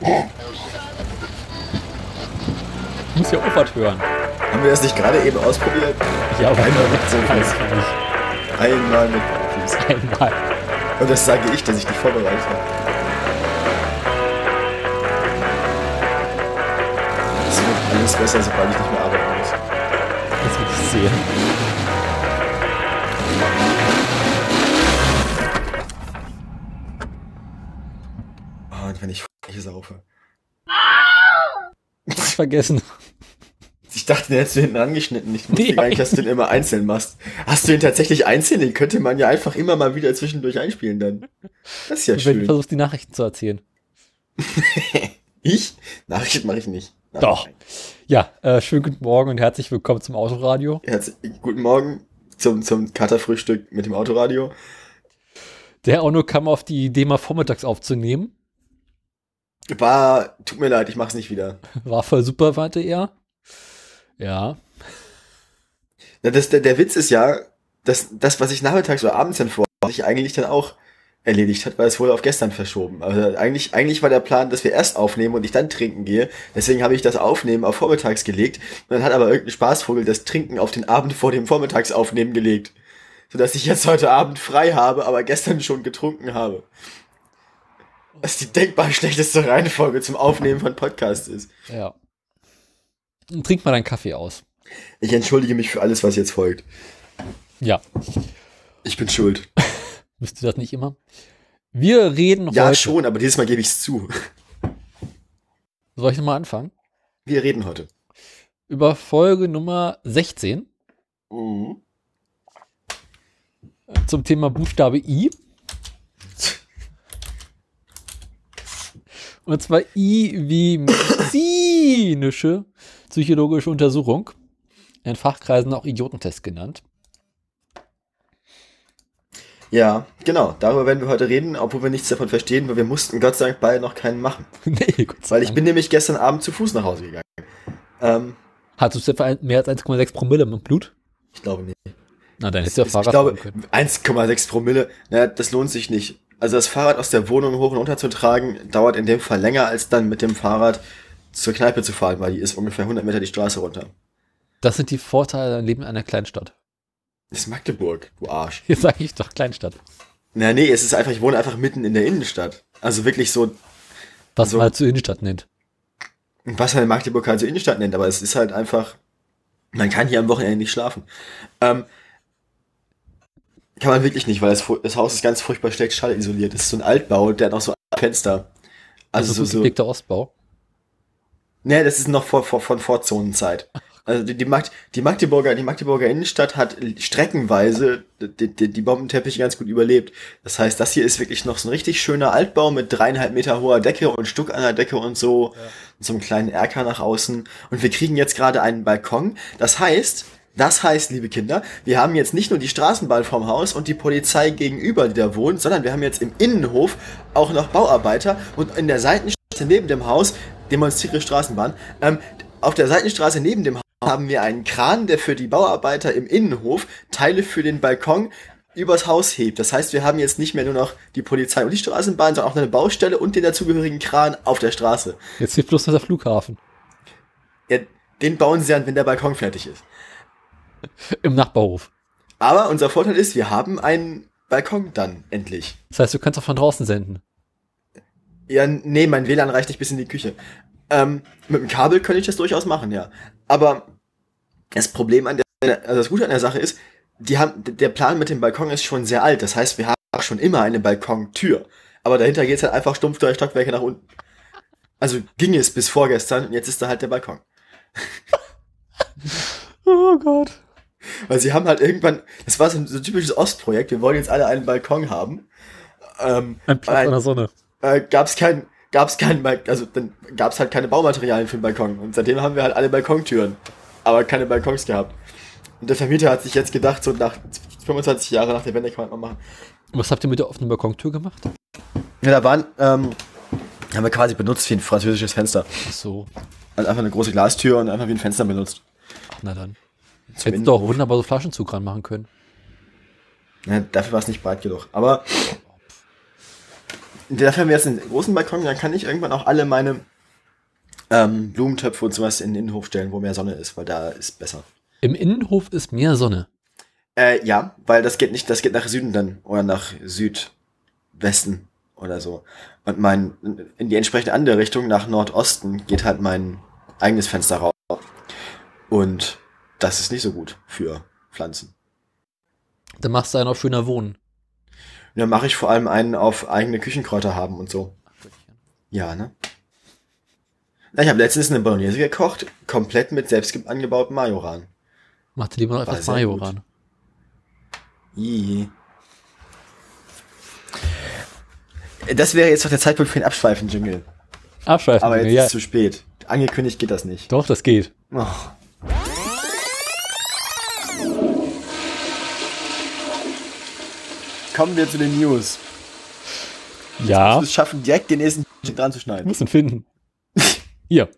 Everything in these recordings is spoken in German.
Ich muss ja auch was hören. Haben wir das nicht gerade eben ausprobiert? Ja, aber Einmal mit nicht. Einmal mit Profis. Einmal. Und das sage ich, dass ich dich vorbereitet habe. Es wird alles besser, sobald ich nicht mehr arbeiten muss. Das will ich sehen. Vergessen. Ich dachte, den hättest du hinten angeschnitten. Ich wusste Nee. gar nicht, dass du den immer einzeln machst. Hast du ihn tatsächlich einzeln? Den könnte man ja einfach immer mal wieder zwischendurch einspielen dann. Das ist ja Wenn du schön. versuchst, die Nachrichten zu erzählen. Ich? Nachrichten mache ich nicht. Nein, Doch. nein. Ja, äh, schönen guten Morgen und herzlich willkommen zum Autoradio. Herzlich, guten Morgen zum, zum Katerfrühstück mit dem Autoradio. Der Onno kam auf die Idee, mal vormittags aufzunehmen. War, tut mir leid, ich mach's nicht wieder. War voll super, meinte er. Ja. Ja, das, der, der Witz ist ja, dass das, was ich nachmittags oder abends dann vor, sich eigentlich dann auch erledigt hat, weil es wurde auf gestern verschoben. Also eigentlich, eigentlich war der Plan, dass wir erst aufnehmen und ich dann trinken gehe. Deswegen habe ich das Aufnehmen auf vormittags gelegt. Und dann hat aber irgendein Spaßvogel das Trinken auf den Abend vor dem Vormittagsaufnehmen gelegt. Sodass ich jetzt heute Abend frei habe, aber gestern schon getrunken habe. Was die denkbar schlechteste Reihenfolge zum Aufnehmen von Podcasts ist. Ja. Und trink mal deinen Kaffee aus. Ich entschuldige mich für alles, was jetzt folgt. Ja. Ich bin schuld. Müsst ihr das nicht immer? Wir reden Ja, heute. schon, aber dieses Mal gebe ich es zu. Soll ich nochmal anfangen? Wir reden heute. Über Folge Nummer 16 Mhm. zum Thema Buchstabe I. Und zwar I wie medizinische psychologische Untersuchung. In Fachkreisen auch Idiotentest genannt. Ja, genau. Darüber werden wir heute reden, obwohl wir nichts davon verstehen, weil wir mussten Gott sei Dank beide noch keinen machen. nee, Gott sei Weil ich Dank. bin nämlich gestern Abend zu Fuß nach Hause gegangen. Ähm, Hattest du mehr als 1,6 Promille im Blut? ich glaube nicht. Na, dann hättest du ja Ich Fahrrad glaube, fahren können. 1,6 Promille, naja, das lohnt sich nicht. Also das Fahrrad aus der Wohnung hoch und runter zu tragen, dauert in dem Fall länger, als dann mit dem Fahrrad zur Kneipe zu fahren, weil die ist ungefähr 100 Meter die Straße runter. Das sind die Vorteile am Leben in einer Kleinstadt. Das ist Magdeburg, du Arsch. Hier sage ich doch Kleinstadt. Na nee, es ist einfach, ich wohne einfach mitten in der Innenstadt. Also wirklich so, Was So. man halt zur Innenstadt nennt. was man in Magdeburg halt so Innenstadt nennt, aber es ist halt einfach, man kann hier am Wochenende nicht schlafen. Ähm, kann man wirklich nicht, weil das, das Haus ist ganz furchtbar schlecht schallisoliert. Es ist so ein Altbau, der hat noch so Fenster. Also so, so, gepflegter Ostbau. nee, das ist noch vor, vor, von Vorzonenzeit. Also die, die, Magd, die, Magdeburger, die Magdeburger Innenstadt hat streckenweise die, die, die Bombenteppiche ganz gut überlebt. Das heißt, das hier ist wirklich noch so ein richtig schöner Altbau mit dreieinhalb Meter hoher Decke und Stuck an der Decke und so. Und so einem kleinen Erker nach außen. Und wir kriegen jetzt gerade einen Balkon. Das heißt, das heißt, liebe Kinder, wir haben jetzt nicht nur die Straßenbahn vorm Haus und die Polizei gegenüber, die da wohnt, sondern wir haben jetzt im Innenhof auch noch Bauarbeiter und in der Seitenstraße neben dem Haus demonstriere Straßenbahn. Ähm, auf der Seitenstraße neben dem Haus haben wir einen Kran, der für die Bauarbeiter im Innenhof Teile für den Balkon übers Haus hebt. Das heißt, wir haben jetzt nicht mehr nur noch die Polizei und die Straßenbahn, sondern auch eine Baustelle und den dazugehörigen Kran auf der Straße. Jetzt hilft bloß der Flughafen. Ja, den bauen sie an, wenn der Balkon fertig ist. Im Nachbarhof. Aber unser Vorteil ist, wir haben einen Balkon dann endlich. Das heißt, du kannst auch von draußen senden. Ja, nee, mein WLAN reicht nicht bis in die Küche. Ähm, mit dem Kabel könnte ich das durchaus machen, ja. Aber das Problem an der, also das Gute an der Sache ist, die haben, der Plan mit dem Balkon ist schon sehr alt. Das heißt, wir haben auch schon immer eine Balkontür. Aber dahinter geht's halt einfach stumpf drei Stockwerke nach unten. Also ging es bis vorgestern und jetzt ist da halt der Balkon. Oh Gott. Weil sie haben halt irgendwann, das war so ein, so ein typisches Ostprojekt, wir wollen jetzt alle einen Balkon haben. Ähm, Ein Platz an der Sonne. äh, gab's kein, gab's kein, Bal- also dann gab's halt keine Baumaterialien für den Balkon. Und seitdem haben wir halt alle Balkontüren, aber keine Balkons gehabt. Und der Vermieter hat sich jetzt gedacht, so nach 25 Jahren nach der Wende kann man mal machen. Was habt ihr mit der offenen Balkontür gemacht? Ja, da waren, ähm, haben wir quasi benutzt wie ein französisches Fenster. Ach so. Also einfach eine große Glastür und einfach wie ein Fenster benutzt. Ach, na dann. Hättest du auch wunderbar so Flaschenzug ranmachen können. Ja, dafür war es nicht breit genug. Aber dafür haben wir jetzt einen großen Balkon, dann kann ich irgendwann auch alle meine ähm, Blumentöpfe und sowas in den Innenhof stellen, wo mehr Sonne ist, weil da ist besser. Im Innenhof ist mehr Sonne. Äh, ja, weil das geht nicht, das geht nach Süden dann oder nach Südwesten oder so. Und mein in die entsprechende andere Richtung nach Nordosten geht halt mein eigenes Fenster raus. Und das ist nicht so gut für Pflanzen. Dann machst du einen auch schöner wohnen. Und dann mache ich vor allem einen auf eigene Küchenkräuter haben und so. Ja, ne? Na, ich habe letztens eine Bolognese gekocht, komplett mit selbst angebautem Majoran. Mach dir lieber noch etwas sehr Mayo gut. ran. Ih. Das wäre jetzt doch der Zeitpunkt für den Abschweifen-Jingle. Abschweifen. Aber jetzt ja. ist es zu spät. Angekündigt geht das nicht. Doch, das geht. Oh. Kommen wir zu den News. Ja, Wir schaffen direkt den nächsten dran zu schneiden. muss ihn finden. Hier.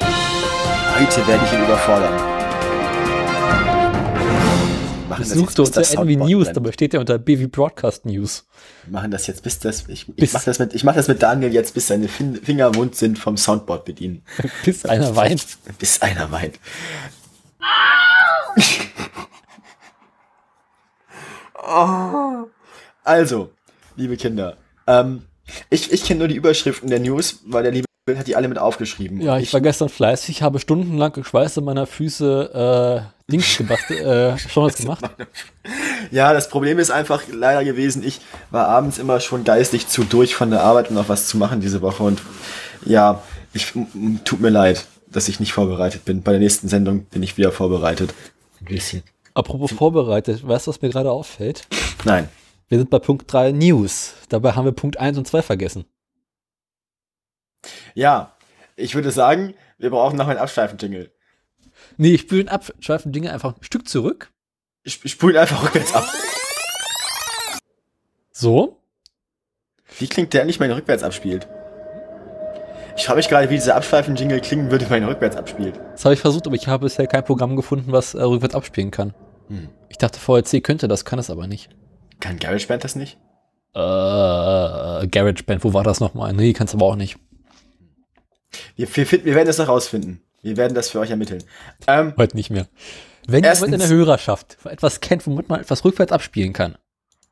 Heute werde ich ihn überfordern. Machen das jetzt, bis unter das Soundboard News, dabei steht ja unter BV Broadcast News. Wir machen das jetzt, bis das. Ich, ich mache das, mit- ich mach das mit Daniel jetzt, bis seine fin Finger wund sind vom Soundboard bedienen. Bis einer weint. Bis einer weint. Oh. Also, liebe Kinder, ähm, ich, ich kenne nur die Überschriften der News, weil der liebe Bill hat die alle mit aufgeschrieben. Ja, ich war gestern fleißig, habe stundenlang geschweißt an meiner Füße äh, Dings gebastelt, äh, schon was gemacht. Ja, das Problem ist einfach leider gewesen, ich war abends immer schon geistig zu durch von der Arbeit, um noch was zu machen diese Woche. Und ja, ich tut mir leid, dass ich nicht vorbereitet bin. Bei der nächsten Sendung bin ich wieder vorbereitet. Ein bisschen. Apropos vorbereitet, weißt du, was mir gerade auffällt? Nein. Wir sind bei Punkt 3 News. Dabei haben wir Punkt 1 und 2 vergessen. Ja, ich würde sagen, wir brauchen noch einen Abschweifen-Jingle. Nee, ich spüle den abschweifen Dinge einfach ein Stück zurück. Ich, ich spule einfach rückwärts ab. So. Wie klingt der nicht, wenn er rückwärts abspielt? Ich frage mich gerade, wie dieser Abschweifen-Jingle klingen würde, wenn er rückwärts abspielt. Das habe ich versucht, aber ich habe bisher kein Programm gefunden, was äh, rückwärts abspielen kann. Hm. Ich dachte, VLC könnte das, kann es aber nicht. Kann GarageBand das nicht? Äh, GarageBand, wo war das nochmal? Nee, kannst aber auch nicht. Wir, wir, finden, wir werden das noch rausfinden. Wir werden das für euch ermitteln. Ähm, Heute nicht mehr. Wenn Erstens- jemand in der Hörerschaft etwas kennt, womit man etwas rückwärts abspielen kann.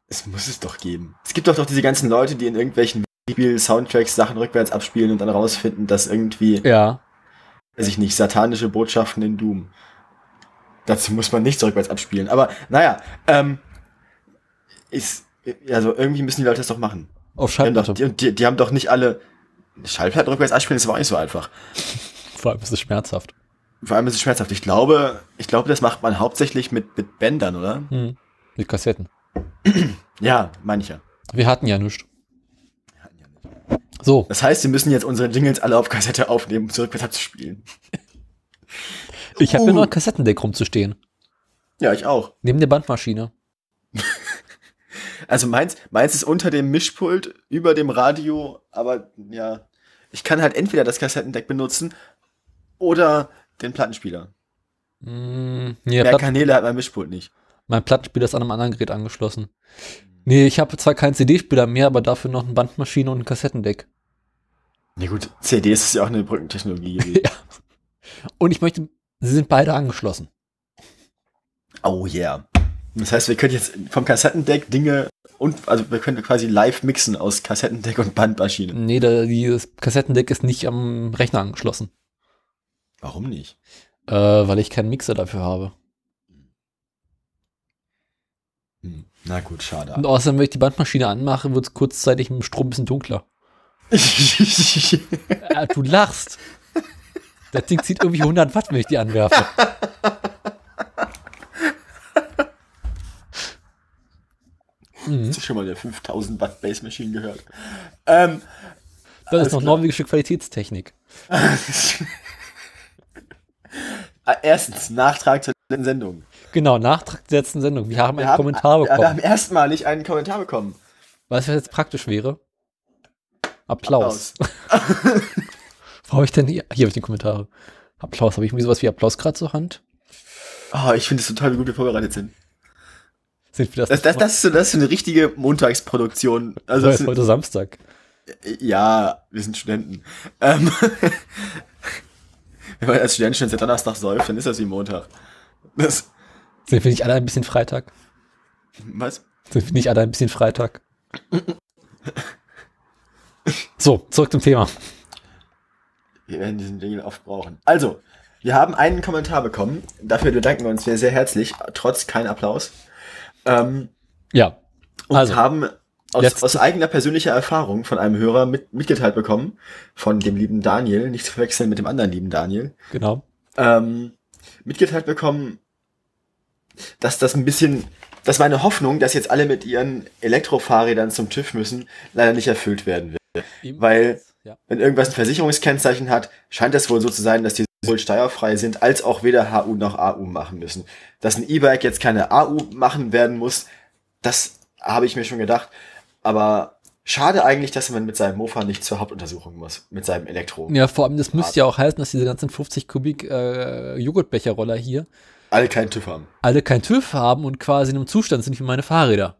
es muss es doch geben. Es gibt doch doch diese ganzen Leute, die in irgendwelchen Spiel-Soundtracks Sachen rückwärts abspielen und dann rausfinden, dass irgendwie, Ja. weiß ich nicht, satanische Botschaften in Doom. Dazu muss man nichts rückwärts abspielen. Aber naja, ähm, ist, also irgendwie müssen die Leute das doch machen. Auf Die haben doch, Schallplatte. die, die, die haben doch nicht alle Schallplatten rückwärts abspielen, ist aber auch nicht so einfach. Vor allem ist es schmerzhaft. Vor allem ist es schmerzhaft. Ich glaube, ich glaube, das macht man hauptsächlich mit, mit Bändern, oder? Hm. Mit Kassetten. Ja, meine ich ja. Wir hatten ja nichts. So, Das heißt, wir müssen jetzt unsere Jingles alle auf Kassette aufnehmen, um sie rückwärts abzuspielen. ich habe ja Uh. noch ein Kassettendeck rumzustehen. Ja, ich auch. Neben der Bandmaschine. Also meins, meins ist unter dem Mischpult, über dem Radio, aber ja, ich kann halt entweder das Kassettendeck benutzen oder den Plattenspieler. Hm, nee, Mehr Platt, Kanäle hat mein Mischpult nicht. mein Plattenspieler ist an einem anderen Gerät angeschlossen. Nee, ich habe zwar keinen CD-Spieler mehr, aber dafür noch eine Bandmaschine und ein Kassettendeck. Na gut, CDs ist ja auch eine Brückentechnologie. Ja. Und ich möchte, sie sind beide angeschlossen. Oh yeah. Das heißt, wir können jetzt vom Kassettendeck Dinge und, also wir können quasi live mixen aus Kassettendeck und Bandmaschine. Nee, da, dieses Kassettendeck ist nicht am Rechner angeschlossen. Warum nicht? Äh, weil ich keinen Mixer dafür habe. Hm. Na gut, schade. Und außerdem, wenn ich die Bandmaschine anmache, wird es kurzzeitig mit dem Strom ein bisschen dunkler. Äh, du lachst. Das Ding zieht irgendwie 100 Watt, wenn ich die anwerfe. Mhm. Hast du schon mal der 5000 Watt Bass Machine gehört? Ähm, Das ist noch klar. norwegische Qualitätstechnik. äh, erstens, Nachtrag zur letzten Sendung. Genau, Nachtrag der letzten Sendung. Wir haben Wir einen haben, Kommentar ja, Wir haben bekommen. erstmalig einen Kommentar bekommen. Weißt du, was jetzt praktisch wäre? Applaus. Wo habe ich denn hier? Hier habe ich die Kommentare. Applaus. Habe ich irgendwie sowas wie Applaus gerade zur Hand? Oh, ich finde es total, wie gut wir vorbereitet sind. Sind wir das, Das, das, das, ist so, das ist so eine richtige Montagsproduktion. Also, ist heute Samstag. ja, wir sind Studenten. Ähm, wenn man als Student schon seit Donnerstag säuft, dann ist das wie Montag. Das, Sind wir nicht alle ein bisschen Freitag? was? Sind wir nicht alle ein bisschen Freitag? So, zurück zum Thema. Wir werden diesen Jingle oft brauchen. Also, wir haben einen Kommentar bekommen. Dafür bedanken wir uns sehr, sehr herzlich, trotz kein Applaus. Ähm, Ja, und Also, haben aus, aus eigener persönlicher Erfahrung von einem Hörer mit, mitgeteilt bekommen, von dem lieben Daniel, nicht zu verwechseln mit dem anderen lieben Daniel, genau. ähm, mitgeteilt bekommen, dass das ein bisschen, dass meine Hoffnung, dass jetzt alle mit ihren Elektrofahrrädern zum TÜV müssen, leider nicht erfüllt werden wird. Weil ja. wenn irgendwas ein Versicherungskennzeichen hat, scheint es wohl so zu sein, dass die sowohl steuerfrei sind, als auch weder HU noch AU machen müssen. Dass ein E-Bike jetzt keine AU machen werden muss, das habe ich mir schon gedacht. Aber schade eigentlich, dass man mit seinem Mofa nicht zur Hauptuntersuchung muss, mit seinem Elektro. Ja, vor allem, das müsste ja auch heißen, dass diese ganzen 50 Kubik äh, Joghurtbecherroller hier Alle keinen TÜV haben. alle kein TÜV haben und quasi in einem Zustand sind wie meine Fahrräder.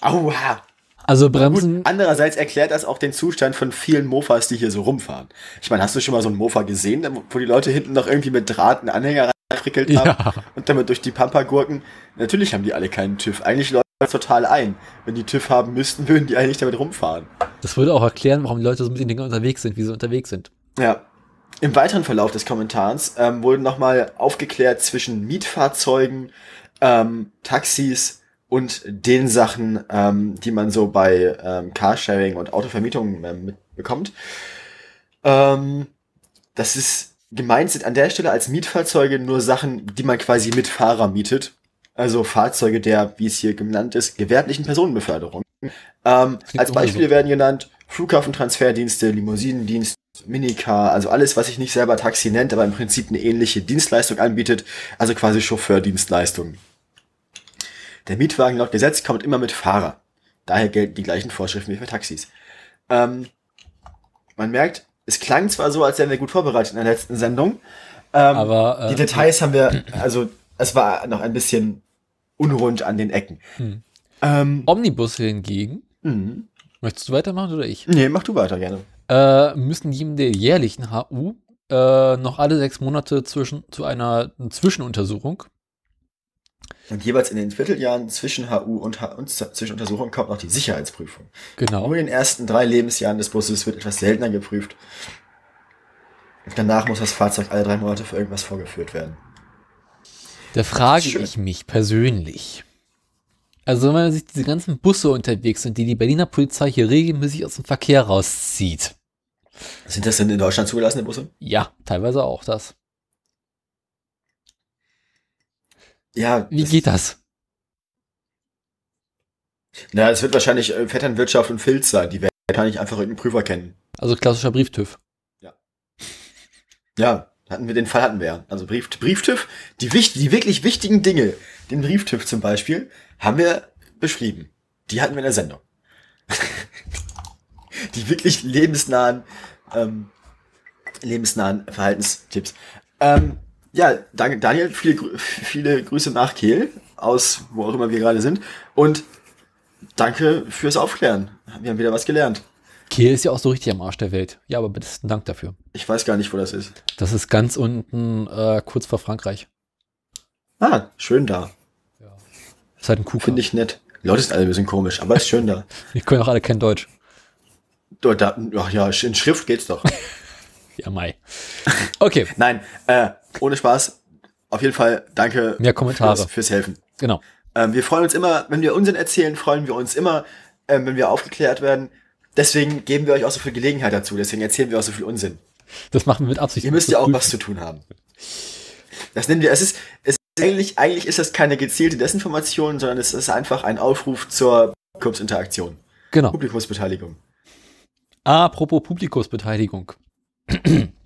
Aua! Also Gut, Bremsen, andererseits erklärt das auch den Zustand von vielen Mofas, die hier so rumfahren. Ich meine, hast du schon mal so ein Mofa gesehen, wo die Leute hinten noch irgendwie mit Draht einen Anhänger reingefrickelt haben Ja. und damit durch die Pampa gurken? Natürlich haben die alle keinen TÜV. Eigentlich läuft das total ein. Wenn die TÜV haben müssten, würden die eigentlich damit rumfahren. das würde auch erklären, warum die Leute so mit den Dingen unterwegs sind, wie sie unterwegs sind. Ja. Im weiteren Verlauf des Kommentars ähm, wurde nochmal aufgeklärt zwischen Mietfahrzeugen, ähm, Taxis und den Sachen, ähm, die man so bei ähm, Carsharing und Autovermietung ähm, mitbekommt. Ähm, das ist gemeint sind an der Stelle als Mietfahrzeuge nur Sachen, die man quasi mit Fahrer mietet. Also Fahrzeuge der, wie es hier genannt ist, gewerblichen Personenbeförderung. Ähm, als Beispiele so. werden genannt Flughafentransferdienste, Limousinendienst, Minicar, also alles, was sich nicht selber Taxi nennt, aber im Prinzip eine ähnliche Dienstleistung anbietet, also quasi Chauffeurdienstleistungen. Der Mietwagen laut Gesetz kommt immer mit Fahrer. Daher gelten die gleichen Vorschriften wie für Taxis. Ähm, man merkt, es klang zwar so, als wären wir gut vorbereitet in der letzten Sendung, ähm, Aber, äh, die Details haben wir, also es war noch ein bisschen unrund an den Ecken. Hm. Ähm, Omnibusse hingegen, mh. möchtest du weitermachen oder ich? nee, mach du weiter gerne. Äh, müssen neben der jährlichen HU äh, noch alle sechs Monate zwischen, zu einer Zwischenuntersuchung. Und jeweils in den Vierteljahren zwischen HU und, H und Z- Zwischenuntersuchung kommt noch die Sicherheitsprüfung. Genau. Nur in den ersten drei Lebensjahren des Busses wird etwas seltener geprüft. Danach muss das Fahrzeug alle drei Monate für irgendwas vorgeführt werden. Da frage ich mich persönlich. Also wenn man sich diese ganzen Busse unterwegs sind, die die Berliner Polizei hier regelmäßig aus dem Verkehr rauszieht. Sind das denn in Deutschland zugelassene Busse? Ja, teilweise auch das. Ja. Wie das- geht das? Na, es wird wahrscheinlich äh, Vetternwirtschaft und Filz sein. Die werden wahrscheinlich einfach irgendeinen Prüfer kennen. Also klassischer Brieftüv. Ja, hatten wir den Fall hatten wir ja. Also Brief, Brieftüv, die, die wirklich wichtigen Dinge, den Brieftüv zum Beispiel, haben wir beschrieben. Die hatten wir in der Sendung. die wirklich lebensnahen, ähm, lebensnahen Verhaltenstipps. Ähm, ja, danke Daniel, viele, viele Grüße nach Kehl, aus wo auch immer wir gerade sind. Und danke fürs Aufklären. Wir haben wieder was gelernt. Kiel ist ja auch so richtig am Arsch der Welt. Ja, aber besten Dank dafür. Ich weiß gar nicht, wo das ist. Das ist ganz unten, äh, kurz vor Frankreich. Ah, schön da. Ist halt ein Kuh. Finde ich nett. Die Leute sind alle ein bisschen komisch, aber ist schön da. Die können auch alle kein Deutsch. Dort, da, ach ja, in Schrift geht's doch. Ja, Mai. Okay, Nein, äh, ohne Spaß. Auf jeden Fall danke Mehr Kommentare. Fürs, fürs Helfen. genau. Ähm, wir freuen uns immer, wenn wir Unsinn erzählen, freuen wir uns immer, ähm, wenn wir aufgeklärt werden. Deswegen geben wir euch auch so viel Gelegenheit dazu. Deswegen erzählen wir auch so viel Unsinn. Das machen wir mit Absicht. Ihr müsst ja auch was zu tun haben. Das nennen wir, es ist, es ist eigentlich, eigentlich ist das keine gezielte Desinformation, sondern es ist einfach ein Aufruf zur Publikumsinteraktion. Genau. Publikumsbeteiligung. Apropos Publikumsbeteiligung.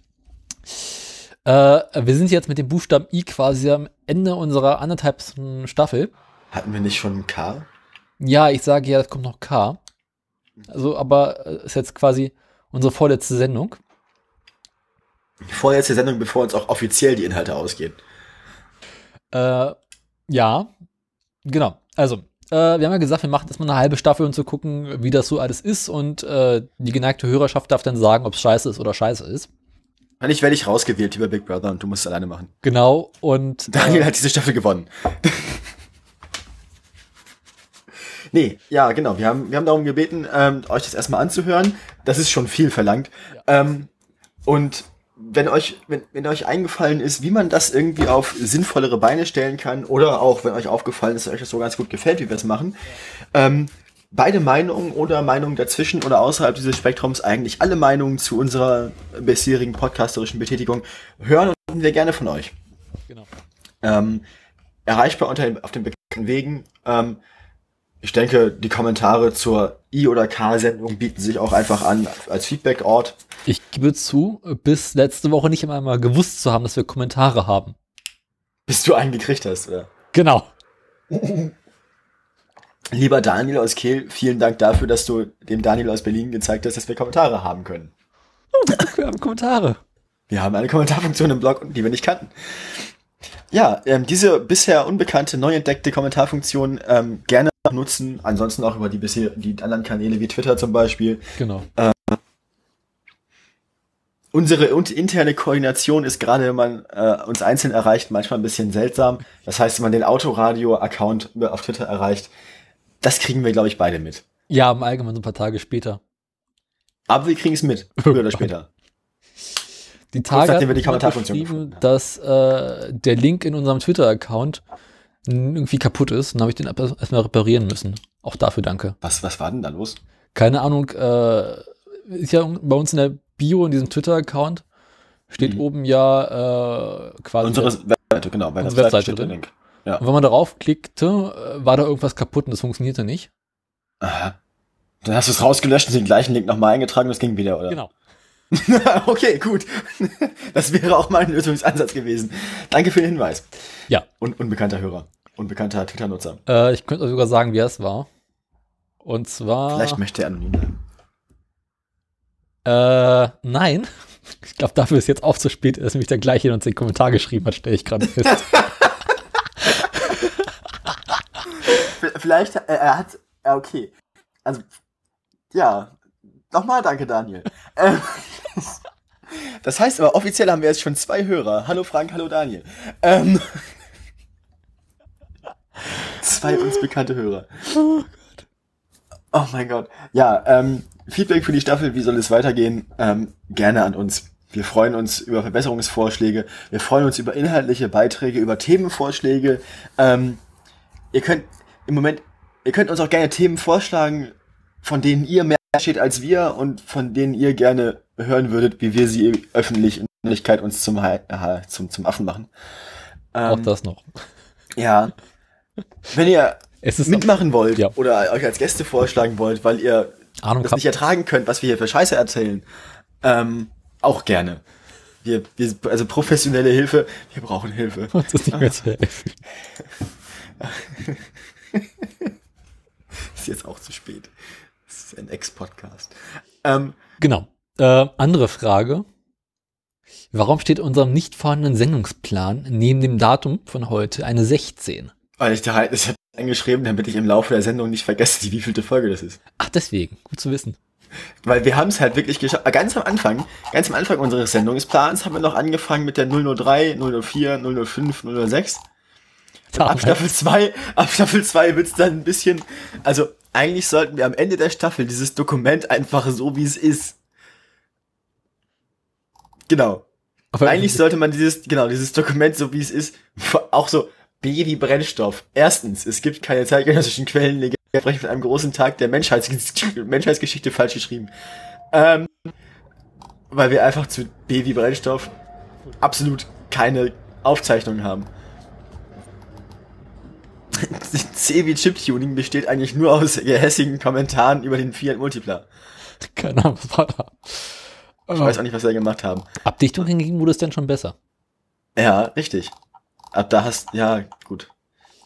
äh, wir sind jetzt mit dem Buchstaben I quasi am Ende unserer anderthalbsten Staffel. Hatten wir nicht schon K? Ja, ich sage ja, es kommt noch K. Also, aber äh, ist jetzt quasi unsere vorletzte Sendung. Vorletzte Sendung, bevor uns auch offiziell die Inhalte ausgehen. Äh, ja, genau. Also, äh, wir haben ja gesagt, wir machen das mal eine halbe Staffel, um zu gucken, wie das so alles ist. Und äh, die geneigte Hörerschaft darf dann sagen, ob es scheiße ist oder scheiße ist. Und ich werde dich rausgewählt, lieber Big Brother, und du musst es alleine machen. Genau, und. Daniel hat diese Staffel gewonnen. nee, ja, genau. Wir haben, wir haben darum gebeten, ähm, euch das erstmal anzuhören. Das ist schon viel verlangt. Ähm, und wenn euch, wenn, wenn euch eingefallen ist, wie man das irgendwie auf sinnvollere Beine stellen kann, oder auch wenn euch aufgefallen ist, dass euch das so ganz gut gefällt, wie wir es machen, ähm, beide Meinungen oder Meinungen dazwischen oder außerhalb dieses Spektrums, eigentlich alle Meinungen zu unserer bisherigen podcasterischen Betätigung hören und wir gerne von euch. Genau. Ähm, erreichbar unter den, auf den bekannten Wegen. Ähm, ich denke, die Kommentare zur I- oder K-Sendung bieten sich auch einfach an als Feedback-Ort. Ich gebe zu, bis letzte Woche nicht einmal gewusst zu haben, dass wir Kommentare haben. Bis du einen gekriegt hast, oder? Genau. Lieber Daniel aus Kehl, vielen Dank dafür, dass du dem Daniel aus Berlin gezeigt hast, dass wir Kommentare haben können. Oh, wir haben Kommentare. Wir haben eine Kommentarfunktion im Blog, die wir nicht kannten. Ja, ähm, diese bisher unbekannte, neu entdeckte Kommentarfunktion ähm, gerne nutzen. Ansonsten auch über die bisher die anderen Kanäle wie Twitter zum Beispiel. Genau. Äh, unsere interne Koordination ist gerade, wenn man äh, uns einzeln erreicht, manchmal ein bisschen seltsam. Das heißt, wenn man den Autoradio-Account auf Twitter erreicht, das kriegen wir, glaube ich, beide mit. Ja, im Allgemeinen so ein paar Tage später. Aber wir kriegen es mit, früher oder später. Die Tage wir die Kommentarfunktion dass äh, der Link in unserem Twitter-Account irgendwie kaputt ist. Dann habe ich den erstmal reparieren müssen. Auch dafür danke. Was, was war denn da los? Keine Ahnung. Äh, ist ja bei uns in der Bio in diesem Twitter-Account steht mhm. oben ja äh, quasi unsere Webseite, genau, bei der Webseite drin. Link. Ja. Und wenn man darauf klickte, äh, war da irgendwas kaputt und das funktionierte nicht. Aha. Dann hast du es rausgelöscht und den gleichen Link nochmal eingetragen und es ging wieder, oder? Genau. okay, gut. Das wäre auch mein Lösungsansatz gewesen. Danke für den Hinweis. Ja. Und unbekannter Hörer. Unbekannter Twitter-Nutzer. Äh, ich könnte sogar sagen, wer es war. Und zwar. Vielleicht möchte er anonym bleiben. Äh, nein. Ich glaube, dafür ist jetzt auch zu spät, dass nämlich der gleiche in uns den Kommentar geschrieben hat, stelle ich gerade fest. Vielleicht, äh, er hat, äh, okay. Also, ja. Nochmal danke, Daniel. Ähm, das heißt aber, offiziell haben wir jetzt schon zwei Hörer. Hallo Frank, hallo Daniel. Ähm, zwei uns bekannte Hörer. Oh Gott. Oh mein Gott. Ja, ähm, Feedback für die Staffel, wie soll es weitergehen? Ähm, gerne an uns. Wir freuen uns über Verbesserungsvorschläge. Wir freuen uns über inhaltliche Beiträge, über Themenvorschläge. Ähm, ihr könnt im Moment, ihr könnt uns auch gerne Themen vorschlagen, von denen ihr mehr steht als wir und von denen ihr gerne hören würdet, wie wir sie öffentlich in der Öffentlichkeit uns zum, zum, zum Affen machen. Ähm, auch das noch. Ja. Wenn ihr mitmachen auch, wollt ja. oder euch als Gäste vorschlagen wollt, weil ihr Ahnung das nicht ertragen könnt, was wir hier für Scheiße erzählen, ähm, auch gerne. Wir, wir, also professionelle Hilfe, wir brauchen Hilfe. Uns ist nicht mehr zu helfen. ist jetzt auch zu spät. Das ist ein Ex-Podcast. Ähm, genau. Äh, andere Frage. Warum steht unserem nicht vorhandenen Sendungsplan neben dem Datum von heute eine 16? Weil ich da halt, ich habe eingeschrieben, damit ich im Laufe der Sendung nicht vergesse, wie vielte Folge das ist. Ach, deswegen. Gut zu wissen. Weil wir haben es halt wirklich geschafft. Ganz am Anfang, ganz am Anfang unseres Sendungsplans haben wir noch angefangen mit der 003, 004, 005, 006. Ab Staffel 2, ab Staffel 2 wird's dann ein bisschen, also eigentlich sollten wir am Ende der Staffel dieses Dokument einfach so wie es ist. Genau. Aber eigentlich sollte man dieses, genau, dieses Dokument so wie es ist, auch so B wie Brennstoff. Erstens, es gibt keine zeitgenössischen Quellen, ich spreche von einem großen Tag der Menschheitsgeschichte, Menschheitsgeschichte falsch geschrieben. Ähm, weil wir einfach zu B wie Brennstoff absolut keine Aufzeichnungen haben. C wie Chiptuning besteht eigentlich nur aus gehässigen Kommentaren über den Fiat Multipler. Keine Ahnung, was war da? Ich weiß auch nicht, was wir gemacht haben. Abdichtung hingegen wurde es dann schon besser. Ja, richtig. Ab da hast, ja, gut.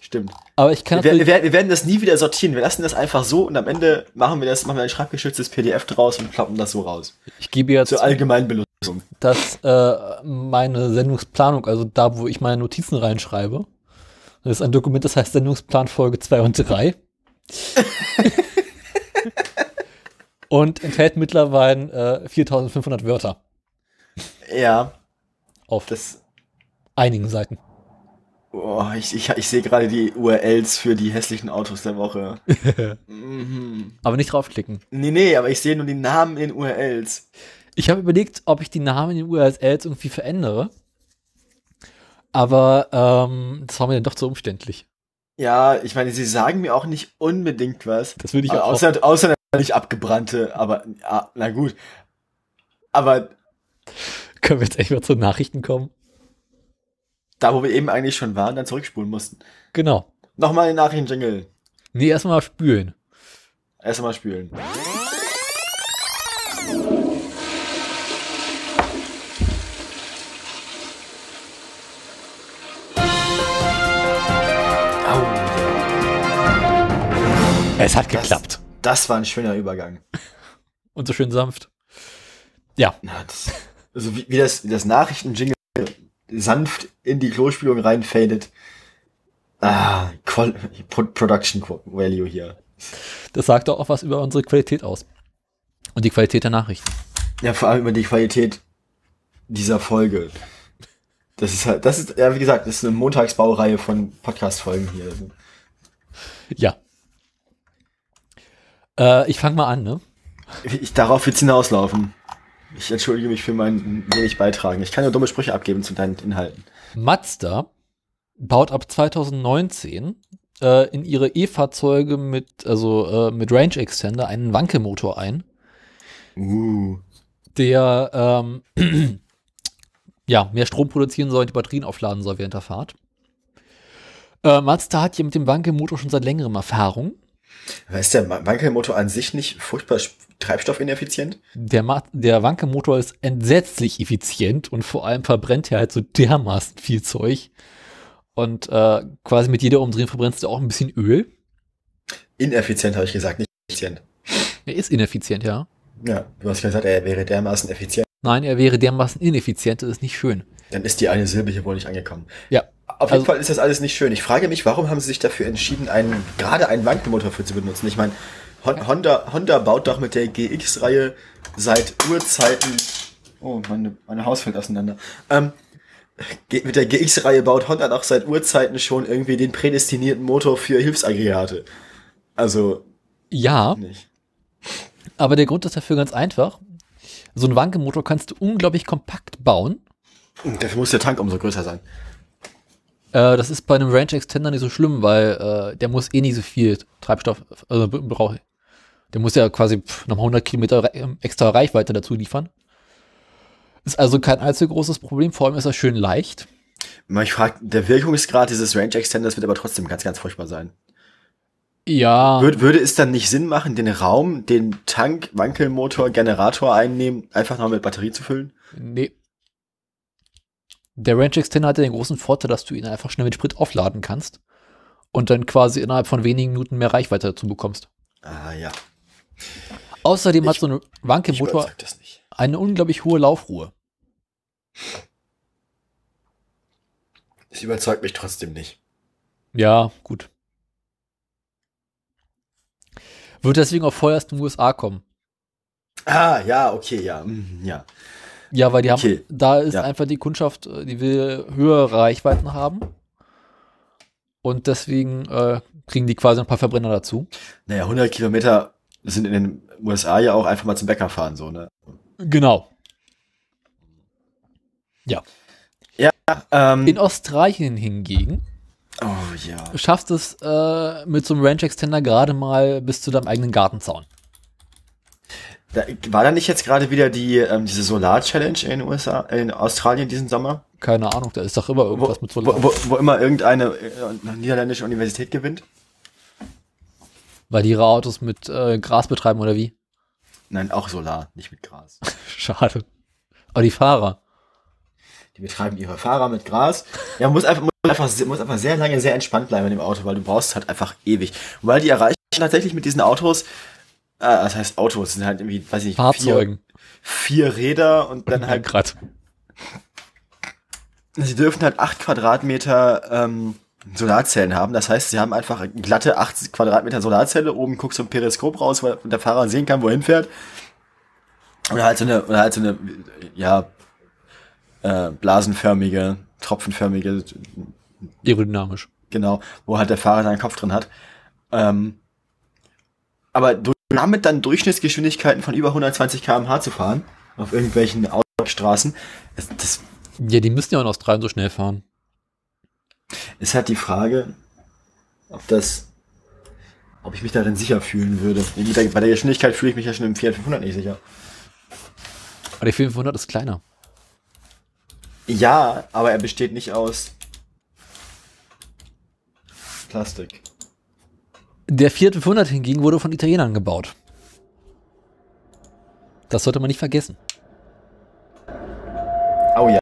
Stimmt. Aber ich kann wir, wir, wir, werden das nie wieder sortieren. Wir lassen das einfach so und am Ende machen wir das, machen wir ein schreibgeschütztes PDF draus und kloppen das so raus. Ich gebe jetzt zur allgemeinen Benutzung. Dass äh, meine Sendungsplanung, also da, wo ich meine Notizen reinschreibe, das ist ein Dokument, das heißt Sendungsplan Folge 2 und 3. und enthält mittlerweile äh, 4500 Wörter Ja, auf das. einigen Seiten. Oh, ich, ich, ich sehe gerade die URLs für die hässlichen Autos der Woche. mhm. Aber nicht draufklicken. Nee, nee, aber ich sehe nur die Namen in den URLs. Ich habe überlegt, ob ich die Namen in den URLs irgendwie verändere. Aber ähm, das war mir dann doch zu umständlich. Ja, ich meine, sie sagen mir auch nicht unbedingt was. Das würde ich auch. außer, außer natürlich abgebrannte, aber ja, na gut. Aber Können wir jetzt echt mal zu Nachrichten kommen? da, wo wir eben eigentlich schon waren, dann zurückspulen mussten. Genau. Nochmal den Nachrichten-Jingle. Nee, erstmal spülen. Erstmal spülen. Es hat Das- geklappt. das war ein schöner Übergang. Und so schön sanft. Ja, Na, das, also wie, wie das, wie das Nachrichten-Jingle sanft in die Klospülung reinfadet. Ah, Qual Production Value hier. das sagt auch was über unsere Qualität aus. Und die Qualität der Nachrichten. Ja, vor allem über die Qualität dieser Folge. Das ist halt, das ist, ja, wie gesagt, das ist eine Montagsbaureihe von Podcast-Folgen hier. Ja. Äh, ich fange mal an, ne? Ich, darauf wird's hinauslaufen. Ich entschuldige mich für mein wenig Beitragen. Ich kann nur dumme Sprüche abgeben zu deinen Inhalten. Mazda baut ab 2019 äh, in ihre E-Fahrzeuge mit, also äh, mit Range Extender einen Wankelmotor ein, Uh. der ähm, ja, mehr Strom produzieren soll und die Batterien aufladen soll während der Fahrt. Äh, Mazda hat hier mit dem Wankelmotor schon seit längerem Erfahrung. Ist der Wankelmotor an sich nicht furchtbar treibstoffineffizient? Der, Ma der Wankelmotor ist entsetzlich effizient und vor allem verbrennt er halt so dermaßen viel Zeug. Und äh, quasi mit jeder Umdrehung verbrennst du auch ein bisschen Öl. Ineffizient, habe ich gesagt, nicht effizient. Er ist ineffizient, ja. Ja, du hast gesagt, er wäre dermaßen effizient. Nein, er wäre dermaßen ineffizient, das ist nicht schön. Dann ist die eine Silbe hier wohl nicht angekommen. Ja. Auf jeden Also- Fall ist das alles nicht schön. Ich frage mich, warum haben sie sich dafür entschieden, einen, gerade einen Wankelmotor für zu benutzen? Ich meine, Hon- Honda, Honda baut doch mit der GX-Reihe seit Urzeiten. Oh, meine, meine Haus fällt auseinander. Ähm, mit der GX-Reihe baut Honda doch seit Urzeiten schon irgendwie den prädestinierten Motor für Hilfsaggregate. Also, Ja, nicht. aber der Grund ist dafür ganz einfach. So einen Wankelmotor kannst du unglaublich kompakt bauen. Dafür muss der Tank umso größer sein. Äh, das ist bei einem Range Extender nicht so schlimm, weil äh, der muss eh nicht so viel Treibstoff also braucht. Der muss ja quasi nochmal 100 Kilometer ähm, extra Reichweite dazu liefern. Ist also kein allzu großes Problem. Vor allem ist er schön leicht. Ich frage, der Wirkungsgrad dieses Range Extenders wird aber trotzdem ganz, ganz furchtbar sein. Ja, Würde, würde es dann nicht Sinn machen, den Raum, den Tank, Wankelmotor, Generator einnehmen, einfach noch mit Batterie zu füllen? nee. Der Range Extender hat ja den großen Vorteil, dass du ihn einfach schnell mit Sprit aufladen kannst und dann quasi innerhalb von wenigen Minuten mehr Reichweite dazu bekommst. Ah ja. Außerdem hat Ich- so ein Wankelmotor eine unglaublich hohe Laufruhe. Das überzeugt mich trotzdem nicht. Ja, gut. Wird deswegen auch vorerst in den USA kommen. Ah, ja, okay, ja. mm, Ja. Ja, weil die haben, Okay. da ist Ja. einfach die Kundschaft, äh, die will höhere Reichweiten haben. Und deswegen äh, kriegen die quasi ein paar Verbrenner dazu. Naja, 100 Kilometer sind in den USA ja auch einfach mal zum Bäcker fahren, so, ne? Genau. Ähm, In Australien hingegen oh ja. schaffst es äh, mit so einem Range Extender gerade mal bis zu deinem eigenen Gartenzaun. Da, war da nicht jetzt gerade wieder die, ähm, diese Solar-Challenge in den USA, in Australien diesen Sommer? Keine Ahnung, da ist doch immer Wo, irgendwas mit Solar. wo, wo, wo immer irgendeine äh, niederländische Universität gewinnt? Weil die ihre Autos mit äh, Gras betreiben oder wie? Nein, auch Solar, nicht mit Gras. Schade. Aber die Fahrer. Die betreiben ihre Fahrer mit Gras. Ja, man muss einfach, muss einfach, muss einfach sehr lange sehr entspannt bleiben in dem Auto, weil du brauchst halt einfach ewig. Weil die erreichen tatsächlich mit diesen Autos, äh, das heißt Autos, sind halt irgendwie, weiß ich nicht, Fahrzeugen. Vier, vier Räder und dann halt, grad. sie dürfen halt acht Quadratmeter ähm, Solarzellen haben. Das heißt, sie haben einfach eine glatte 80 Quadratmeter Solarzelle. Oben guckst du ein Periskop raus, weil der Fahrer sehen kann, wohin fährt. Oder halt so eine, oder halt so eine, ja, äh, blasenförmige, tropfenförmige, Aerodynamisch. genau, wo halt der Fahrer seinen Kopf drin hat. Ähm, aber du- damit dann Durchschnittsgeschwindigkeiten von über 120 km/h zu fahren, auf irgendwelchen Autostraßen, das, das Ja, die müssen ja in Australien so schnell fahren. ist halt die Frage, ob das, ob ich mich darin sicher fühlen würde. Der, bei der Geschwindigkeit fühle ich mich ja schon im Fiat 500 nicht sicher. Aber der 500 ist kleiner. Ja, aber er besteht nicht aus Plastik. Der Fiat 500 hingegen wurde von Italienern gebaut. Das sollte man nicht vergessen. Oh ja.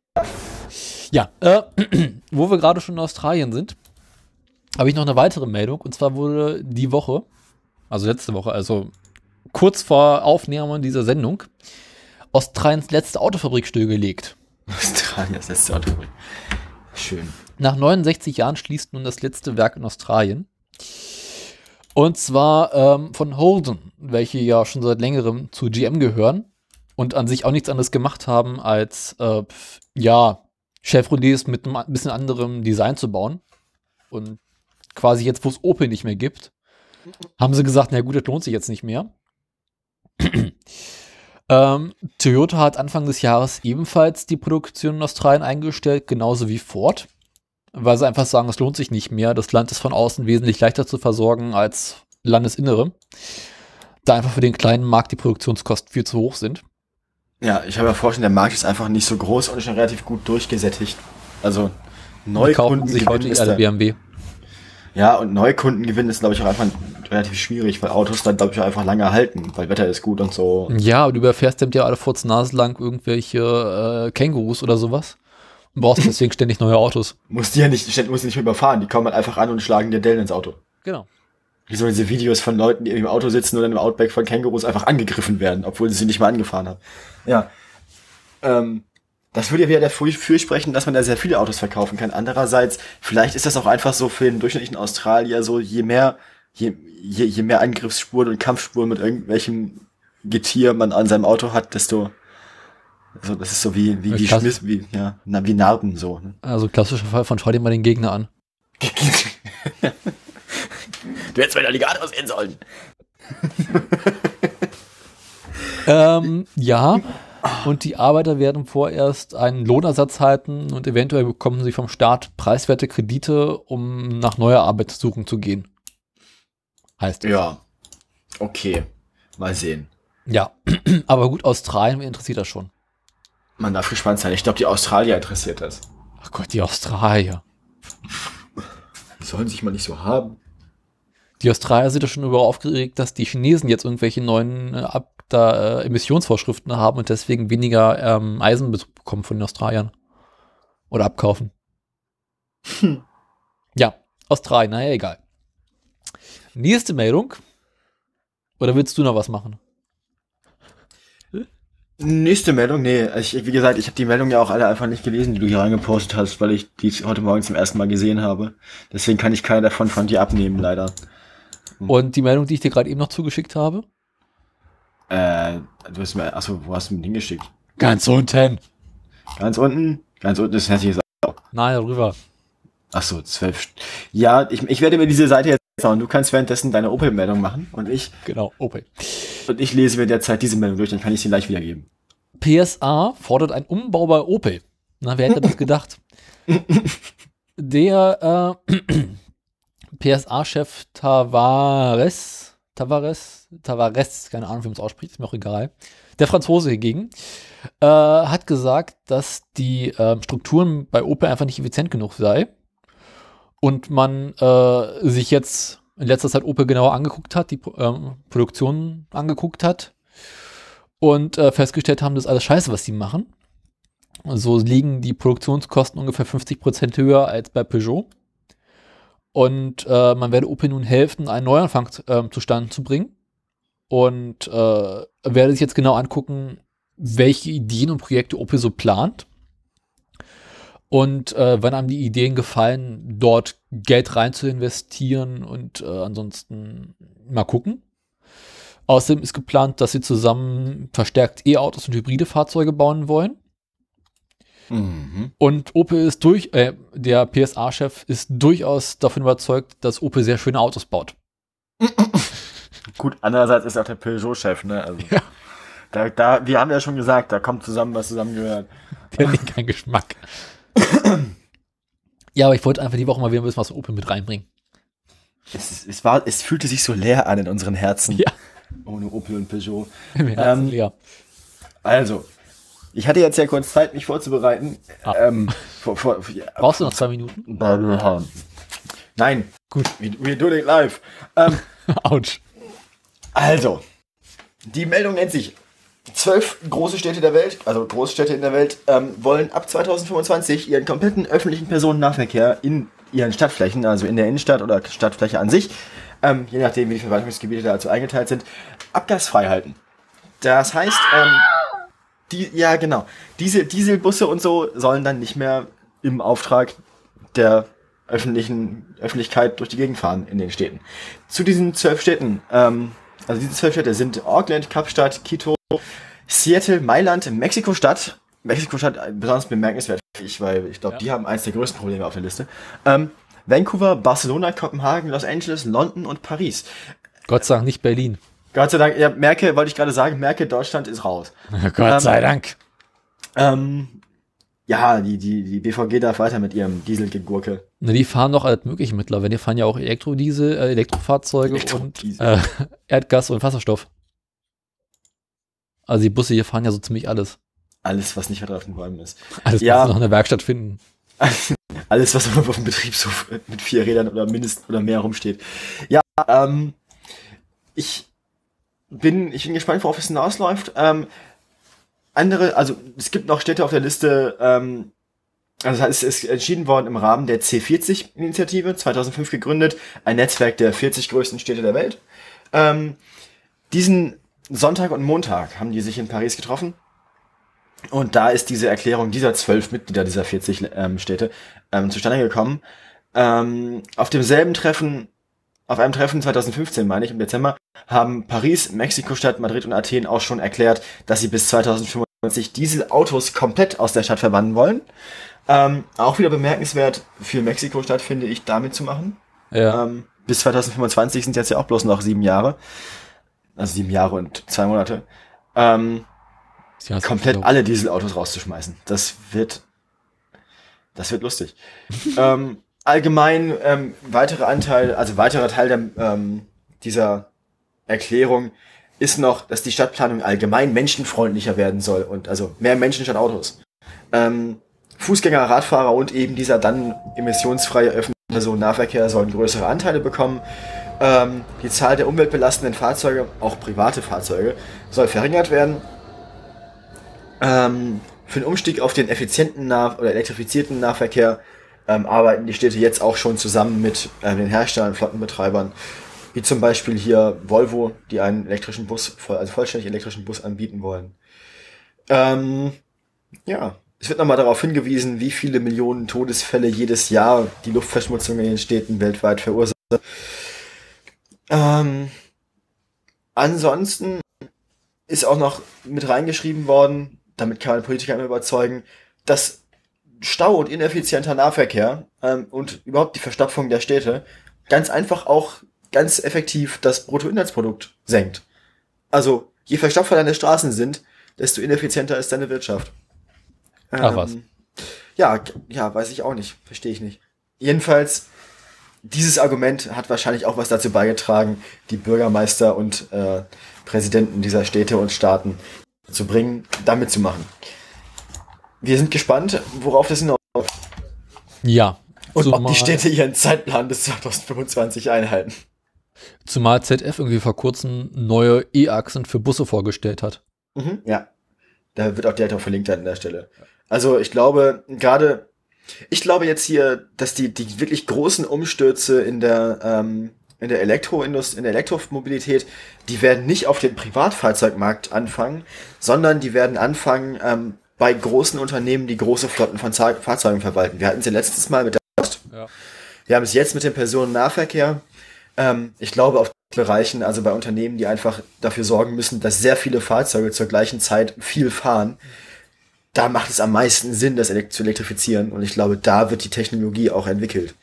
Ja, äh, wo wir gerade schon in Australien sind, habe ich noch eine weitere Meldung. Und zwar wurde die Woche, also letzte Woche, also kurz vor Aufnahme dieser Sendung, Australiens letzte Automfabrik stillgelegt. Australien, das letzte Auto. Schön. Nach 69 Jahren schließt nun das letzte Werk in Australien. Und zwar ähm, von Holden, welche ja schon seit längerem zu GM gehören und an sich auch nichts anderes gemacht haben, als äh, ja, Chevrolets mit einem bisschen anderem Design zu bauen. Und quasi jetzt, wo es Opel nicht mehr gibt, haben sie gesagt, na gut, das lohnt sich jetzt nicht mehr. ähm, Toyota hat Anfang des Jahres ebenfalls die Produktion in Australien eingestellt, genauso wie Ford weil sie einfach sagen, es lohnt sich nicht mehr. Das Land ist von außen wesentlich leichter zu versorgen als Landesinnere. Da einfach für den kleinen Markt die Produktionskosten viel zu hoch sind. Ja, ich habe ja vorstellen, der Markt ist einfach nicht so groß und schon relativ gut durchgesättigt. Also kaufen sich heute ist alle BMW. Ja, und Neukundengewinn ist, glaube ich, auch einfach relativ schwierig, weil Autos dann, glaube ich, auch einfach lange halten, weil Wetter ist gut und so. Ja, aber du überfährst dem ja alle Furz Nase lang irgendwelche äh, Kängurus oder sowas. Und brauchst deswegen ständig neue Autos. Musst die ja nicht, ständig- musst die nicht mehr überfahren. Die kommen halt einfach an und schlagen dir Dellen ins Auto. Genau. Wie so diese Videos von Leuten, die im Auto sitzen oder im Outback von Kängurus einfach angegriffen werden, obwohl sie sie nicht mal angefahren haben. Ja. Ähm, das würde ja wieder dafür sprechen, dass man da sehr viele Autos verkaufen kann. Andererseits, vielleicht ist das auch einfach so für den durchschnittlichen Australier so, je mehr, je, je, je mehr Angriffsspuren und Kampfspuren mit irgendwelchem Getier man an seinem Auto hat, desto, also das ist so wie, wie, wie. Schmiss, wie, ja, na, wie Narben so. Ne? Also klassischer Fall von schau dir mal den Gegner an. du hättest mein Alligator sehen sollen. Ähm, ja. Und die Arbeiter werden vorerst einen Lohnersatz halten und eventuell bekommen sie vom Staat preiswerte Kredite, um nach neuer Arbeit suchen zu gehen. Heißt es. Ja. Okay. Mal sehen. Ja. Aber gut, Australien interessiert das schon. Man darf gespannt sein. Ich glaube, die Australier interessiert das. Ach Gott, die Australier. Die sollen sich mal nicht so haben. Die Australier sind ja schon über aufgeregt, dass die Chinesen jetzt irgendwelche neuen äh, Ab da, äh, Emissionsvorschriften haben und deswegen weniger ähm, Eisen be- bekommen von den Australiern. Oder abkaufen. Ja, Australien, naja, egal. Nächste Meldung. Oder willst du noch was machen? Nächste Meldung, nee, ich, wie gesagt, ich habe die Meldung ja auch alle einfach nicht gelesen, die du hier reingepostet hast, weil ich die heute Morgen zum ersten Mal gesehen habe. Deswegen kann ich keine davon von dir abnehmen, leider. Und die Meldung, die ich dir gerade eben noch zugeschickt habe? Äh, du hast mir, achso, wo hast du mir den geschickt? Ganz unten. Ganz unten? Ganz unten ist hässliches Nein, darüber. Achso, zwölf. Ja, ich, ich werde mir diese Seite jetzt anschauen. Du kannst währenddessen deine Opel-Meldung machen und ich, Genau, Opel. und ich lese mir derzeit diese Meldung durch, dann kann ich sie gleich wiedergeben. PSA fordert einen Umbau bei Opel. Na, wer hätte das gedacht? Der äh, PSA-Chef Tavares, Tavares, Tavares, keine Ahnung, wie man es ausspricht, ist mir auch egal. Der Franzose hingegen äh, hat gesagt, dass die ähm, Strukturen bei Opel einfach nicht effizient genug sei und man äh, sich jetzt in letzter Zeit Opel genauer angeguckt hat, die ähm, Produktion angeguckt hat und äh, festgestellt haben, das ist alles scheiße, was die machen. So liegen die Produktionskosten ungefähr 50% höher als bei Peugeot. Und äh, man werde Opel nun helfen, einen Neuanfang ähm, zustande zu bringen. Und äh, werde sich jetzt genau angucken, welche Ideen und Projekte Opel so plant. Und äh, wenn einem die Ideen gefallen, dort Geld rein zu investieren und äh, ansonsten mal gucken. Außerdem ist geplant, dass sie zusammen verstärkt E-Autos und hybride Fahrzeuge bauen wollen. Mhm. Und Opel ist durch, äh, der PSA-Chef ist durchaus davon überzeugt, dass Opel sehr schöne Autos baut. Gut, andererseits ist auch der Peugeot-Chef, ne? Also, Ja. da, da, wir haben ja schon gesagt, da kommt zusammen, was zusammengehört. Der hat keinen Geschmack. ja, aber ich wollte einfach die Woche mal wieder ein bisschen was von Opel mit reinbringen. Es, es, war, es fühlte sich so leer an in unseren Herzen. Ja. Ohne Opel und Peugeot. Im Herzen Ähm, leer. Also, ich hatte jetzt ja kurz Zeit, mich vorzubereiten. Ah. Ähm, vor, vor, ja, Brauchst du noch zwei Minuten? Nein. Gut. We, we do it live. Ähm, Autsch. also, die Meldung nennt sich Zwölf große Städte der Welt, also Großstädte in der Welt, ähm, wollen ab 2025 ihren kompletten öffentlichen Personennahverkehr in ihren Stadtflächen, also in der Innenstadt oder Stadtfläche an sich, ähm, je nachdem wie die Verwaltungsgebiete dazu eingeteilt sind, abgasfrei halten. Das heißt, ähm, die, ja genau, diese Dieselbusse und so sollen dann nicht mehr im Auftrag der öffentlichen Öffentlichkeit durch die Gegend fahren in den Städten. Zu diesen zwölf Städten, ähm, also diese zwölf Städte sind Auckland, Kapstadt, Quito, Seattle, Mailand, Mexiko-Stadt. Mexiko-Stadt äh, besonders bemerkenswert, ich, weil ich glaube, Ja. die haben eins der größten Probleme auf der Liste. Ähm, Vancouver, Barcelona, Kopenhagen, Los Angeles, London und Paris. Gott sei Dank nicht Berlin. Gott sei Dank, ja, merke, wollte ich gerade sagen, merke, Deutschland ist raus. Gott sei Dank. Ähm, ja, die, die, die BVG darf weiter mit ihrem Dieselgegurke. Na, die fahren doch alles mögliche mittlerweile. Die fahren ja auch Elektrodiesel, äh, Elektrofahrzeuge Elektrodiesel. und äh, Erdgas und Wasserstoff. Also die Busse hier fahren ja so ziemlich alles. Alles, was nicht weiter auf den Bäumen ist. Alles Ja. du noch in der Werkstatt finden. Alles, was auf dem Betriebshof mit vier Rädern oder mindest oder mehr rumsteht. Ja, ähm, ich bin, ich bin gespannt, worauf es hinausläuft. Ähm, andere, also es gibt noch Städte auf der Liste, ähm, also es ist entschieden worden im Rahmen der C40-Initiative, 2005 gegründet, ein Netzwerk der 40 größten Städte der Welt. Ähm, diesen Sonntag und Montag haben die sich in Paris getroffen. Und da ist diese Erklärung dieser zwölf Mitglieder dieser 40 ähm, Städte ähm, zustande gekommen. Ähm, auf demselben Treffen, auf einem Treffen 2015, meine ich, im Dezember, haben Paris, Mexiko-Stadt, Madrid und Athen auch schon erklärt, dass sie bis 2025 Dieselautos komplett aus der Stadt verbannen wollen. Ähm, auch wieder bemerkenswert für Mexiko-Stadt, finde ich, damit zu machen. Ja. Ähm, bis 2025 sind jetzt ja auch bloß noch sieben Jahre. Also sieben Jahre und zwei Monate. Ähm, komplett alle Dieselautos rauszuschmeißen. Das wird, das wird lustig. ähm, allgemein ähm, weitere Anteil, also weiterer Teil der, ähm, dieser Erklärung ist noch, dass die Stadtplanung allgemein menschenfreundlicher werden soll und also mehr Menschen statt Autos. Ähm, Fußgänger, Radfahrer und eben dieser dann emissionsfreie öffentliche Personennahverkehr sollen größere Anteile bekommen. Ähm, die Zahl der umweltbelastenden Fahrzeuge, auch private Fahrzeuge, soll verringert werden. Ähm, für den Umstieg auf den effizienten nah oder elektrifizierten Nahverkehr ähm, arbeiten die Städte jetzt auch schon zusammen mit ähm, den Herstellern Flottenbetreibern, wie zum Beispiel hier Volvo, die einen elektrischen Bus, voll, also vollständig elektrischen Bus anbieten wollen. Ähm, ja, es wird nochmal darauf hingewiesen, wie viele Millionen Todesfälle jedes Jahr die Luftverschmutzung in den Städten weltweit verursacht. Ähm, ansonsten ist auch noch mit reingeschrieben worden, damit kann man Politiker immer überzeugen, dass Stau und ineffizienter Nahverkehr ähm, und überhaupt die Verstopfung der Städte ganz einfach auch ganz effektiv das Bruttoinlandsprodukt senkt. Also je verstopfter deine Straßen sind, desto ineffizienter ist deine Wirtschaft. Ach was. Ja, g- ja, weiß ich auch nicht, verstehe ich nicht. Jedenfalls, dieses Argument hat wahrscheinlich auch was dazu beigetragen, die Bürgermeister und äh, Präsidenten dieser Städte und Staaten zu bringen, damit zu machen. Wir sind gespannt, worauf das hinaus Ja. und ob die Städte ihren Zeitplan bis 2025 einhalten. Zumal ZF irgendwie vor kurzem neue E-Achsen für Busse vorgestellt hat. Mhm, ja. Da wird auch direkt auch verlinkt an der Stelle. Also ich glaube, gerade, ich glaube jetzt hier, dass die, die wirklich großen Umstürze in der, ähm, in der Elektroindustrie, in der Elektromobilität, die werden nicht auf dem Privatfahrzeugmarkt anfangen, sondern die werden anfangen, ähm, bei großen Unternehmen, die große Flotten von Fahrzeugen verwalten. Wir hatten es ja letztes Mal mit der Post. Ja. Wir haben es jetzt mit dem Personennahverkehr. Ähm, ich glaube, auf Bereichen, also bei Unternehmen, die einfach dafür sorgen müssen, dass sehr viele Fahrzeuge zur gleichen Zeit viel fahren, da macht es am meisten Sinn, das zu elektrifizieren. Und ich glaube, da wird die Technologie auch entwickelt.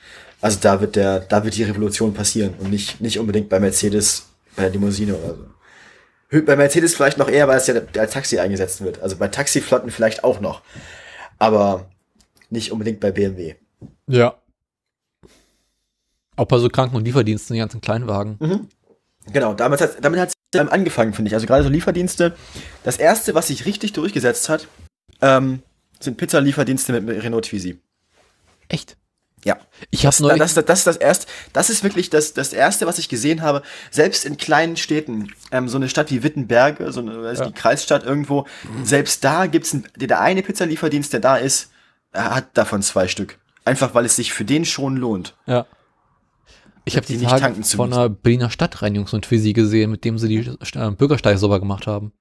Also da wird der, da wird die Revolution passieren und nicht, nicht unbedingt bei Mercedes, bei der Limousine oder so. Bei Mercedes vielleicht noch eher, weil es ja als Taxi eingesetzt wird. Also bei Taxiflotten vielleicht auch noch. Aber nicht unbedingt bei BMW. Ja. Auch bei so Kranken- und Lieferdiensten, die ganzen Kleinwagen. Genau, damit hat damit hat's ähm, angefangen, finde ich. Also gerade so Lieferdienste. Das erste, was sich richtig durchgesetzt hat, ähm, sind Pizzalieferdienste mit, Renault Twizy. Echt? Ja. Ich habe Das, neulich, das, das, das ist das erste, das ist wirklich das, das erste, was ich gesehen habe. Selbst in kleinen Städten, ähm, so eine Stadt wie Wittenberge, so eine, Ja. die Kreisstadt irgendwo, selbst da gibt's ein, der eine Pizzalieferdienst, der da ist, hat davon zwei Stück. Einfach weil es sich für den schon lohnt. ja. Ich habe die die nicht Tage tanken zu von einer Berliner Stadtreinigung so ein Twizy gesehen, mit dem sie die äh, Bürgersteige sauber gemacht haben.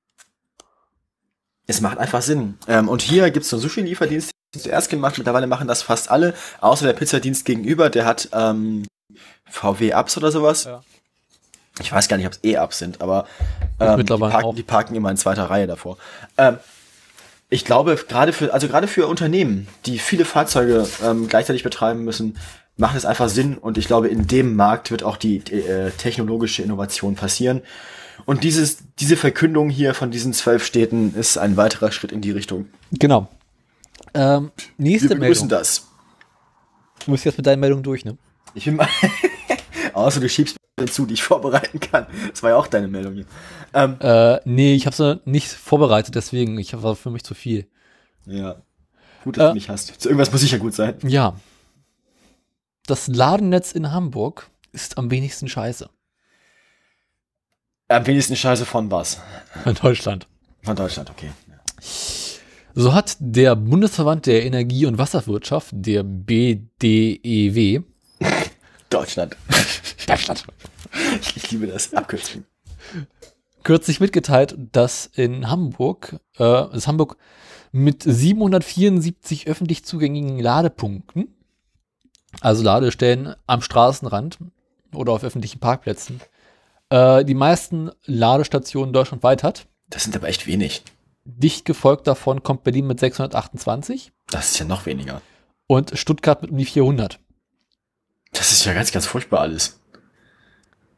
Es macht einfach Sinn. Ähm, und hier gibt's so einen Sushi-Lieferdienst, den zuerst gemacht. Mittlerweile machen das fast alle, außer der Pizzadienst gegenüber, der hat ähm, VW-Ups oder sowas. Ja. Ich weiß gar nicht, ob es E-Ups sind, aber ähm, mittlerweile die, parken, auch. die parken immer in zweiter Reihe davor. Ähm, ich glaube, gerade für, also gerade für Unternehmen, die viele Fahrzeuge ähm, gleichzeitig betreiben müssen, macht es einfach Sinn und ich glaube, in dem Markt wird auch die, äh, technologische Innovation passieren. Und dieses, diese Verkündung hier von diesen zwölf Städten ist ein weiterer Schritt in die Richtung. Genau. Ähm, nächste Wir begrüßen Meldung. das. Du musst jetzt mit deinen Meldungen durch, ne? Ich bin mal. Außer du schiebst mir zu, die ich vorbereiten kann. Das war ja auch deine Meldung hier. Ähm, Äh, nee, ich habe sie nicht vorbereitet, deswegen, ich war für mich zu viel. ja. Gut, dass Äh. du mich hast. Zu irgendwas muss ich ja gut sein. Ja. Das Ladennetz in Hamburg ist am wenigsten scheiße. Am wenigsten Scheiße von was? In Deutschland. Von Deutschland, okay. So hat der Bundesverband der Energie- und Wasserwirtschaft, der BDEW, Deutschland. Deutschland, Ich, ich liebe das. Abkürzung. kürzlich mitgeteilt, dass in Hamburg, äh, dass Hamburg mit 774 öffentlich zugänglichen Ladepunkten, also Ladestellen am Straßenrand oder auf öffentlichen Parkplätzen, äh, die meisten Ladestationen deutschlandweit hat. Das sind aber echt wenig. Dicht gefolgt davon kommt Berlin mit 628 Das ist ja noch weniger. und Stuttgart mit um die 400. Das ist ja ganz, ganz furchtbar alles.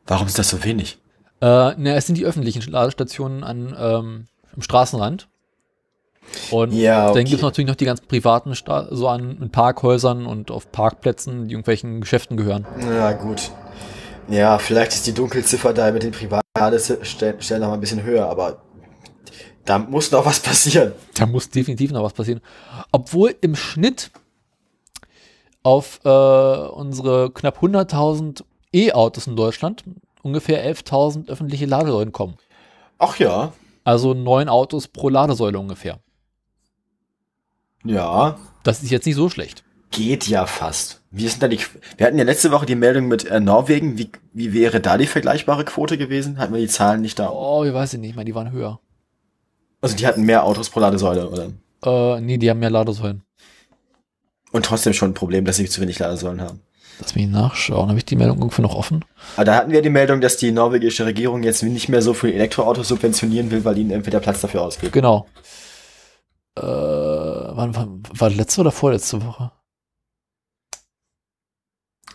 Warum ist das so wenig? Äh, na, es sind die öffentlichen Ladestationen an, ähm, am Straßenrand. Und Ja, dann okay. gibt es natürlich noch die ganzen privaten, Sta so an Parkhäusern und auf Parkplätzen, die irgendwelchen Geschäften gehören. Ja, gut. Ja, vielleicht ist die Dunkelziffer da mit den Privatstellen noch mal ein bisschen höher, aber da muss noch was passieren. Da muss definitiv noch was passieren. Obwohl im Schnitt auf äh, unsere knapp 100.000 E-Autos in Deutschland ungefähr 11.000 öffentliche Ladesäulen kommen. Ach ja. Also neun Autos pro Ladesäule ungefähr. Ja, Das ist jetzt nicht so schlecht. geht ja fast. Wie ist denn da die, Qu- wir hatten ja letzte Woche die Meldung mit äh, Norwegen. Wie, wie wäre da die vergleichbare Quote gewesen? Hatten wir die Zahlen nicht da? Oh, ich weiß nicht, ich meine, die waren höher. Also die hatten mehr Autos pro Ladesäule, oder? Äh, nee, die haben mehr Ladesäulen. Und trotzdem schon ein Problem, dass sie zu wenig Ladesäulen haben. Lass mich nachschauen. Habe ich die Meldung irgendwo noch offen? Aber da hatten wir die Meldung, dass die norwegische Regierung jetzt nicht mehr so viel Elektroautos subventionieren will, weil ihnen entweder Platz dafür ausgeht. Genau. Äh, wann, wann, war letzte oder vorletzte Woche?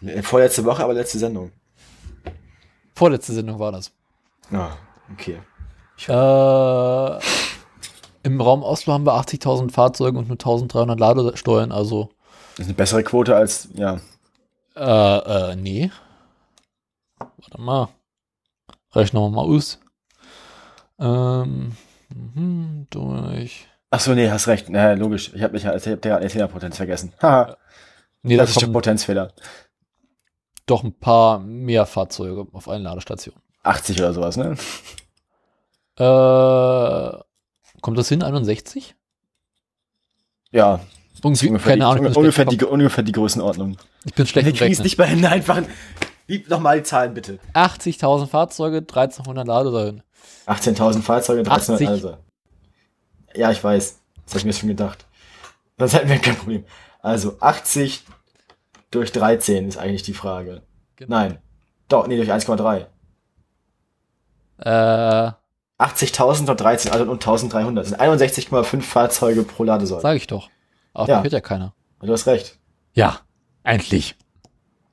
Äh, Vorletzte Woche, aber letzte Sendung. Vorletzte Sendung war das. Ah, okay. Äh, Im Raum Oslo haben wir 80.000 Fahrzeuge und nur 1.300 Ladesteuern, also Das ist eine bessere Quote als, ja. Äh, äh, nee. Warte mal. Rechnen wir mal aus. Ähm, mhm, durch. Ach so, nee, hast recht. Na, logisch. Ich habe mich als Erzählerpotenz vergessen. Haha. Nee, das da ist Potenzfehler. doch ein paar mehr Fahrzeuge auf allen Ladestationen. 80 oder sowas, ne? Äh, kommt das hin? 61? Ja, Irgendwie, ungefähr, keine Ahnung. die, Ich bin, ungefähr, die, ungefähr die Größenordnung. ich bin schlecht es Rechnen. nicht mehr hin, einfach. Nochmal die Zahlen bitte. 80.000 Fahrzeuge, 1.300 Ladesäulen. 18.000 Fahrzeuge, 1300 80. Ja, ich weiß. Das habe ich mir schon gedacht. Das hätten wir kein Problem. Also 80 durch 13 ist eigentlich die Frage. Genau. Nein. Doch, nee, durch 1,3. Äh, 80.000 durch 13, also und 1.300. Das sind 61,5 Fahrzeuge pro Ladesäule. sag ich doch. Aber Ja. hört ja keiner. Du hast recht. Ja, endlich.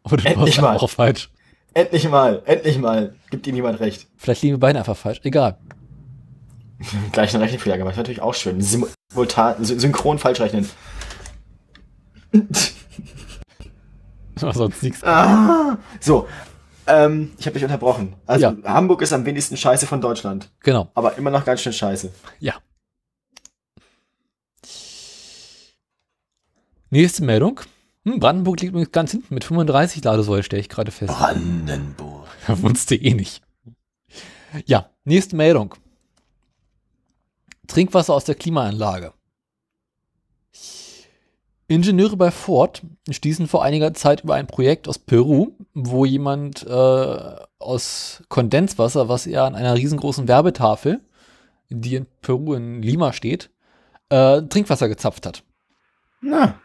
Oder du Endlich mal. auch falsch. Endlich mal, endlich mal. Gibt ihm niemand recht. Vielleicht liegen wir beide einfach falsch. Egal. Gleich einen Rechenfehler gemacht. Natürlich auch schön. Simultan, sy- synchron falsch rechnen. Sonst nichts. Ah, so. Ähm, ich habe dich unterbrochen. Also Ja. Hamburg ist am wenigsten scheiße von Deutschland. Genau. Aber immer noch ganz schön scheiße. Ja. Nächste Meldung. Hm, Brandenburg liegt übrigens ganz hinten mit 35 Ladesäulen, stelle ich gerade fest. Brandenburg. Wusste eh nicht. Ja, nächste Meldung. Trinkwasser aus der Klimaanlage. Ingenieure bei Ford stießen vor einiger Zeit über ein Projekt aus Peru, wo jemand äh, aus Kondenswasser, was er an einer riesengroßen Werbetafel, die in Peru in Lima steht, äh, Trinkwasser gezapft hat. Na,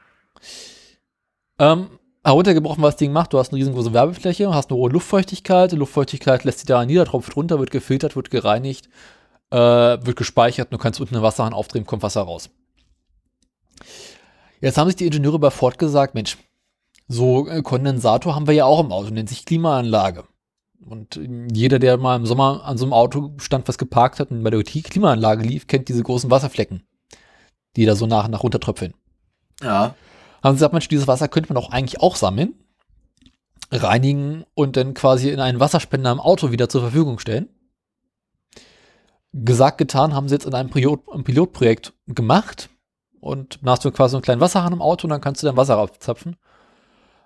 Ähm, heruntergebrochen, was das Ding macht, du hast eine riesengroße Werbefläche, hast eine hohe Luftfeuchtigkeit, die Luftfeuchtigkeit lässt sich da nieder, tropft runter, wird gefiltert, wird gereinigt, äh, wird gespeichert, du kannst unten einen Wasserhahn aufdrehen, kommt Wasser raus. Jetzt haben sich die Ingenieure bei Ford gesagt, Mensch, so äh, Kondensator haben wir ja auch im Auto, nennt sich Klimaanlage. Und jeder, der mal im Sommer an so einem Auto stand, was geparkt hat und bei der Klimaanlage lief, kennt diese großen Wasserflecken, die da so nach und nach runtertröpfeln ja. haben sie gesagt, Mensch, dieses Wasser könnte man doch eigentlich auch sammeln, reinigen und dann quasi in einen Wasserspender im Auto wieder zur Verfügung stellen. Gesagt, getan, haben sie jetzt in einem Pilot, Pilotprojekt gemacht und dann hast du quasi so einen kleinen Wasserhahn im Auto und dann kannst du dein Wasser abzapfen.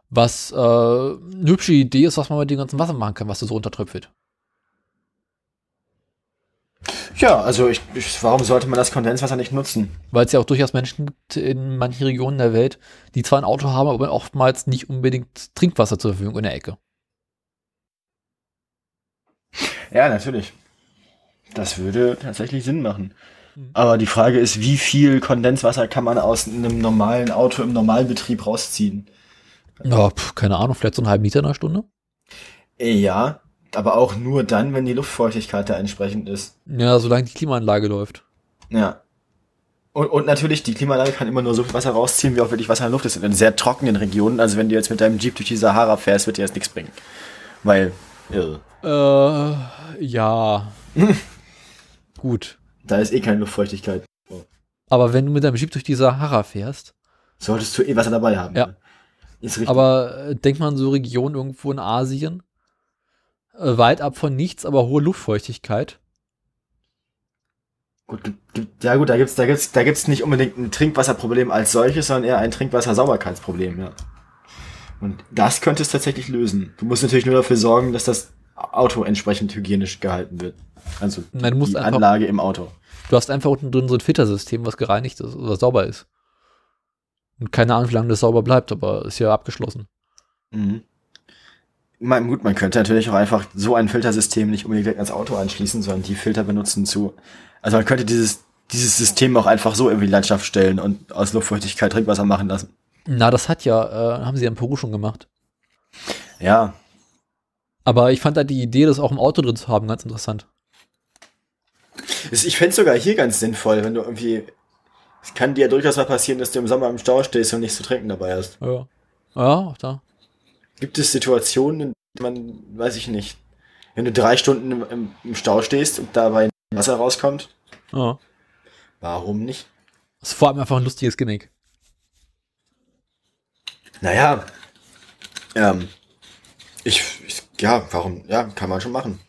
Was äh, eine hübsche Idee ist, was man mit dem ganzen Wasser machen kann, was da so runtertröpfelt. Ja, also ich, ich, warum sollte man das Kondenswasser nicht nutzen? Weil es ja auch durchaus Menschen gibt in manchen Regionen der Welt, die zwar ein Auto haben, aber oftmals nicht unbedingt Trinkwasser zur Verfügung in der Ecke. Ja, natürlich. Das würde tatsächlich Sinn machen. Mhm. Aber die Frage ist, wie viel Kondenswasser kann man aus einem normalen Auto im Normalbetrieb rausziehen? Ja, pf, keine Ahnung, vielleicht so einen halben Liter in einer Stunde. Ja, aber auch nur dann, wenn die Luftfeuchtigkeit da entsprechend ist. Ja, solange die Klimaanlage läuft. Ja. Und, und natürlich, die Klimaanlage kann immer nur so viel Wasser rausziehen, wie auch wirklich Wasser in der Luft ist. In sehr trockenen Regionen, also wenn du jetzt mit deinem Jeep durch die Sahara fährst, wird dir das nichts bringen. Weil, äh, Äh, ja. Gut. da ist eh keine Luftfeuchtigkeit. Aber wenn du mit deinem Jeep durch die Sahara fährst, Solltest du eh Wasser dabei haben. Ja. ne? Aber äh, denkt man so Regionen irgendwo in Asien, äh, weit ab von nichts, aber hohe Luftfeuchtigkeit. Gut, gibt- ja gut, da gibt's, da gibt's, da gibt's nicht unbedingt ein Trinkwasserproblem als solches, sondern eher ein Trinkwassersauberkeitsproblem, ja. Und das könnte es tatsächlich lösen. Du musst natürlich nur dafür sorgen, dass das Auto entsprechend hygienisch gehalten wird. Also Nein, die einfach- Anlage im Auto. Du hast einfach unten drin so ein Filtersystem, was gereinigt ist oder sauber ist. Und keine Ahnung, wie lange das sauber bleibt, aber ist ja abgeschlossen. Mhm. Man, gut, man könnte natürlich auch einfach so ein Filtersystem nicht unbedingt direkt ans Auto anschließen, sondern die Filter benutzen zu. Also man könnte dieses, dieses System auch einfach so irgendwie in die Landschaft stellen und aus Luftfeuchtigkeit Trinkwasser machen lassen. Na, das hat ja, äh, haben sie ja in Peru schon gemacht. Ja, Aber ich fand da die Idee, das auch im Auto drin zu haben, ganz interessant. Es- Ich fände sogar hier ganz sinnvoll, wenn du irgendwie. Es kann dir ja durchaus mal passieren, dass du im Sommer im Stau stehst und nichts zu trinken dabei hast. Ja. Ja, auch da. Gibt es Situationen, in denen man, weiß ich nicht, wenn du drei Stunden im, im, im Stau stehst und dabei Wasser rauskommt? Ja. Warum nicht? Das ist vor allem einfach ein lustiges Gimmick. Naja. Ähm. Ich, ich. Ja, warum? Ja, kann man schon machen.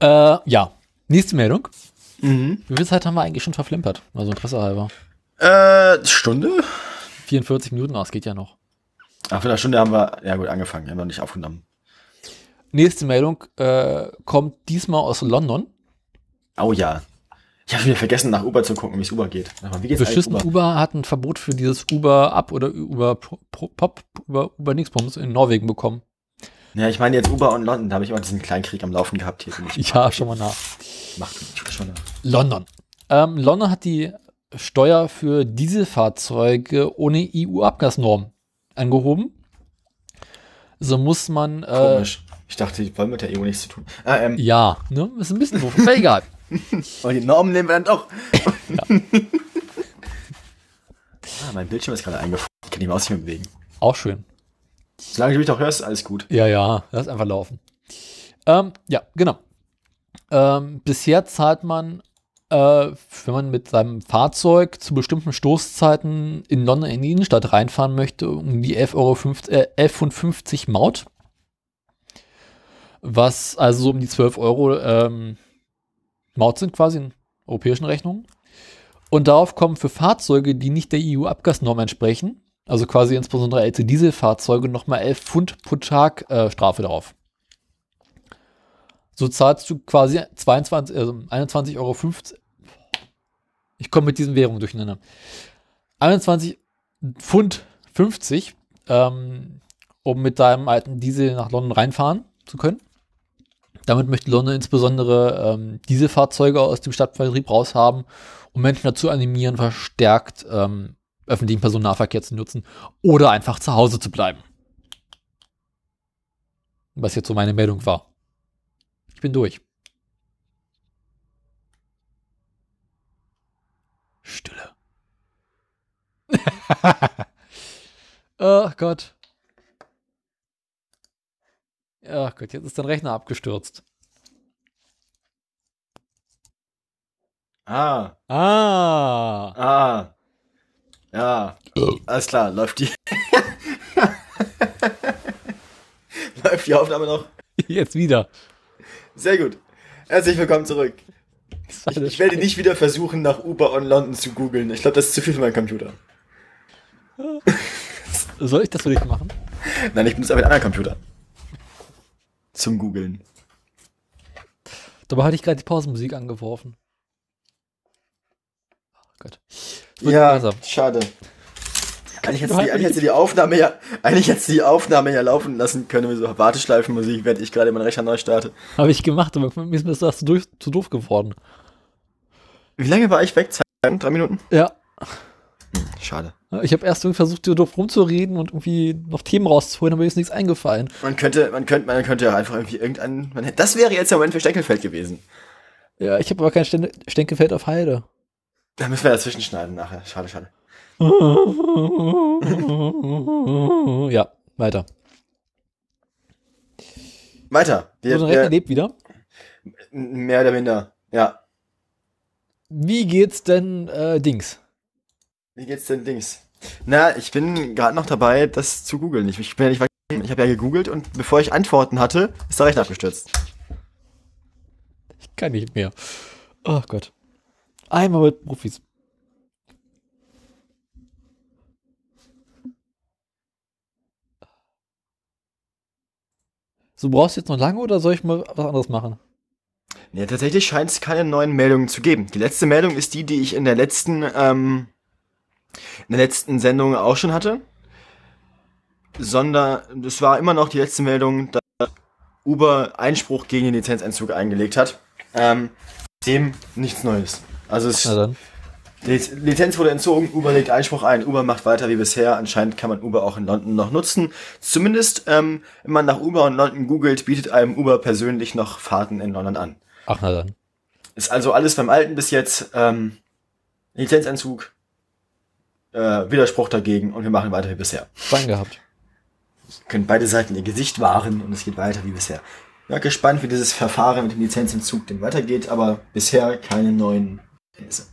Äh, ja. Nächste Meldung. Mhm. Wie viel Zeit haben wir eigentlich schon verflimpert? Also Interesse halber. Äh, Stunde? 44 Minuten, es geht ja noch. Ach, für eine Stunde haben wir, ja gut, angefangen, haben wir noch nicht aufgenommen. Nächste Meldung äh, kommt diesmal aus London. Oh ja. Ich habe wieder vergessen, nach Uber zu gucken, wie es Uber geht. Aber wie geht's Beschissen Uber? hat ein Verbot für dieses Uber Up oder Uber Pop, Uber, Uber Nixbums in Norwegen bekommen. Ja, ich meine jetzt Uber und London, da habe ich immer diesen kleinen Krieg am Laufen gehabt hier. Ja, schon mal nach. Macht schon nach. London. Ähm, London hat die Steuer für Dieselfahrzeuge ohne EU-Abgasnorm angehoben. So muss man. Äh, Komisch. Ich dachte, die wollen mit der EU nichts zu tun. Ah, ähm, Ja, ne? Ist ein bisschen doof, aber egal. aber die Normen nehmen wir dann doch. ah, mein Bildschirm ist gerade eingefroren. Ich kann die Maus nicht mehr bewegen. Auch schön. Solange du mich doch hörst, alles gut. Ja, ja, lass einfach laufen. Ähm, ja, genau. Ähm, bisher zahlt man, äh, wenn man mit seinem Fahrzeug zu bestimmten Stoßzeiten in London in die Innenstadt reinfahren möchte, um die 11,50 Euro, äh, 11,50 Maut. Was also so um die 12 Euro ähm, Maut sind quasi in europäischen Rechnungen. Und darauf kommen für Fahrzeuge, die nicht der EU-Abgasnorm entsprechen, also quasi insbesondere ältere Dieselfahrzeuge, nochmal 11 Pfund pro Tag äh, Strafe drauf. So zahlst du quasi 22, also 21,50 Euro. Ich komme mit diesen Währungen durcheinander. 21 Pfund 50, ähm, um mit deinem alten Diesel nach London reinfahren zu können. Damit möchte London insbesondere ähm, Dieselfahrzeuge aus dem Stadtvertrieb raushaben, um Menschen dazu animieren, verstärkt ähm, öffentlichen Personennahverkehr zu nutzen oder einfach zu Hause zu bleiben. Was jetzt so meine Meldung war. Ich bin durch. Stille. oh Gott. Ach Gott, jetzt ist dein Rechner abgestürzt. Ah, Ah. ah. Ja, alles klar, läuft die. läuft die Aufnahme noch? Jetzt wieder. Sehr gut. Herzlich willkommen zurück. Ich, ich werde nicht wieder versuchen, nach Uber on London zu googeln. Ich glaube, das ist zu viel für meinen Computer. Soll ich das für dich machen? Nein, ich benutze aber einen anderen Computer. Zum Googeln. Dabei hatte ich gerade die Pausenmusik angeworfen. Oh Gott. Ja, besser. schade. Eigentlich du die, eigentlich, hättest du die Aufnahme ja, eigentlich hättest du die Aufnahme ja laufen lassen können, wie so Warteschleifenmusik, während ich gerade meinen Rechner neu starte. Habe ich gemacht, aber mir ist das zu, durch, zu doof geworden. Wie lange war ich weg? Zwei, drei Minuten? Ja. Schade. Ich habe erst irgendwie versucht, dir doof rumzureden und irgendwie noch Themen rauszuholen, aber mir ist nichts eingefallen. Man könnte, man könnte, man könnte ja einfach irgendwie irgendein, man hätte, das wäre jetzt der Moment für Steckelfeld gewesen. Ja, ich habe aber kein Sten Stenkelfeld auf Heide. Da müssen wir dazwischen schneiden nachher. Schade, schade. ja, weiter. Weiter. Wir, Unser Rechner wir, lebt wieder. mehr oder minder. Ja. Wie geht's denn äh, Dings? Wie geht's denn Dings? Na, ich bin gerade noch dabei, das zu googeln. Ich, ich bin ja nicht weit. Ich habe ja gegoogelt und bevor ich Antworten hatte, ist der Rechner abgestürzt. Ich kann nicht mehr. Oh Gott. Einmal mit Profis. So brauchst du jetzt noch lange oder soll ich mal was anderes machen? Ja, tatsächlich scheint es keine neuen Meldungen zu geben. Die letzte Meldung ist die, die ich in der letzten, ähm, in der letzten Sendung auch schon hatte. Sondern es war immer noch die letzte Meldung, dass Uber Einspruch gegen den Lizenzentzug eingelegt hat. Ähm, dem nichts Neues. Also es, Na dann. die Lizenz wurde entzogen, Uber legt Einspruch ein, Uber macht weiter wie bisher. Anscheinend kann man Uber auch in London noch nutzen. Zumindest, ähm, wenn man nach Uber in London googelt, bietet einem Uber persönlich noch Fahrten in London an. Ach, na dann. Ist also alles beim Alten bis jetzt. Ähm, Lizenzentzug, äh, Widerspruch dagegen und wir machen weiter wie bisher. Fein gehabt. Können beide Seiten ihr Gesicht wahren und es geht weiter wie bisher. Ja, gespannt, wie dieses Verfahren mit dem Lizenzentzug denn weitergeht, aber bisher keine neuen Kenntnisse.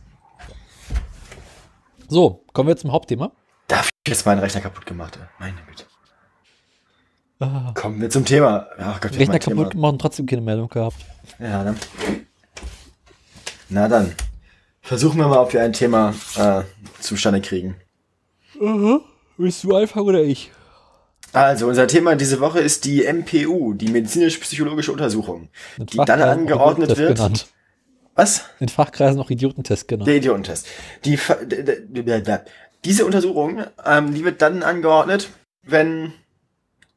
So, kommen wir zum Hauptthema. Da hab ich jetzt meinen Rechner kaputt gemacht. Meine Güte. Ah, Kommen wir zum Thema. Ach Gott, Rechner Thema. kaputt gemacht und trotzdem keine Meldung gehabt. Ja, dann. Na dann. Versuchen wir mal, ob wir ein Thema äh, zustande kriegen. Willst du anfangen oder ich? Also, unser Thema diese Woche ist die MPU, die medizinisch-psychologische Untersuchung, In die dann Fachkreisen auch angeordnet wird. Genannt. Was? In Fachkreisen auch Idiotentest genannt. Der Idiotentest. Die, diese Untersuchung, ähm, die wird dann angeordnet, wenn,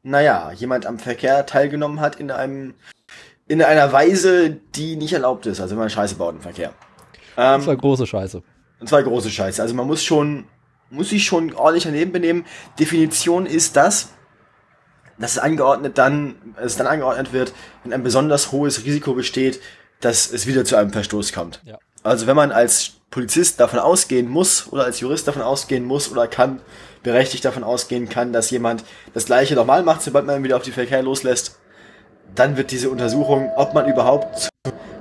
naja, jemand am Verkehr teilgenommen hat in einem, in einer Weise, die nicht erlaubt ist, also wenn man Scheiße baut im Verkehr. Das war große Scheiße. Das war große Scheiße. Also man muss schon, muss sich schon ordentlich daneben benehmen. Definition ist das, dass es angeordnet dann, es dann angeordnet wird, wenn ein besonders hohes Risiko besteht, dass es wieder zu einem Verstoß kommt. Ja. Also wenn man als Polizist davon ausgehen muss oder als Jurist davon ausgehen muss oder kann, berechtigt davon ausgehen kann, dass jemand das gleiche nochmal macht, sobald man ihn wieder auf die Verkehr loslässt, dann wird diese Untersuchung, ob man überhaupt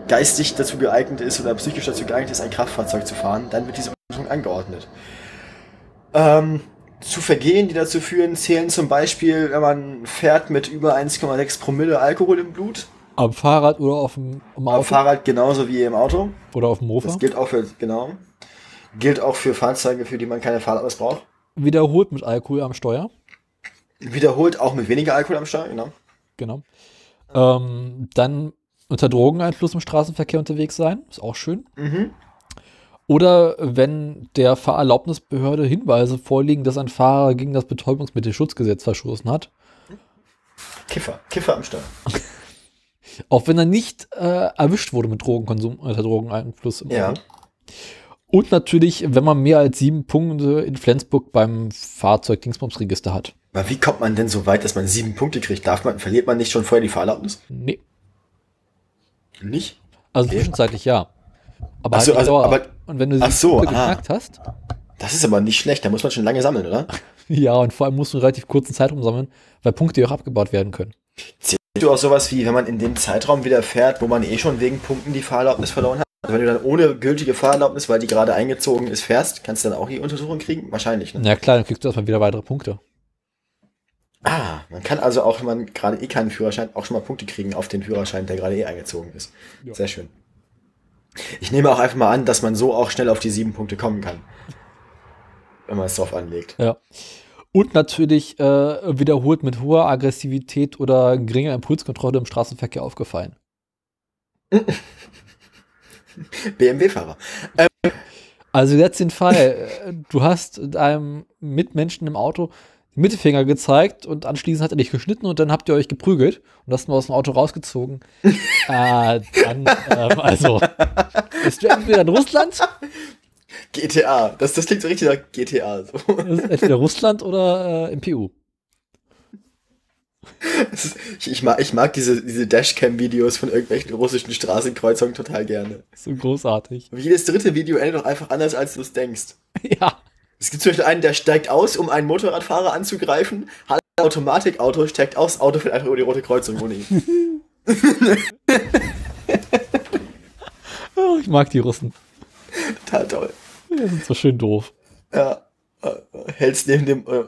geistig dazu geeignet ist oder psychisch dazu geeignet ist, ein Kraftfahrzeug zu fahren, dann wird diese Untersuchung angeordnet. Ähm, zu Vergehen, die dazu führen, zählen zum Beispiel, wenn man fährt mit über 1,6 Promille Alkohol im Blut. Am Fahrrad oder auf dem am Am Fahrrad genauso wie im Auto. Oder auf dem Mofa. Das gilt auch für, genau. Gilt auch für Fahrzeuge, für die man keine Fahrrad braucht. Wiederholt mit Alkohol am Steuer. Wiederholt auch mit weniger Alkohol am Steuer, genau. Genau. Ähm, dann unter Drogeneinfluss im Straßenverkehr unterwegs sein. Ist auch schön. Mhm. Oder wenn der Fahrerlaubnisbehörde Hinweise vorliegen, dass ein Fahrer gegen das Betäubungsmittelschutzgesetz verstoßen hat. Kiffer, Kiffer am Steuer. Auch wenn er nicht äh, erwischt wurde mit Drogenkonsum unter Drogeneinfluss. Im Ja. Und natürlich, wenn man mehr als sieben Punkte in Flensburg beim Fahrzeug Dingsbumsregister hat. Aber wie kommt man denn so weit, dass man sieben Punkte kriegt? Darf man, verliert man nicht schon vorher die Fahrerlaubnis? Nee. Nicht? Also Okay. zwischenzeitlich ja. Aber, so, halt also, aber- und wenn du Ach so, geknackt hast, Das ist aber nicht schlecht, da muss man schon lange sammeln, oder? ja, und vor allem musst du einen relativ kurzen Zeitraum sammeln, weil Punkte ja auch abgebaut werden können. Zählst du auch sowas wie, wenn man in dem Zeitraum wieder fährt, wo man eh schon wegen Punkten die Fahrerlaubnis verloren hat? Also wenn du dann ohne gültige Fahrerlaubnis, weil die gerade eingezogen ist, fährst, kannst du dann auch die Untersuchung kriegen? Wahrscheinlich, ne? Na klar, dann kriegst du erstmal wieder weitere Punkte. Ah, man kann also auch, wenn man gerade eh keinen Führerschein, auch schon mal Punkte kriegen auf den Führerschein, der gerade eh eingezogen ist. Ja. Sehr schön. Ich nehme auch einfach mal an, dass man so auch schnell auf die sieben Punkte kommen kann. Wenn man es drauf anlegt. Ja. Und natürlich äh, wiederholt mit hoher Aggressivität oder geringer Impulskontrolle im Straßenverkehr aufgefallen. BMW-Fahrer. Also jetzt den Fall, du hast deinem Mitmenschen im Auto Mittelfinger gezeigt und anschließend hat er dich geschnitten und dann habt ihr euch geprügelt und hast ihn aus dem Auto rausgezogen. äh, dann, ähm, also, bist du entweder in Russland, GTA. Das, das klingt so richtig nach GTA. So. entweder Russland oder äh, im PU. Ist, ich, ich, mag, ich mag diese, diese Dashcam-Videos von irgendwelchen russischen Straßenkreuzungen total gerne. So großartig. Aber jedes dritte Video endet doch einfach anders, als du es denkst. Ja. Es gibt zum Beispiel einen, der steigt aus, um einen Motorradfahrer anzugreifen. Hat ein Automatikauto, steigt aus, Auto fährt einfach über die rote Kreuzung ohne ihn. Oh, ich mag die Russen. Total toll. Die sind so schön doof. Ja. Äh, hältst neben dem. Äh,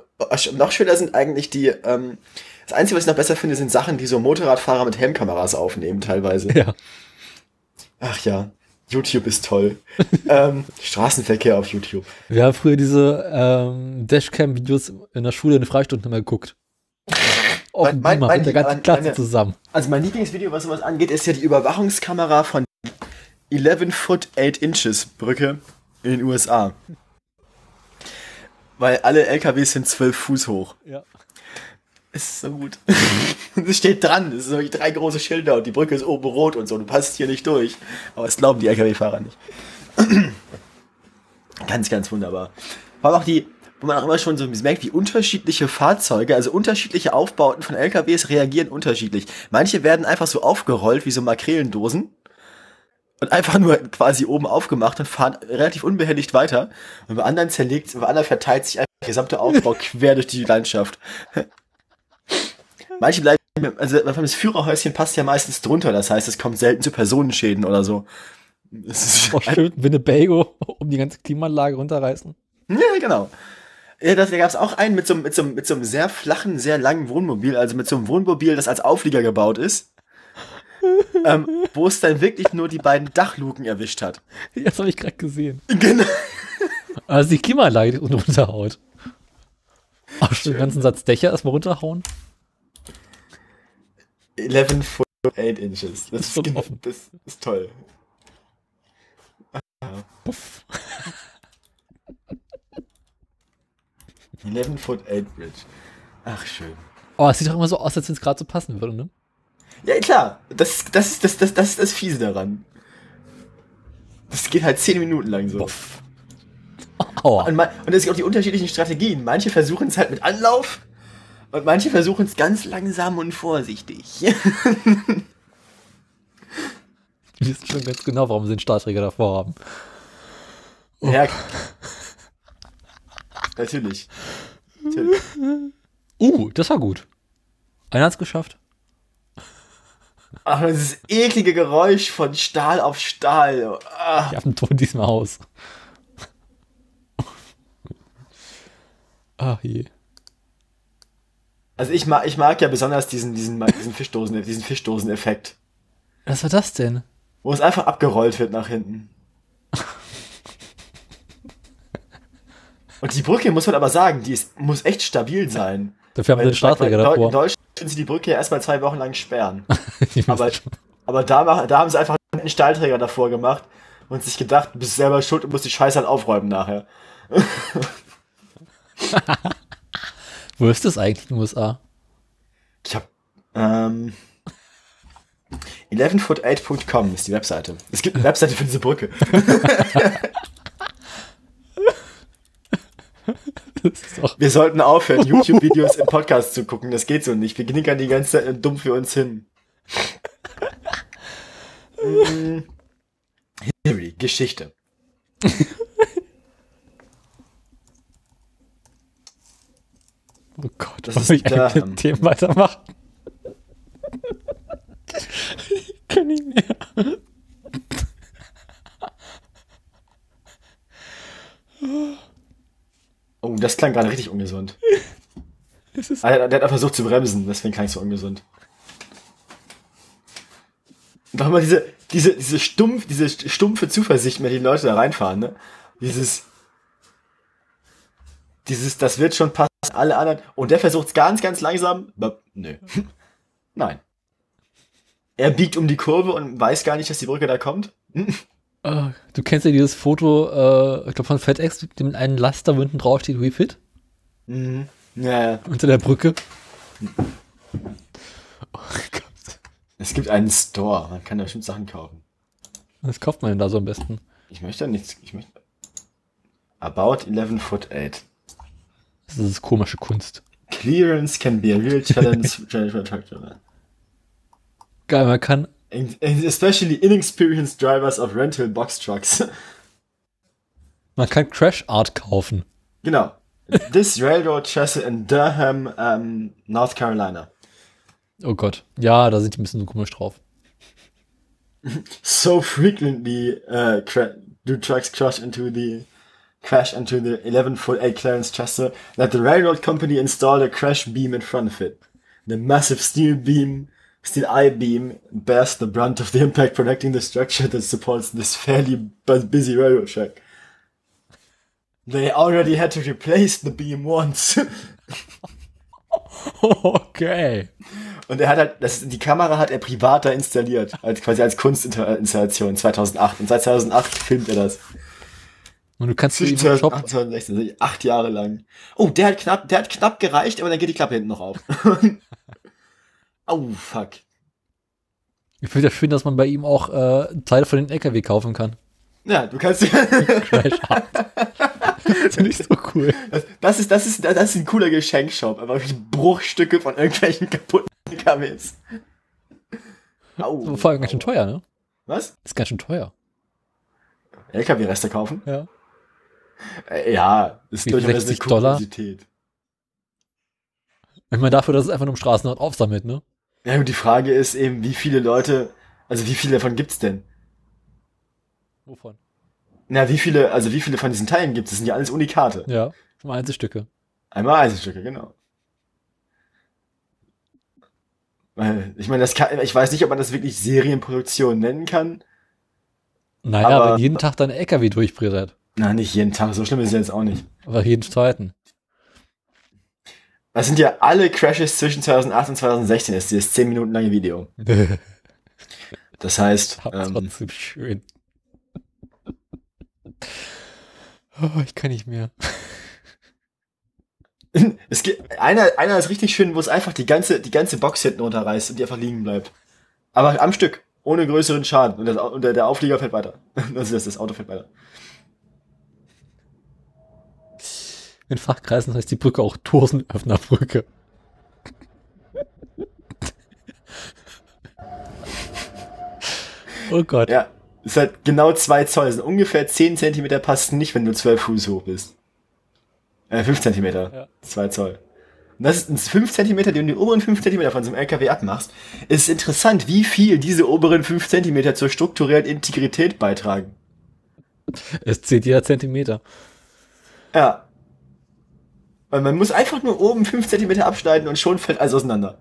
noch schöner sind eigentlich die. Ähm, das Einzige, was ich noch besser finde, sind Sachen, die so Motorradfahrer mit Helmkameras aufnehmen, teilweise. Ja. Ach ja. YouTube ist toll. ähm, Straßenverkehr auf YouTube. Wir haben früher diese ähm, Dashcam-Videos in der Schule in den Freistunden immer geguckt. Auf Mein- dem mein- mein- mit der ganzen meine- Klasse meine- zusammen. Also mein Lieblingsvideo, was sowas angeht, ist ja die Überwachungskamera von 11 Foot 8 Inches Brücke in den USA. Weil alle LKWs sind 12 Fuß hoch. Ja. Ist so gut. Es steht dran, es sind wirklich drei große Schilder und die Brücke ist oben rot und so. Du passt hier nicht durch. Aber das glauben die LKW-Fahrer nicht. ganz, ganz wunderbar. Vor allem auch die, wo man auch immer schon so merkt, wie unterschiedliche Fahrzeuge, also unterschiedliche Aufbauten von LKWs reagieren unterschiedlich. Manche werden einfach so aufgerollt wie so Makrelendosen und einfach nur quasi oben aufgemacht und fahren relativ unbehelligt weiter. Und bei anderen zerlegt, bei anderen verteilt sich einfach der gesamte Aufbau quer durch die Landschaft. Manche bleiben, also das Führerhäuschen passt ja meistens drunter, das heißt, es kommt selten zu Personenschäden oder so. Es ist Oh, schön, Winnebago um die ganze Klimaanlage runterreißen. Ja, genau. Ja, das, da gab es auch einen mit so, einem- mit, so, mit so einem sehr flachen, sehr langen Wohnmobil, also mit so einem Wohnmobil, das als Auflieger gebaut ist, ähm, wo es dann wirklich nur die beiden Dachluken erwischt hat. Das habe ich gerade gesehen. Genau. Also die Klimaanlage, die runterhaut. Auch schon den ganzen Satz Dächer erstmal runterhauen. 11 foot 8 inches. Das ist, schon offen. das ist toll. Puff. 11 foot 8 bridge. Ach, schön. Oh, es sieht doch immer so aus, als wenn es gerade so passen würde, ne? Ja, klar. Das, das, das, das, das ist das Fiese daran. Das geht halt zehn Minuten lang so. Boff. Aua. Und, man, und es gibt auch die unterschiedlichen Strategien. Manche versuchen es halt mit Anlauf und manche versuchen es ganz langsam und vorsichtig. Die wissen schon ganz genau, warum sie den Stahlträger davor haben. Ja. Natürlich. Natürlich. Uh, das war gut. Einer hat's geschafft. Ach, dieses eklige Geräusch von Stahl auf Stahl. Ah. Ich habe einen Ton diesmal aus. Ach je. Also ich mag, ich mag ja besonders diesen, diesen, diesen Fischdosen, diesen Fischdosen-Effekt. Was war das denn? Wo es einfach abgerollt wird nach hinten. Und die Brücke, muss man aber sagen, die ist, muss echt stabil sein. Dafür haben wir den Stahlträger weil, weil In davor. Deutschland können sie die Brücke ja erstmal zwei Wochen lang sperren. Aber, aber da, da haben sie einfach einen Stahlträger davor gemacht und sich gedacht, du bist selber schuld und musst die Scheiße halt aufräumen nachher. Wo ist das eigentlich in den USA? Ich hab, ähm, 11foot8.com ist die Webseite. Es gibt eine Webseite für diese Brücke. Wir sollten aufhören, YouTube-Videos im Podcast zu gucken. Das geht so nicht. Wir knickern die ganze Zeit dumm für uns hin. Mm. History, Geschichte. Oh Gott, Das ist ich Durham. mit Themen weitermachen? ich kann nicht mehr. Oh, das klang gerade richtig ungesund. Es ist Ah, Der, hat versucht zu bremsen, deswegen klang es so ungesund. Noch mal diese, diese, diese stumpf, diese stumpfe Zuversicht, wenn die Leute da reinfahren, ne? Dieses, dieses, das wird schon passen, alle anderen. Und der versucht es ganz, ganz langsam. Nö. Nein. Er biegt um die Kurve und weiß gar nicht, dass die Brücke da kommt. Äh, du kennst ja dieses Foto, äh, ich glaube von FedEx, mit dem einen Laster, wo hinten drauf steht, We Fit, Mhm. Ja, ja. unter der Brücke. Oh Gott. Es gibt einen Store, man kann da bestimmt Sachen kaufen. Was kauft man denn da so am besten? Ich möchte nichts, ich möchte. About 11 foot 8. Das ist komische Kunst. Clearance can be a real challenge, challenge for a truck driver. Geil, man kann, And- Especially inexperienced drivers of rental box trucks. man kann Crash Art kaufen. genau. This railroad chassis in Durham, um, North Carolina. Oh Gott. Ja, da sind die ein bisschen so komisch drauf. So frequently uh, do trucks crash into the crash into the 11 foot 8 clearance chassis that the railroad company installed a crash beam in front of it. The massive steel beam, steel I-beam bears the brunt of the impact protecting the structure that supports this fairly bu- busy railroad track. They already had to replace the beam once. Okay. Und er hat halt, das, die Kamera hat er privat da installiert, als quasi als Kunstinstallation 2008. Und seit 2008 filmt er das. Und du kannst Zwischen im Shop 2008 und 2016, also acht Jahre lang. Oh, der hat knapp, der hat knapp gereicht, aber dann geht die Klappe hinten noch auf. oh, fuck. Ich finde ja schön, dass man bei ihm auch äh, Teile von den LKW kaufen kann. Ja, du kannst. Crash Art. Finde ich so cool. das ist, das ist, das ist ein cooler Geschenkshop. Aber Bruchstücke von irgendwelchen kaputten LKWs. Au. Vor allem ganz schön teuer, ne? Was? Ist ganz schön teuer. LKW-Reste kaufen? Ja. Äh, ja, ist durchaus eine 60 Dollar? Kuriosität. Ich meine, dafür, dass es einfach nur im Straßenrad aufsammelt, ne? Ja, und die Frage ist eben, wie viele Leute, also wie viele davon gibt's denn? Wovon? Na, wie viele, also wie viele von diesen Teilen gibt es? Das sind ja alles Unikate. Ja, schon Einzelstücke. Einmal Einzelstücke, genau. Weil, Ich meine, das kann, ich weiß nicht, ob man das wirklich Serienproduktion nennen kann. Naja, Aber- wenn jeden Tag dein LKW durchbrettert. Na, nicht jeden Tag, so schlimm ist es jetzt auch nicht. Aber jeden zweiten. Das sind ja alle Crashes zwischen 2008 und 2016, ist dieses 10 Minuten lange Video. Das heißt, Aber ähm, trotzdem schön. Oh, ich kann nicht mehr. es gibt, einer, einer ist richtig schön, wo es einfach die ganze, die ganze Box hinten runterreißt und die einfach liegen bleibt. Aber am Stück. Ohne größeren Schaden. Und, das, und der, der Auflieger fährt weiter. Also das, das Auto fährt weiter. In Fachkreisen heißt die Brücke auch Dosenöffnerbrücke. oh Gott. Ja. Ist halt genau zwei Zoll. Sind ungefähr 10 Zentimeter passt nicht, wenn du 12 Fuß hoch bist. Äh, 5 Zentimeter. Ja. 2 Zoll. Und das ist 5 Zentimeter, die du die oberen 5 Zentimeter von so einem LKW abmachst. Es ist interessant, wie viel diese oberen 5 Zentimeter zur strukturellen Integrität beitragen. Es zählt jeder Zentimeter. Ja. Weil man muss einfach nur oben 5 Zentimeter abschneiden und schon fällt alles auseinander.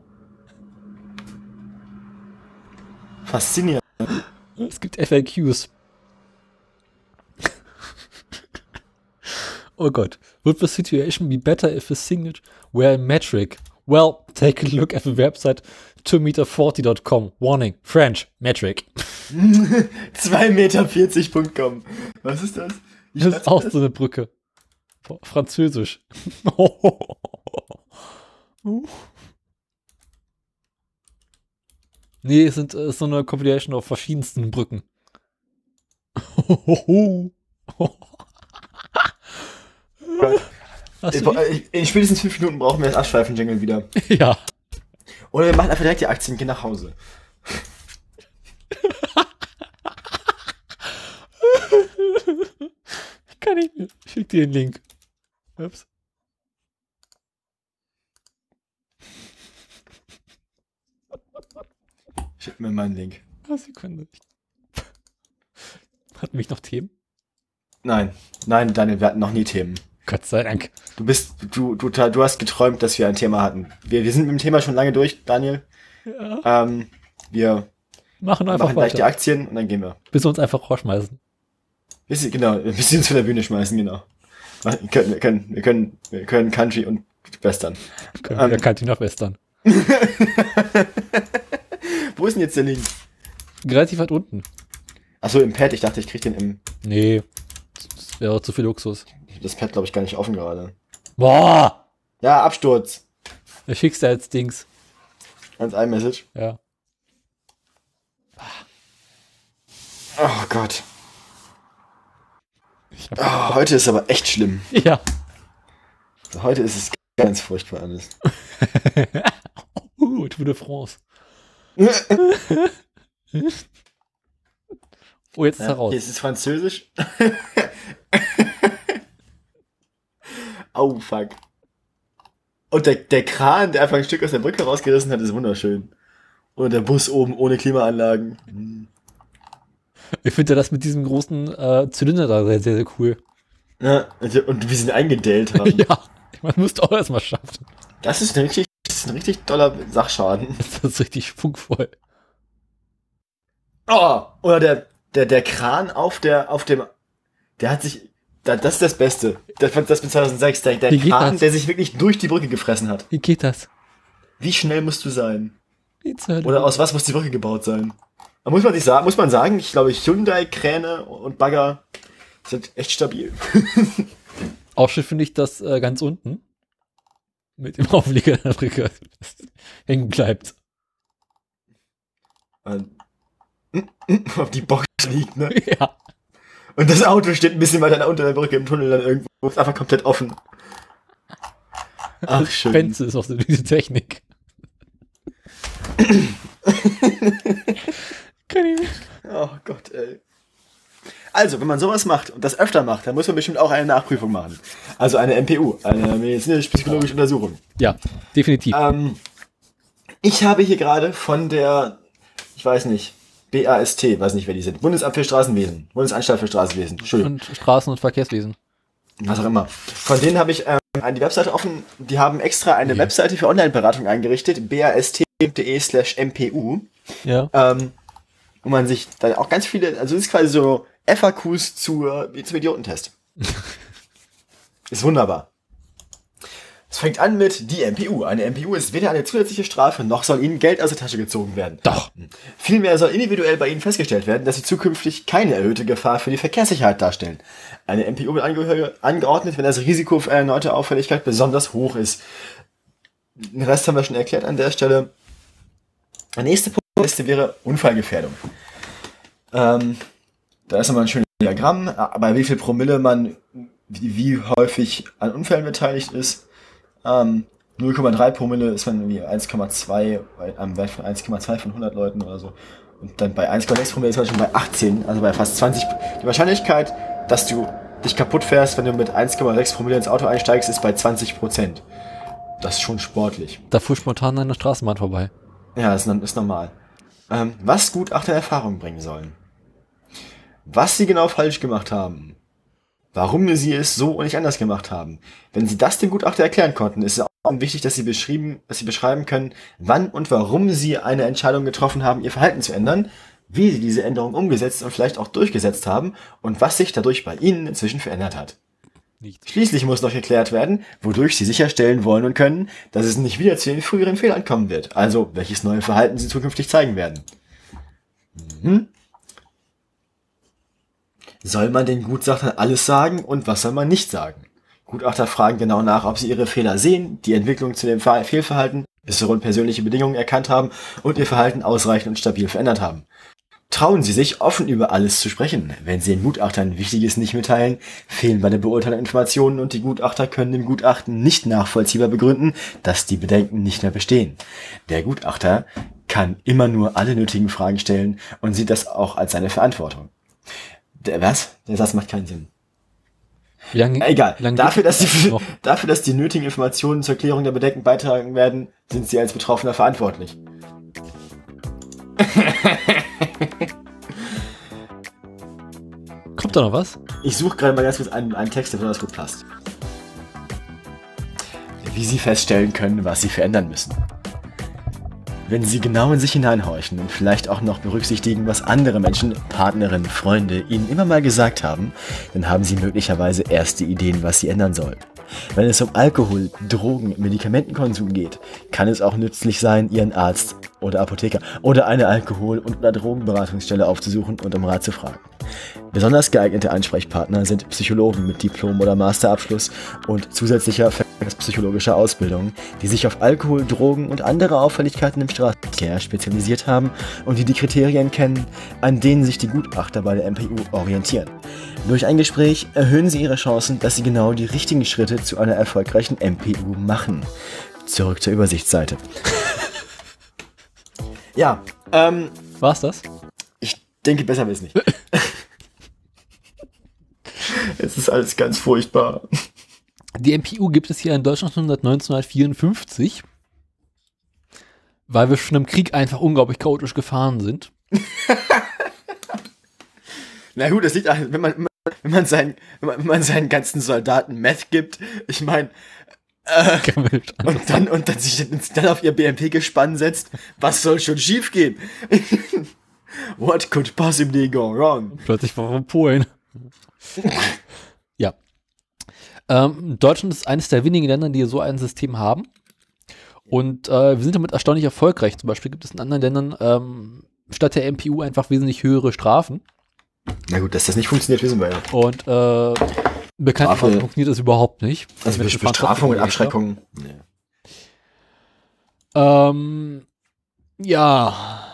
Faszinierend. Es gibt FAQs. oh Gott. Would the situation be better if a signet were a metric? Well, take a look at the website 2meter40.com. Warning, French, metric. 2,40 Meter.com. Was ist das? Wie Das ist auch so eine Brücke. Französisch. nee, es sind äh, so eine Compilation auf verschiedensten Brücken. Ich, ich, in spätestens fünf Minuten brauchen wir das Abschweifen-Jingle wieder. Ja. Oder wir machen einfach direkt die Aktien, gehen nach Hause. Kann ich mir. Ich schick dir den Link. Ups. Schick mir mal einen Link. Ah, Sekunde. Hat mich noch Themen? Nein, nein, Daniel, wir hatten noch nie Themen. Gott sei Dank. Du bist, du, du, du hast geträumt, dass wir ein Thema hatten. Wir, wir sind mit dem Thema schon lange durch, Daniel. Ja. Ähm, wir Machen einfach machen gleich die weiter. Aktien und dann gehen wir. Bis wir uns einfach rausschmeißen. Bis, genau, bis sie uns von der Bühne schmeißen, genau. Wir können, wir können, wir können, wir können Country und Western. Können Ähm. wir Kanti nach Western. Wo ist denn jetzt der Link? Relativ weit unten. Achso, im Pad. Ich dachte, ich krieg den im, Nee. Das wäre zu viel Luxus. das Pad glaube ich gar nicht offen gerade. Boah! Ja, Absturz. Ich schick's dir als Dings. Als iMessage. Ja. Oh Gott. Oh, heute ist aber echt schlimm. ja. Heute ist es ganz furchtbar alles. Uh, Tour de France. Oh, jetzt ist er raus. hier ist es Französisch. oh, fuck. Und der, der Kran, der einfach ein Stück aus der Brücke rausgerissen hat, ist wunderschön. Und der Bus oben ohne Klimaanlagen. Ich finde das mit diesem großen äh, Zylinder da sehr, sehr, sehr cool. Ja, also, und wie sie ihn eingedellt haben. ja. Man musste auch erstmal schaffen. Das ist ein richtig, das ist ein richtig doller Sachschaden. Das ist richtig funkvoll. Oh, oder der, der, der Kran auf der, auf dem, der hat sich, da, das ist das Beste. Das, das mit 2006, der, der Kran, das? der sich wirklich durch die Brücke gefressen hat. Wie geht das? Wie schnell musst du sein? Hölle? Oder aus was muss die Brücke gebaut sein? Da muss man sich sagen, muss man sagen, ich glaube, Hyundai, Kräne und Bagger sind echt stabil. Auch schön finde ich, dass äh, ganz unten mit dem Auflieger der Brücke hängen bleibt. Und auf die Box liegt, ne? ja. Und das Auto steht ein bisschen weiter unter der Brücke im Tunnel dann irgendwo. Ist einfach komplett offen. Ach, schön. Fenster ist auch so diese Technik. Kann ich nicht. Oh Gott, ey. Also, wenn man sowas macht und das öfter macht, dann muss man bestimmt auch eine Nachprüfung machen. Also eine MPU, eine medizinisch-psychologische Untersuchung. Ja, definitiv. Ähm, ich habe hier gerade von der, ich weiß nicht, BAST, weiß nicht, wer die sind, Bundesamt für Straßenwesen, Bundesanstalt für Straßenwesen, Entschuldigung, Und Straßen- und Verkehrswesen. was auch immer. Von denen habe ich ähm, die Webseite offen, die haben extra eine Ja. Webseite für Online-Beratung eingerichtet, bast.de slash mpu, Ja. ähm, wo man sich dann auch ganz viele, also es ist quasi so FAQs zur, zum Idiotentest. ist wunderbar. Es fängt an mit die MPU. Eine MPU ist weder eine zusätzliche Strafe, noch soll Ihnen Geld aus der Tasche gezogen werden. Doch. Vielmehr soll individuell bei Ihnen festgestellt werden, dass Sie zukünftig keine erhöhte Gefahr für die Verkehrssicherheit darstellen. Eine MPU wird ange angeordnet, wenn das Risiko für eine erneute Auffälligkeit besonders hoch ist. Den Rest haben wir schon erklärt an der Stelle. Der nächste Punkt Beste wäre Unfallgefährdung. Ähm, da ist nochmal ein schönes Diagramm, bei wie viel Promille man wie, wie häufig an Unfällen beteiligt ist. Ähm, 0,3 Promille ist man irgendwie 1,2 bei einem Wert von 1,2 von 100 Leuten oder so. Und dann bei 1,6 Promille ist man schon bei 18, also bei fast 20. Die Wahrscheinlichkeit, dass du dich kaputt fährst, wenn du mit 1,6 Promille ins Auto einsteigst, ist bei 20 Prozent. Das ist schon sportlich. Da fuhr spontan eine Straßenbahn vorbei. Ja, ist, ist normal. Ähm, was Gutachter Erfahrung bringen sollen. Was sie genau falsch gemacht haben. Warum sie es so und nicht anders gemacht haben. Wenn sie das dem Gutachter erklären konnten, ist es auch wichtig, dass sie beschrieben, dass sie beschreiben können, wann und warum sie eine Entscheidung getroffen haben, ihr Verhalten zu ändern, wie sie diese Änderung umgesetzt und vielleicht auch durchgesetzt haben und was sich dadurch bei ihnen inzwischen verändert hat. Nichts. Schließlich muss noch geklärt werden, wodurch sie sicherstellen wollen und können, dass es nicht wieder zu den früheren Fehlern kommen wird. Also, welches neue Verhalten sie zukünftig zeigen werden. Mhm. Soll man den Gutachtern alles sagen und was soll man nicht sagen? Gutachter fragen genau nach, ob sie ihre Fehler sehen, die Entwicklung zu dem Fehlverhalten, bessere und persönliche Bedingungen erkannt haben und ihr Verhalten ausreichend und stabil verändert haben. Trauen Sie sich, offen über alles zu sprechen. Wenn Sie den Gutachtern Wichtiges nicht mitteilen, fehlen bei der Beurteilung Informationen und die Gutachter können dem Gutachten nicht nachvollziehbar begründen, dass die Bedenken nicht mehr bestehen. Der Gutachter kann immer nur alle nötigen Fragen stellen und sieht das auch als seine Verantwortung. Der, was? Der Satz macht keinen Sinn. Wie lange, Egal. Wie lange dafür, dass die, dafür, dass die nötigen Informationen zur Klärung der Bedenken beitragen werden, sind Sie als Betroffener verantwortlich. Kommt da noch was? Ich suche gerade mal ganz kurz einen, einen Text, der besonders gut passt. Wie Sie feststellen können, was Sie verändern müssen. Wenn Sie genau in sich hineinhorchen und vielleicht auch noch berücksichtigen, was andere Menschen, Partnerinnen, Freunde Ihnen immer mal gesagt haben, dann haben Sie möglicherweise erste Ideen, was Sie ändern sollen. Wenn es um Alkohol, Drogen, Medikamentenkonsum geht, kann es auch nützlich sein, Ihren Arzt oder Apotheker oder eine Alkohol- und oder Drogenberatungsstelle aufzusuchen und um Rat zu fragen. Besonders geeignete Ansprechpartner sind Psychologen mit Diplom- oder Masterabschluss und zusätzlicher psychologischer Ausbildung, die sich auf Alkohol, Drogen und andere Auffälligkeiten im Straßenverkehr spezialisiert haben und die die Kriterien kennen, an denen sich die Gutachter bei der MPU orientieren. Durch ein Gespräch erhöhen sie ihre Chancen, dass sie genau die richtigen Schritte zu einer erfolgreichen MPU machen. Zurück zur Übersichtsseite. ja, ähm. War's das? Ich denke, besser wird's nicht. es ist alles ganz furchtbar. Die MPU gibt es hier in Deutschland schon seit 1954, weil wir schon im Krieg einfach unglaublich chaotisch gefahren sind. Na gut, das liegt, wenn man, wenn man, seinen, wenn man seinen ganzen Soldaten Meth gibt, ich meine, äh, und dann, und dann sich dann auf ihr BMP-Gespann setzt, was soll schon schiefgehen? What could possibly go wrong? Plötzlich warum Polen? ja. Ähm, Deutschland ist eines der wenigen Länder, die so ein System haben. Und äh, wir sind damit erstaunlich erfolgreich. Zum Beispiel gibt es in anderen Ländern ähm, statt der MPU einfach wesentlich höhere Strafen. Na gut, dass das nicht funktioniert, wissen wir ja. Und äh, bekanntlich funktioniert das überhaupt nicht. Also Bestrafung und Abschreckung. Ja. Ähm, ja.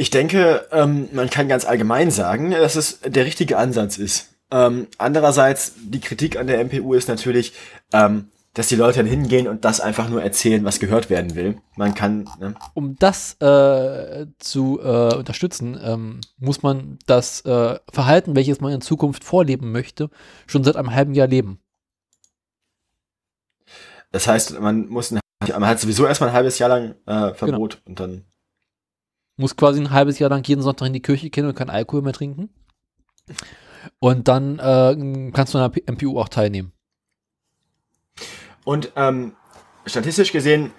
Ich denke, ähm, man kann ganz allgemein sagen, dass es der richtige Ansatz ist. Ähm, andererseits, die Kritik an der MPU ist natürlich, ähm, dass die Leute dann hingehen und das einfach nur erzählen, was gehört werden will. Man kann. Ne? Um das äh, zu äh, unterstützen, ähm, muss man das äh, Verhalten, welches man in Zukunft vorleben möchte, schon seit einem halben Jahr leben. Das heißt, man muss ein, man hat sowieso erstmal ein halbes Jahr lang äh, Verbot genau. und dann. Muss quasi ein halbes Jahr lang jeden Sonntag in die Kirche gehen und kein Alkohol mehr trinken. Und dann äh, kannst du an der MPU auch teilnehmen. Und ähm, statistisch gesehen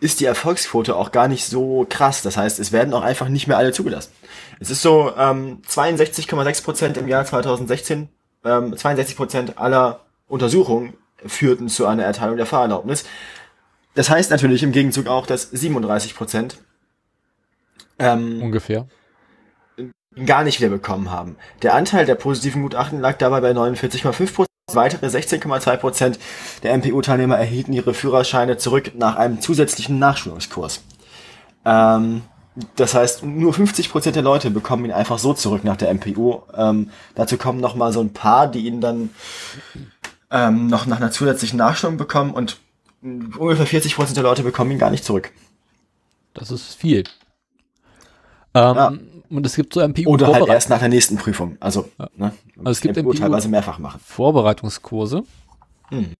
ist die Erfolgsquote auch gar nicht so krass. Das heißt, es werden auch einfach nicht mehr alle zugelassen. Es ist so ähm, 62,6 Prozent im Jahr 2016, ähm, 62 Prozent aller Untersuchungen führten zu einer Erteilung der Fahrerlaubnis. Das heißt natürlich im Gegenzug auch, dass 37 Prozent ähm, ungefähr gar nicht wieder bekommen haben. Der Anteil der positiven Gutachten lag dabei bei 49,5 Prozent. Weitere 16,2 Prozent der MPU-Teilnehmer erhielten ihre Führerscheine zurück nach einem zusätzlichen Nachschulungskurs. Ähm, das heißt, nur 50% der Leute bekommen ihn einfach so zurück nach der MPU. Ähm, dazu kommen noch mal so ein paar, die ihn dann ähm, noch nach einer zusätzlichen Nachstellung bekommen und ungefähr 40% der Leute bekommen ihn gar nicht zurück. Das ist viel. Ähm, Ja. Und es gibt so MPU Oder halt erst nach der nächsten Prüfung. Also, ne, Also es gibt MPU MPU teilweise mehrfach machen. Vorbereitungskurse, Hm.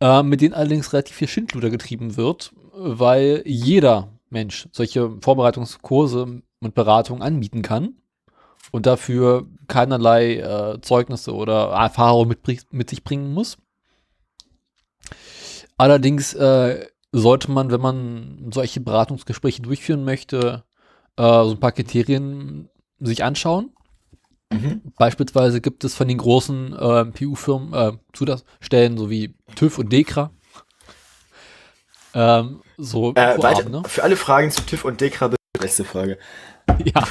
äh, mit denen allerdings relativ viel Schindluder getrieben wird, weil jeder Mensch solche Vorbereitungskurse und Beratungen anbieten kann und dafür keinerlei äh, Zeugnisse oder Erfahrung mit, mit sich bringen muss. Allerdings äh, sollte man, wenn man solche Beratungsgespräche durchführen möchte, äh, so ein paar Kriterien sich anschauen. Mhm. Beispielsweise gibt es von den großen äh, PU-Firmen äh, Zulassstellen, so wie TÜV und DEKRA, ähm, so Äh, Vorab, weiter, ne? Für alle Fragen zu TÜV und DEKRA bitte letzte Frage. Ja.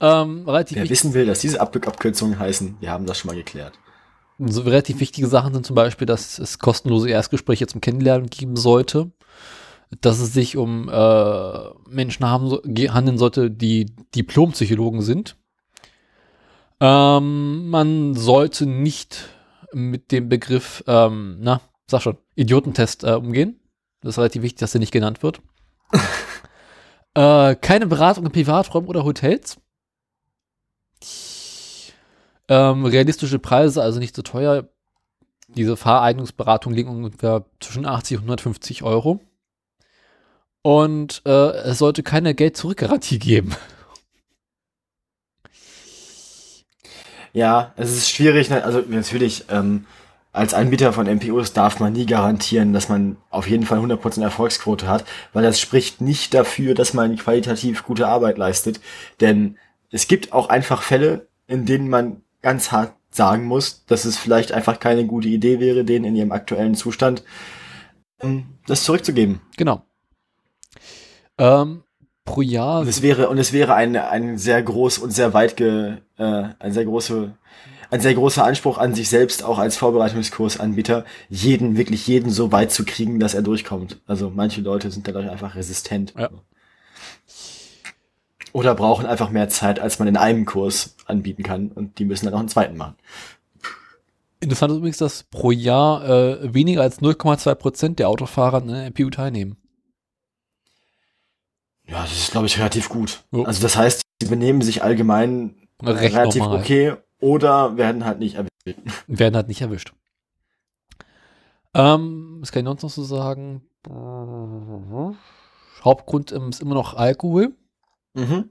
ähm, Wer wissen will, dass diese Ab Abkürzungen heißen, wir haben das schon mal geklärt. so relativ wichtige Sachen sind zum Beispiel, dass es kostenlose Erstgespräche zum Kennenlernen geben sollte, dass es sich um äh, Menschen haben, handeln sollte, die Diplompsychologen sind. Ähm, man sollte nicht mit dem Begriff, ähm, na, sag schon, Idiotentest äh, umgehen. Das ist relativ wichtig, dass der nicht genannt wird. äh, keine Beratung in Privaträumen oder Hotels. Ähm, realistische Preise, also nicht so teuer. Diese Fahreignungsberatung liegen ungefähr zwischen 80 und 150 Euro. Und äh, es sollte keine Geld-Zurück-Garantie geben. Ja, es ist schwierig, ne? also natürlich, ähm, als Anbieter von MPUs darf man nie garantieren, dass man auf jeden Fall 100% Erfolgsquote hat, weil das spricht nicht dafür, dass man qualitativ gute Arbeit leistet. Denn es gibt auch einfach Fälle, in denen man ganz hart sagen muss, dass es vielleicht einfach keine gute Idee wäre, denen in ihrem aktuellen Zustand ähm, das zurückzugeben. Genau. Ähm, pro Jahr. Und es wäre, und es wäre ein, ein sehr groß und sehr weit ge, äh, ein sehr große, ein sehr großer Anspruch an sich selbst, auch als Vorbereitungskursanbieter, jeden, wirklich jeden so weit zu kriegen, dass er durchkommt. Also manche Leute sind dadurch einfach resistent. Ja. Oder brauchen einfach mehr Zeit, als man in einem Kurs anbieten kann und die müssen dann auch einen zweiten machen. Interessant ist übrigens, dass pro Jahr äh, weniger als 0,2 Prozent der Autofahrer an der MPU teilnehmen. Ja, das ist, glaube ich, relativ gut. Jo. Also das heißt, sie benehmen sich allgemein Recht relativ normal. okay oder werden halt nicht erwischt. Werden halt nicht erwischt. Ähm, was kann ich sonst noch so sagen? Hauptgrund ist immer noch Alkohol. Mhm.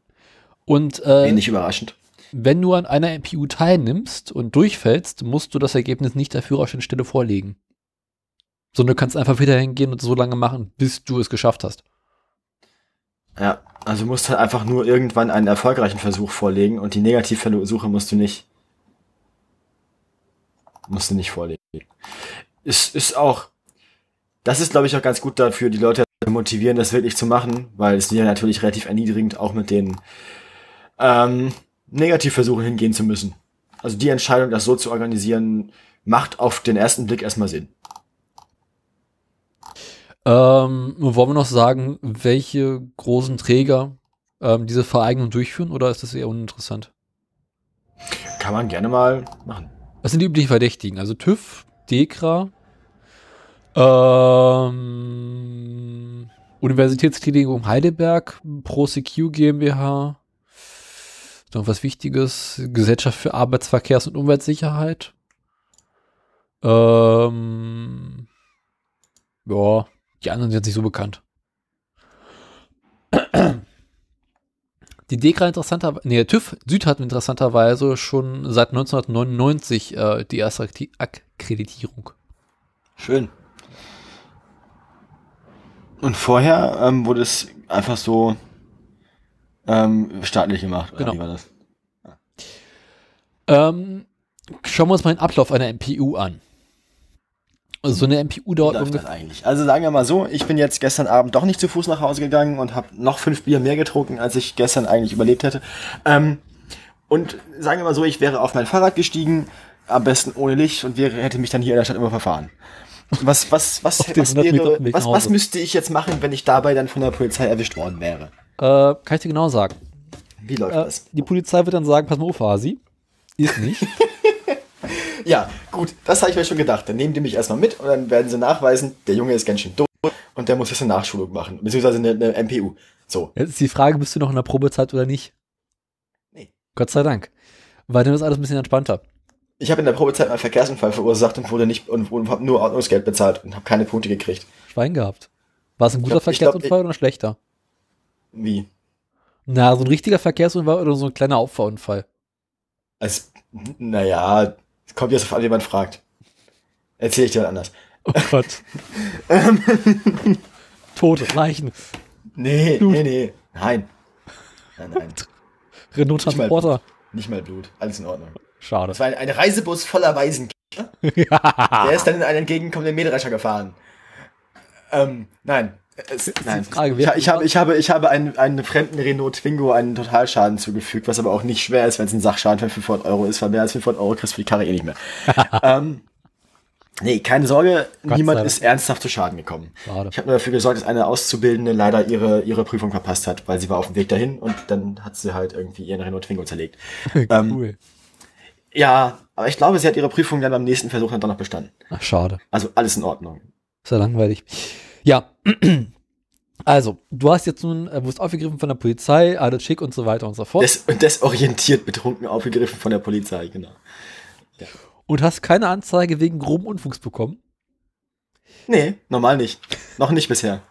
Und äh, Wenig überraschend. wenn du an einer MPU teilnimmst und durchfällst, musst du das Ergebnis nicht der Führerscheinstelle vorlegen. Sondern du kannst einfach wieder hingehen und so lange machen, bis du es geschafft hast. Ja, also du musst halt einfach nur irgendwann einen erfolgreichen Versuch vorlegen und die Negativversuche musst du nicht musst du nicht vorlegen. Es ist auch das ist glaube ich auch ganz gut dafür, die Leute zu motivieren, das wirklich zu machen, weil es ja natürlich relativ erniedrigend auch mit den ähm, Negativversuchen hingehen zu müssen. Also die Entscheidung, das so zu organisieren, macht auf den ersten Blick erstmal Sinn. Ähm, wollen wir noch sagen, welche großen Träger ähm, diese Vereignung durchführen oder ist das eher uninteressant? Kann man gerne mal machen. Das sind die üblichen Verdächtigen, also TÜV, DEKRA, ähm, Universitätsklinikum Heidelberg, ProSecure GmbH, noch was Wichtiges, Gesellschaft für Arbeitsverkehrs- und Umweltsicherheit. Ähm, ja, die anderen sind jetzt nicht so bekannt. Die DEKRA interessanter, nee, der TÜV Süd hat interessanterweise schon seit 1999 äh, die erste Akkreditierung. Schön. Und vorher ähm, wurde es einfach so ähm, staatlich gemacht. Genau. Wie war das? Ähm, schauen wir uns mal den Ablauf einer MPU an. Also so eine MPU dauert läuft das ungefähr. eigentlich? Also sagen wir mal so, ich bin jetzt gestern Abend doch nicht zu Fuß nach Hause gegangen und habe noch fünf Bier mehr getrunken, als ich gestern eigentlich überlebt hätte. Ähm, und sagen wir mal so, ich wäre auf mein Fahrrad gestiegen, am besten ohne Licht und wäre, hätte mich dann hier in der Stadt immer verfahren. Was, was, was, was, 100 Meter wäre, was, was müsste ich jetzt machen, wenn ich dabei dann von der Polizei erwischt worden wäre? Äh, kann ich dir genau sagen. Wie läuft Äh, das? die Polizei wird dann sagen, pass mal auf, Hasi. Ist nicht. Ja, gut, das habe ich mir schon gedacht. Dann nehmen die mich erstmal mit und dann werden sie nachweisen, der Junge ist ganz schön doof und der muss jetzt eine Nachschulung machen, beziehungsweise eine, eine MPU. So. Jetzt ist die Frage, bist du noch in der Probezeit oder nicht? Nee. Gott sei Dank. Weil dann ist alles ein bisschen entspannter. Ich habe in der Probezeit einen Verkehrsunfall verursacht und wurde nicht und, und habe nur Ordnungsgeld bezahlt und habe keine Punkte gekriegt. Schwein gehabt. War es ein guter glaub- ich glaub, Verkehrsunfall oder ein schlechter? Wie? Na, so ein richtiger Verkehrsunfall oder so ein kleiner Opferunfall? Als, naja, kommt jetzt auf an, wie man fragt. Erzähle ich dir was anders. Oh Gott. Tote, Leichen, Nee, Blut. nee, nee. Nein. Nein, nein. Renault Nicht mal- Transporter. Nicht mal Blut. Alles in Ordnung. Schade. Es war ein, ein Reisebus voller Waisen. Der ist dann in einen entgegenkommenden Mähdrescher gefahren. Ähm, nein. Es, nein. Frage, ich, ich habe, ich habe, ich habe einen, einen fremden Renault Twingo einen Totalschaden zugefügt, was aber auch nicht schwer ist, wenn es ein Sachschaden von 500 Euro ist, weil mehr als 500 Euro kriegst du für die Karre eh nicht mehr. ähm, nee, keine Sorge, Gott niemand sei ist ernsthaft zu Schaden gekommen. Schade. Ich habe nur dafür gesorgt, dass eine Auszubildende leider ihre, ihre Prüfung verpasst hat, weil sie war auf dem Weg dahin und dann hat sie halt irgendwie ihren Renault Twingo zerlegt. ähm, cool. Ja, aber ich glaube, sie hat ihre Prüfung dann beim nächsten Versuch dann doch noch bestanden. Ach, schade. Also alles in Ordnung. Ist ja langweilig. Ja. Also, du hast jetzt nun, äh, wurdest aufgegriffen von der Polizei, alles schick und so weiter und so fort. Des, desorientiert betrunken aufgegriffen von der Polizei, genau. und hast keine Anzeige wegen groben Unfugs bekommen. Nee, normal nicht. Noch nicht bisher.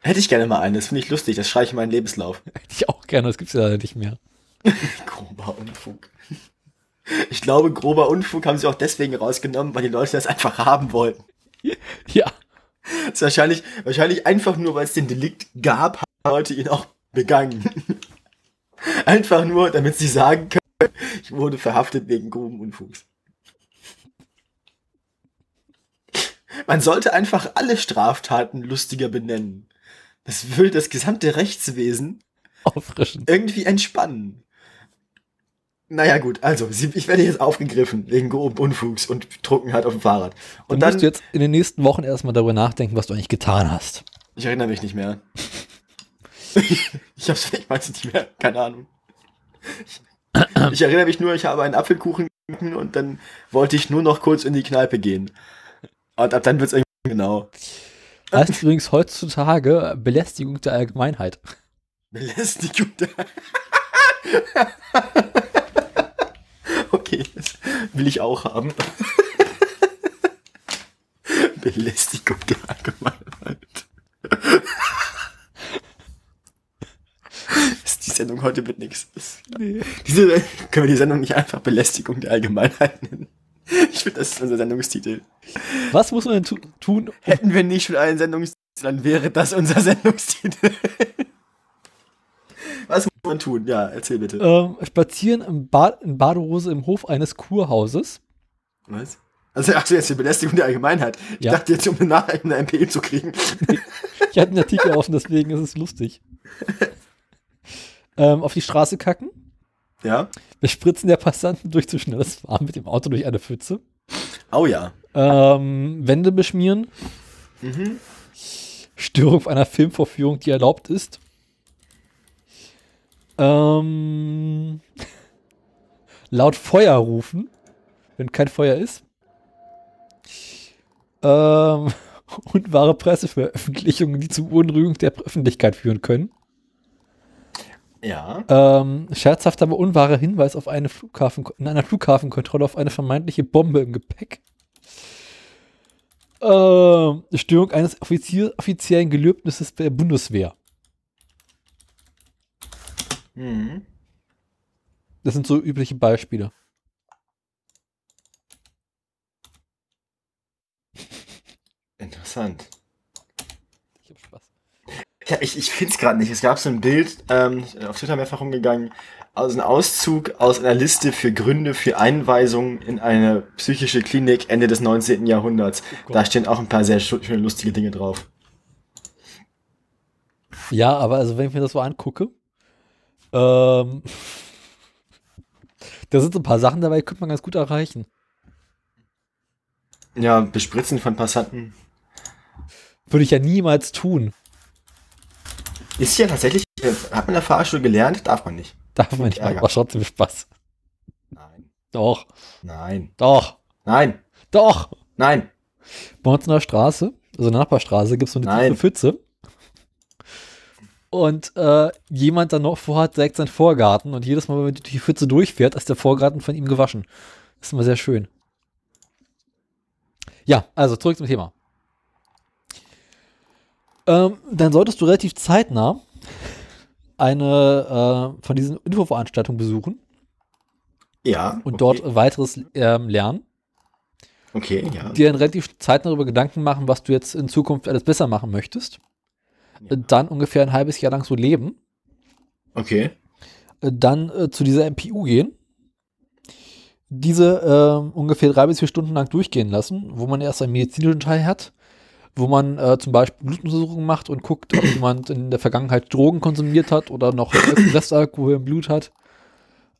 Hätte ich gerne mal eine, das finde ich lustig, das schreibe ich in meinen Lebenslauf. Hätte ich auch gerne, das gibt's ja leider nicht mehr. Grober Unfug. Ich glaube, grober Unfug haben sie auch deswegen rausgenommen, weil die Leute das einfach haben wollten. Ja. Das ist wahrscheinlich, wahrscheinlich einfach nur, weil es den Delikt gab, haben Leute ihn auch begangen. Einfach nur, damit sie sagen können, ich wurde verhaftet wegen groben Unfugs. Man sollte einfach alle Straftaten lustiger benennen. Das würde das gesamte Rechtswesen Auffrischen. irgendwie entspannen. Naja gut, also ich werde jetzt aufgegriffen wegen groben Unfugs und Trunkenheit auf dem Fahrrad. Und dann musst du jetzt in den nächsten Wochen erstmal darüber nachdenken, was du eigentlich getan hast. ich erinnere mich nicht mehr. ich hab's, ich weiß nicht mehr, keine Ahnung. Ich, ich erinnere mich nur, ich habe einen Apfelkuchen gegessen und dann wollte ich nur noch kurz in die Kneipe gehen. Und ab dann wird's irgendwie genau. Heißt übrigens heutzutage Belästigung der Allgemeinheit. Belästigung der. okay, das will ich auch haben. Belästigung der Allgemeinheit. Ist die Sendung heute mit nix. Das- Nee. Diese, können wir die Sendung nicht einfach Belästigung der Allgemeinheit nennen? Ich finde, das ist unser Sendungstitel. Was muss man denn tu tun? Hätten wir nicht schon einen Sendungstitel, dann wäre das unser Sendungstitel. Was muss man tun? Ja, erzähl bitte. Ähm, spazieren im Bad, in Badehose im Hof eines Kurhauses. Was? Also, ach so, jetzt die Belästigung der Allgemeinheit. Ich Ja. dachte jetzt, um eine, eine MPE zu kriegen. Ich hatte einen Artikel offen, deswegen ist es lustig. ähm, auf die Straße kacken. Ja? Bespritzen der Passanten durch zu schnelles Fahren mit dem Auto durch eine Pfütze. Oh ja. Ähm, Wände beschmieren. Mhm. Störung einer Filmvorführung, die erlaubt ist. Ähm, laut Feuer rufen, wenn kein Feuer ist. Ähm, und wahre Presseveröffentlichungen, die zu Beunruhigung der Öffentlichkeit führen können. Ja. Ähm, scherzhafter, aber unwahrer Hinweis auf eine Flughafen, in einer Flughafenkontrolle auf eine vermeintliche Bombe im Gepäck. Ähm, Störung eines offiziellen Gelöbnisses der Bundeswehr. Mhm. Das sind so übliche Beispiele. Interessant. Ich hab Spaß. Ja, ich, ich finde es gerade nicht. Es gab so ein Bild, ähm, auf Twitter mehrfach rumgegangen, also ein Auszug aus einer Liste für Gründe für Einweisung in eine psychische Klinik Ende des 19. Jahrhunderts. Gott. da stehen auch ein paar sehr schöne lustige Dinge drauf. Ja, aber also wenn ich mir das so angucke, ähm, da sind so ein paar Sachen dabei, die könnte man ganz gut erreichen. Ja, bespritzen von Passanten. Würde ich ja niemals tun. Ist ja tatsächlich, hat man in der Fahrschule gelernt, darf man nicht. Darf man nicht, aber trotzdem Spaß. Nein. Doch, Nein. doch, Nein. doch. Nein. Bei uns in der Straße, also in der Nachbarstraße, gibt es so eine Nein. tiefe Pfütze. Und äh, jemand dann noch vorhat direkt seinen Vorgarten und jedes Mal, wenn die Pfütze durchfährt, ist der Vorgarten von ihm gewaschen. Das ist immer sehr schön. Ja, also zurück zum Thema. Ähm, dann solltest du relativ zeitnah eine äh, von diesen Infoveranstaltungen besuchen Ja. und okay. dort weiteres ähm, lernen. Okay, ja. dir dann relativ zeitnah darüber Gedanken machen, was du jetzt in Zukunft alles besser machen möchtest. Ja. Äh, Dann ungefähr ein halbes Jahr lang so leben. Okay. Äh, Dann äh, zu dieser MPU gehen. Diese äh, ungefähr drei bis vier Stunden lang durchgehen lassen, wo man erst einen medizinischen Teil hat, wo man äh, zum Beispiel Blutuntersuchungen macht und guckt, ob jemand in der Vergangenheit Drogen konsumiert hat oder noch Restalkohol im Blut hat.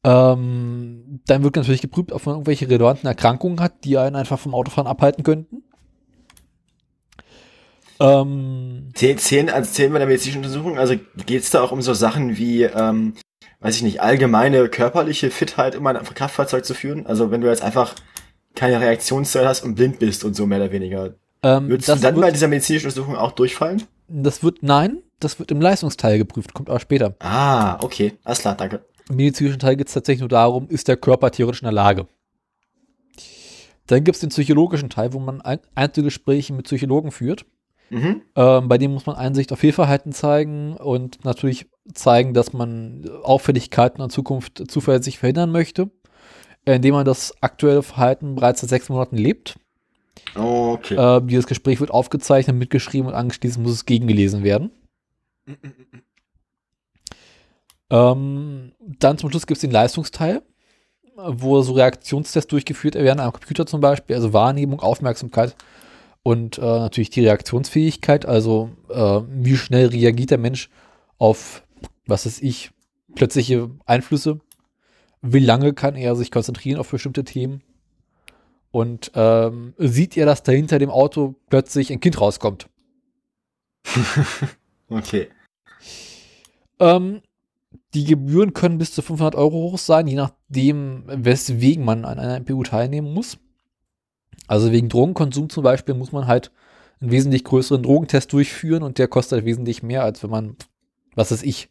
Ähm, dann wird natürlich geprüft, ob man irgendwelche relevanten Erkrankungen hat, die einen einfach vom Autofahren abhalten könnten. Ähm, Zählen, zählen, also zählen bei der medizinischen Untersuchung, also geht es da auch um so Sachen wie, ähm, weiß ich nicht, allgemeine körperliche Fitheit, immer ein Kraftfahrzeug zu führen? Also wenn du jetzt einfach keine Reaktionszeit hast und blind bist und so mehr oder weniger. ähm, Würdest du dann bei dieser medizinischen Untersuchung auch durchfallen? das wird, nein, das wird im Leistungsteil geprüft, kommt aber später. Ah, okay. Alles klar, danke. Im medizinischen Teil geht es tatsächlich nur darum, ist der Körper theoretisch in der Lage. Dann gibt es den psychologischen Teil, wo man ein Einzelgespräche mit Psychologen führt. Mhm. Ähm, bei dem muss man Einsicht auf Fehlverhalten zeigen und natürlich zeigen, dass man Auffälligkeiten in Zukunft zuverlässig verhindern möchte, indem man das aktuelle Verhalten bereits seit sechs Monaten lebt. Okay. Äh, dieses Gespräch wird aufgezeichnet, mitgeschrieben und anschließend muss es gegengelesen werden. Ähm, dann zum Schluss gibt es den Leistungsteil, wo so Reaktionstests durchgeführt werden, am Computer zum Beispiel, also Wahrnehmung, Aufmerksamkeit und äh, natürlich die Reaktionsfähigkeit, also äh, wie schnell reagiert der Mensch auf, was weiß ich, plötzliche Einflüsse, wie lange kann er sich konzentrieren auf bestimmte Themen und ähm, sieht er, dass da hinter dem Auto plötzlich ein Kind rauskommt. Okay. Ähm, die Gebühren können bis zu 500 Euro hoch sein, je nachdem, weswegen man an einer MPU teilnehmen muss. Also wegen Drogenkonsum zum Beispiel muss man halt einen wesentlich größeren Drogentest durchführen und der kostet wesentlich mehr, als wenn man, was weiß ich,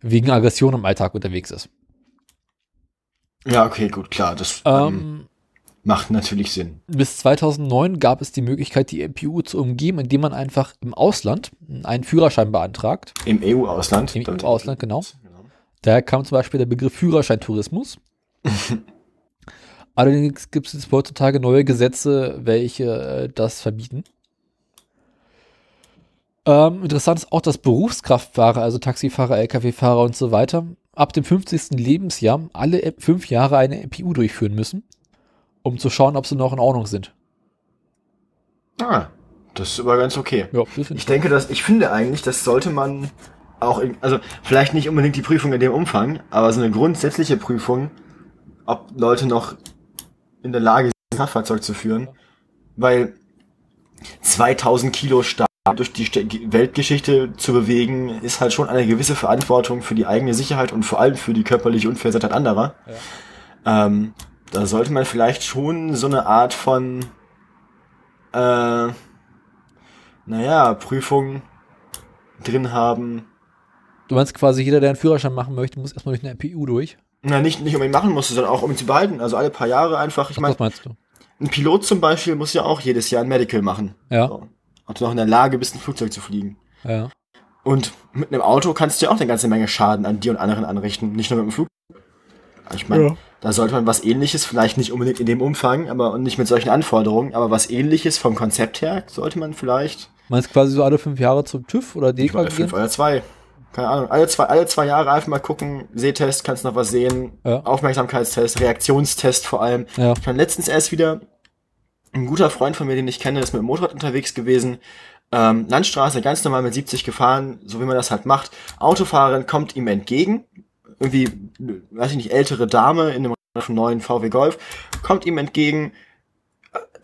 wegen Aggression im Alltag unterwegs ist. Ja, okay, gut, klar. Das ähm, Ähm, macht natürlich Sinn. bis 2009 gab es die Möglichkeit, die MPU zu umgehen, indem man einfach im Ausland einen Führerschein beantragt. Im EU-Ausland. Im EU-Ausland, genau. Daher kam zum Beispiel der Begriff Führerscheintourismus. Allerdings gibt es jetzt heutzutage neue Gesetze, welche äh, das verbieten. Ähm, interessant ist auch, dass Berufskraftfahrer, also Taxifahrer, Lkw-Fahrer und so weiter, ab dem 50. Lebensjahr alle fünf Jahre eine MPU durchführen müssen, um zu schauen, ob sie noch in Ordnung sind. Ah, das ist aber ganz okay. Ja, Ich denke, dass ich finde eigentlich, das sollte man auch, in, also vielleicht nicht unbedingt die Prüfung in dem Umfang, aber so eine grundsätzliche Prüfung, ob Leute noch in der Lage sind, ein Kraftfahrzeug zu führen, weil 2000 Kilo stark durch die Weltgeschichte zu bewegen, ist halt schon eine gewisse Verantwortung für die eigene Sicherheit und vor allem für die körperliche Unversehrtheit anderer. Ähm, da sollte man vielleicht schon so eine Art von äh, naja, Prüfung drin haben. Du meinst quasi, jeder, der einen Führerschein machen möchte, muss erstmal durch eine MPU durch? Na, nicht, nicht unbedingt machen musst, sondern auch um ihn zu behalten. Also alle paar Jahre einfach. Ich meine, was meinst du? ein Pilot zum Beispiel muss ja auch jedes Jahr ein Medical machen. Ja, So. Ob du noch in der Lage bist, ein Flugzeug zu fliegen. ja. Und mit einem Auto kannst du ja auch eine ganze Menge Schaden an dir und anderen anrichten. Nicht nur mit dem Flugzeug. Ich meine, Ja. da sollte man was ähnliches, vielleicht nicht unbedingt in dem Umfang, aber und nicht mit solchen Anforderungen, aber was ähnliches vom Konzept her sollte man vielleicht Meinst quasi so alle fünf Jahre zum TÜV oder DEKRA fünf oder zwei. Keine Ahnung. Alle zwei, alle zwei Jahre einfach mal gucken. Sehtest, kannst noch was sehen. Ja. Aufmerksamkeitstest, Reaktionstest vor allem. Ja. Ich meine, letztens erst wieder ein guter Freund von mir, den ich kenne, ist mit dem Motorrad unterwegs gewesen. Ähm, Landstraße, ganz normal mit 70 gefahren, so wie man das halt macht. Autofahrerin kommt ihm entgegen. Irgendwie, weiß ich nicht, ältere Dame in einem neuen VW Golf, kommt ihm entgegen,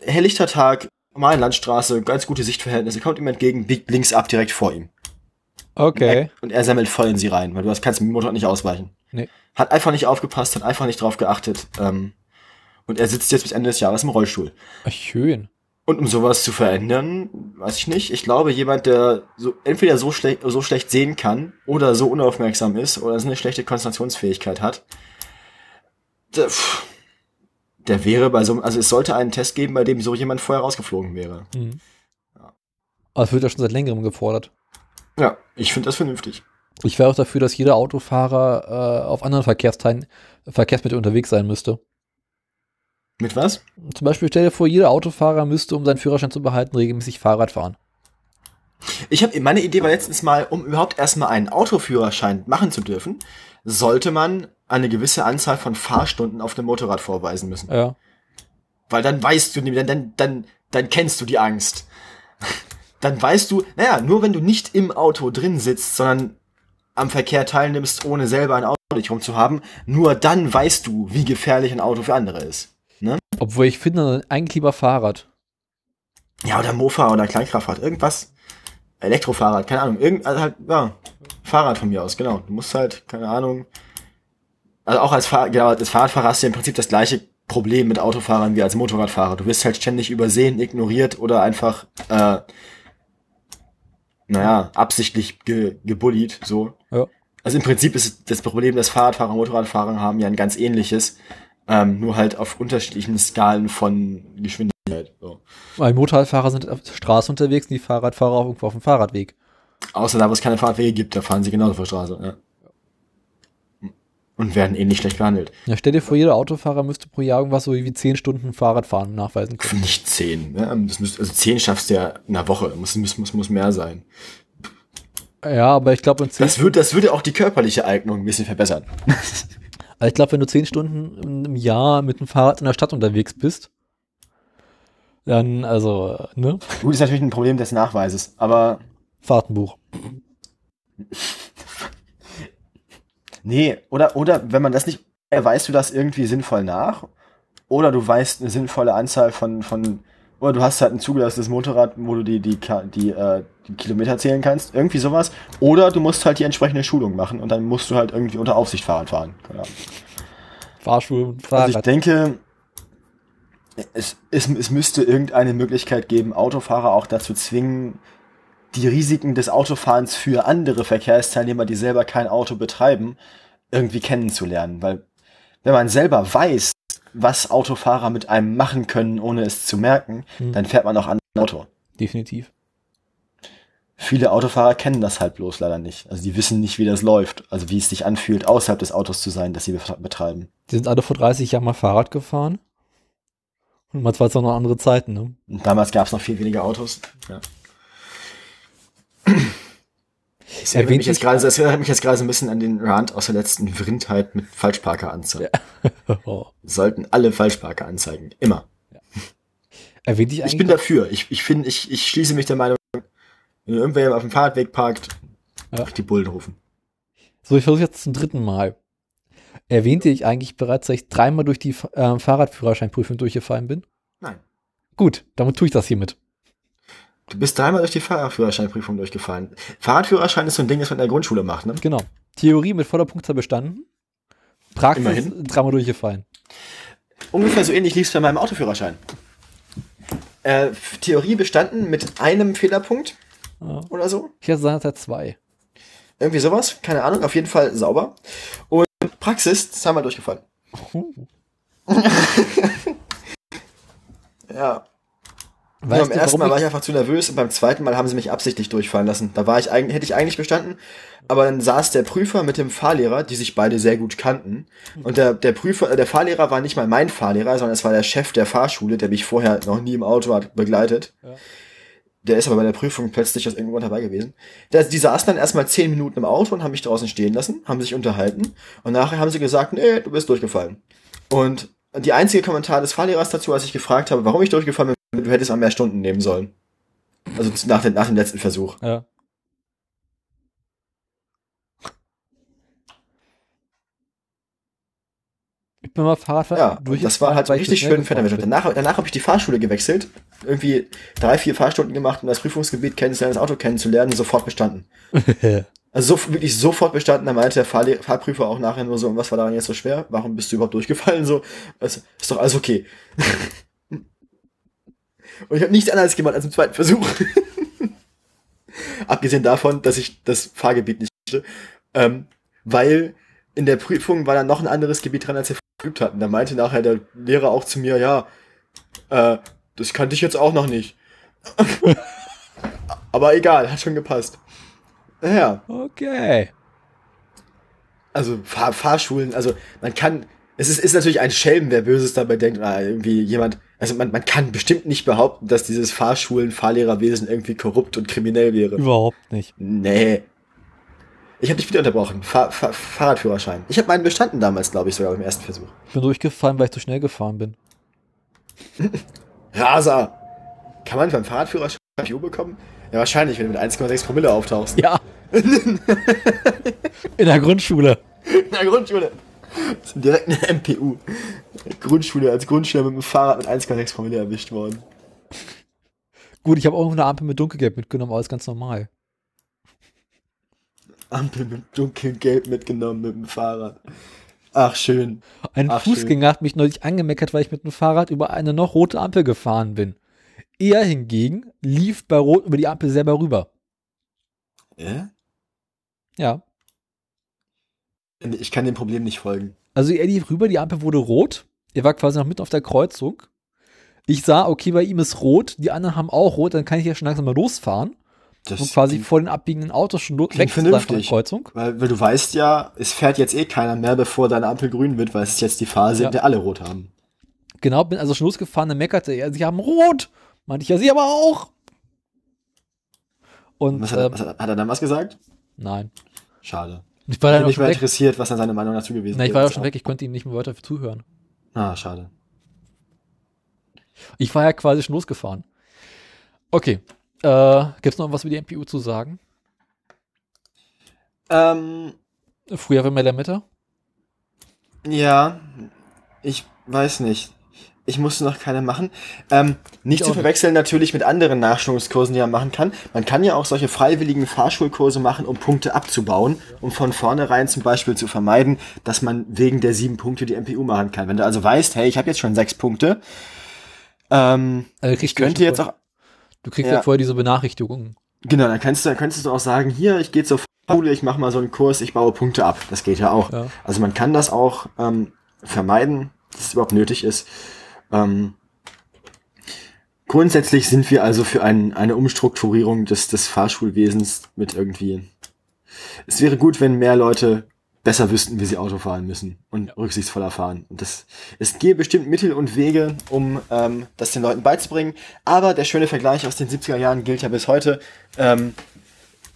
helllichter Tag, normale Landstraße, ganz gute Sichtverhältnisse, kommt ihm entgegen, biegt links ab direkt vor ihm. Okay. Und er sammelt voll in sie rein, weil du das kannst mit dem Motorrad nicht ausweichen. Nee. Hat einfach nicht aufgepasst, hat einfach nicht drauf geachtet. Ähm, und er sitzt jetzt bis Ende des Jahres im Rollstuhl. Ach, schön. Und um sowas zu verändern, weiß ich nicht. Ich glaube, jemand, der so entweder so schlecht, so schlecht sehen kann oder so unaufmerksam ist oder so eine schlechte Konzentrationsfähigkeit hat, der, pff, der wäre bei so einem, also es sollte einen Test geben, bei dem so jemand vorher rausgeflogen wäre. Mhm. Aber es wird ja schon seit längerem gefordert. Ja, ich finde das vernünftig. Ich wäre auch dafür, dass jeder Autofahrer äh, auf anderen Verkehrsteilen, Verkehrsmitteln unterwegs sein müsste. Mit was? Zum Beispiel stell dir vor, jeder Autofahrer müsste, um seinen Führerschein zu behalten, regelmäßig Fahrrad fahren. Ich habe meine Idee war letztens mal, um überhaupt erstmal einen Autoführerschein machen zu dürfen, sollte man eine gewisse Anzahl von Fahrstunden auf dem Motorrad vorweisen müssen. Ja. Weil dann weißt du, dann, dann, dann, dann kennst du die Angst. Dann weißt du, naja, nur wenn du nicht im Auto drin sitzt, sondern am Verkehr teilnimmst, ohne selber ein Auto dich rumzuhaben, nur dann weißt du, wie gefährlich ein Auto für andere ist. Obwohl ich finde, eigentlich lieber Fahrrad. Ja, oder Mofa oder Kleinkraftfahrt, irgendwas. Elektrofahrrad, keine Ahnung. Irgend, also halt, ja, Fahrrad von mir aus, genau. Du musst halt, keine Ahnung. Also auch als, Fahr genau, als Fahrradfahrer hast du im Prinzip das gleiche Problem mit Autofahrern wie als Motorradfahrer. Du wirst halt ständig übersehen, ignoriert oder einfach, äh, naja, absichtlich ge gebullied, so. Ja. Also im Prinzip ist das Problem, das Fahrradfahrer und Motorradfahrer haben ja ein ganz ähnliches, ähm, nur halt auf unterschiedlichen Skalen von Geschwindigkeit. So. Weil Motorradfahrer sind auf der Straße unterwegs und die Fahrradfahrer auch irgendwo auf dem Fahrradweg. Außer da, wo es keine Fahrradwege gibt, da fahren sie genauso auf der Straße. Ja. Und werden ähnlich schlecht behandelt. Ja, stell dir vor, jeder Autofahrer müsste pro Jahr irgendwas so wie 10 Stunden Fahrradfahren nachweisen können. Nicht zehn. Ne? Das müsst, also zehn schaffst du ja in einer Woche. Muss, muss, muss, muss mehr sein. Ja, aber ich glaube, in 10 Das, würde das würde auch die körperliche Eignung ein bisschen verbessern. Also ich glaube, wenn du zehn Stunden im Jahr mit dem Fahrrad in der Stadt unterwegs bist, dann, also, ne? Gut, ist natürlich ein Problem des Nachweises, aber Fahrtenbuch. Nee, oder, oder wenn man das nicht, äh, weißt du das irgendwie sinnvoll nach? Oder du weißt eine sinnvolle Anzahl von, von, oder du hast halt ein zugelassenes Motorrad, wo du die, die, die, äh, die Kilometer zählen kannst, irgendwie sowas. Oder du musst halt die entsprechende Schulung machen und dann musst du halt irgendwie unter Aufsicht Fahrrad fahren. Ahnung. Fahrschule und Also ich Fahrrad. denke, es, es, es müsste irgendeine Möglichkeit geben, Autofahrer auch dazu zwingen, die Risiken des Autofahrens für andere Verkehrsteilnehmer, die selber kein Auto betreiben, irgendwie kennenzulernen. Weil wenn man selber weiß, was Autofahrer mit einem machen können, ohne es zu merken, Hm. dann fährt man auch an Auto. Definitiv. Viele Autofahrer kennen das halt bloß leider nicht. Also die wissen nicht, wie das läuft. Also wie es sich anfühlt, außerhalb des Autos zu sein, das sie bet- betreiben. Die sind alle vor 30 Jahren mal Fahrrad gefahren. Und mal zwar noch andere Zeiten, ne? Und damals gab es noch viel weniger Autos. Ja. Ich erinnere Erwähnt mich, jetzt gerade, das erinnert mich jetzt gerade so ein bisschen an den Rant aus der letzten Vrindheit mit Falschparker anzeigen. Oh. Sollten alle Falschparker anzeigen. Immer. Erwähnt ich Ich bin dafür. Ich, ich finde, ich, ich schließe mich der Meinung, wenn irgendwer auf dem Fahrradweg parkt, Ja. die Bullen rufen. so, ich versuche jetzt zum dritten Mal. Erwähnte ich eigentlich bereits, dass ich dreimal durch die äh, Fahrradführerscheinprüfung durchgefallen bin? Nein. Gut, damit tue ich das hiermit. Du bist dreimal durch die Fahrradführerscheinprüfung durchgefallen. Fahrradführerschein ist so ein Ding, das man in der Grundschule macht, ne? Genau. Theorie mit voller Punktzahl bestanden. Praxis Immerhin. dreimal durchgefallen. Ungefähr so ähnlich lief es bei meinem Autoführerschein. Äh, Theorie bestanden mit einem Fehlerpunkt Ja. oder so. Ich hatte seinerzeit zwei. Irgendwie sowas, keine Ahnung, auf jeden Fall sauber. Und Praxis, zweimal durchgefallen. Oh. Ja. Weißt beim du, ersten Mal war ich, ich einfach zu nervös und beim zweiten Mal haben sie mich absichtlich durchfallen lassen. Da war ich eigentlich, hätte ich eigentlich bestanden, aber dann saß der Prüfer mit dem Fahrlehrer, die sich beide sehr gut kannten. Und der, der Prüfer, äh, der Fahrlehrer war nicht mal mein Fahrlehrer, sondern es war der Chef der Fahrschule, der mich vorher noch nie im Auto hat begleitet. Ja. Der ist aber bei der Prüfung plötzlich aus irgendwo dabei gewesen. Der, die saßen dann erstmal zehn Minuten im Auto und haben mich draußen stehen lassen, haben sich unterhalten und nachher haben sie gesagt, nee, du bist durchgefallen. Und die einzige Kommentar des Fahrlehrers dazu, als ich gefragt habe, warum ich durchgefallen bin, du hättest mal mehr Stunden nehmen sollen. Also nach, dem- nach dem letzten Versuch. ja. Ich bin mal Fahrrad Ja, und das war halt richtig schön fett damit. gefahren Danach, danach habe ich die Fahrschule gewechselt. Irgendwie drei, vier Fahrstunden gemacht, um das Prüfungsgebiet kennenzulernen, das Auto kennenzulernen, sofort bestanden. Also so, wirklich sofort bestanden. Da meinte der Fahrle Fahrprüfer auch nachher nur so, und was war daran jetzt so schwer? Warum bist du überhaupt durchgefallen? So, also, ist doch alles okay. Und ich habe nichts anderes gemacht als im zweiten Versuch. Abgesehen davon, dass ich das Fahrgebiet nicht kannte, ähm, weil in der Prüfung war dann noch ein anderes Gebiet dran, als wir geübt hatten. Da meinte nachher der Lehrer auch zu mir, ja, äh, das kannte ich jetzt auch noch nicht. Aber egal, hat schon gepasst. Naja, okay. also Fahr Fahrschulen, also man kann, es ist, ist natürlich ein Schelm, wer Böses dabei denkt, oder irgendwie jemand, also man, man kann bestimmt nicht behaupten, dass dieses Fahrschulen, Fahrlehrerwesen irgendwie korrupt und kriminell wäre. Überhaupt nicht. Nee. Ich habe dich wieder unterbrochen. Fahr Fahr Fahrradführerschein. Ich habe meinen bestanden damals, glaube ich, sogar beim ersten Versuch. Ich bin durchgefallen, weil ich zu schnell gefahren bin. Raser! Kann man beim Fahrradführerschein PU bekommen? Ja, wahrscheinlich, wenn du mit 1,6 Promille auftauchst. Ja. In der Grundschule. In der Grundschule. Direkt eine MPU. Grundschule, als Grundschüler mit dem Fahrrad mit 1,6 Promille erwischt worden. Gut, ich habe auch eine Ampel mit Dunkelgelb mitgenommen, aber ist ganz normal. Ampel mit dunkelgelb mitgenommen mit dem Fahrrad. Ach, schön. Ein Ach, Fußgänger hat mich neulich angemeckert, weil ich mit dem Fahrrad über eine noch rote Ampel gefahren bin. Er hingegen lief bei Rot über die Ampel selber rüber. Äh? Ja. Ich kann dem Problem nicht folgen. Also er lief rüber, die Ampel wurde rot. Er war quasi noch mitten auf der Kreuzung. Ich sah, okay, bei ihm ist rot, die anderen haben auch rot, dann kann ich ja schon langsam mal losfahren Das und quasi vor den abbiegenden Autos schon weg sein von der vernünftig. Kreuzung. Weil, weil du weißt ja, es fährt jetzt eh keiner mehr, bevor deine Ampel grün wird, weil es ist jetzt die Phase, Ja. in der alle rot haben. Genau, bin also schon losgefahren, dann meckerte er, sie haben rot. Meinte ich, ja, sie aber auch. Und, Was hat, ähm, was hat, hat er dann was gesagt? nein. Schade. Ich war dann schon mal weg. interessiert, was dann seine Meinung dazu gewesen Na, ich war ja schon weg, ich konnte ihm nicht mehr weiter zuhören. Ah, schade. Ich war ja quasi schon losgefahren. Okay. Äh, Gibt es noch was über die MPU zu sagen? Ähm, Früher war mehr der Mitte. ja, ich weiß nicht. Ich musste noch keine machen. Ähm, nicht Ich zu auch nicht. verwechseln natürlich mit anderen Nachschulungskursen, die man machen kann. Man kann ja auch solche freiwilligen Fahrschulkurse machen, um Punkte abzubauen, um von vornherein zum Beispiel zu vermeiden, dass man wegen der sieben Punkte die MPU machen kann. Wenn du also weißt, hey, ich habe jetzt schon sechs Punkte, ähm, Also ich könnte jetzt auch, Du kriegst ja, ja. vorher diese Benachrichtigungen. genau, dann kannst du, dann könntest du auch sagen, hier, ich gehe zur Schule, ich mache mal so einen Kurs, ich baue Punkte ab. Das geht ja auch. Ja. Also man kann das auch ähm, vermeiden, dass es überhaupt nötig ist. Ähm, grundsätzlich sind wir also für ein, eine Umstrukturierung des, des Fahrschulwesens mit irgendwie. Es wäre gut, wenn mehr Leute besser wüssten, wie sie Auto fahren müssen und rücksichtsvoller fahren. Und das, es gäbe bestimmt Mittel und Wege, um ähm, das den Leuten beizubringen. Aber der schöne Vergleich aus den 70er Jahren gilt ja bis heute. Ähm,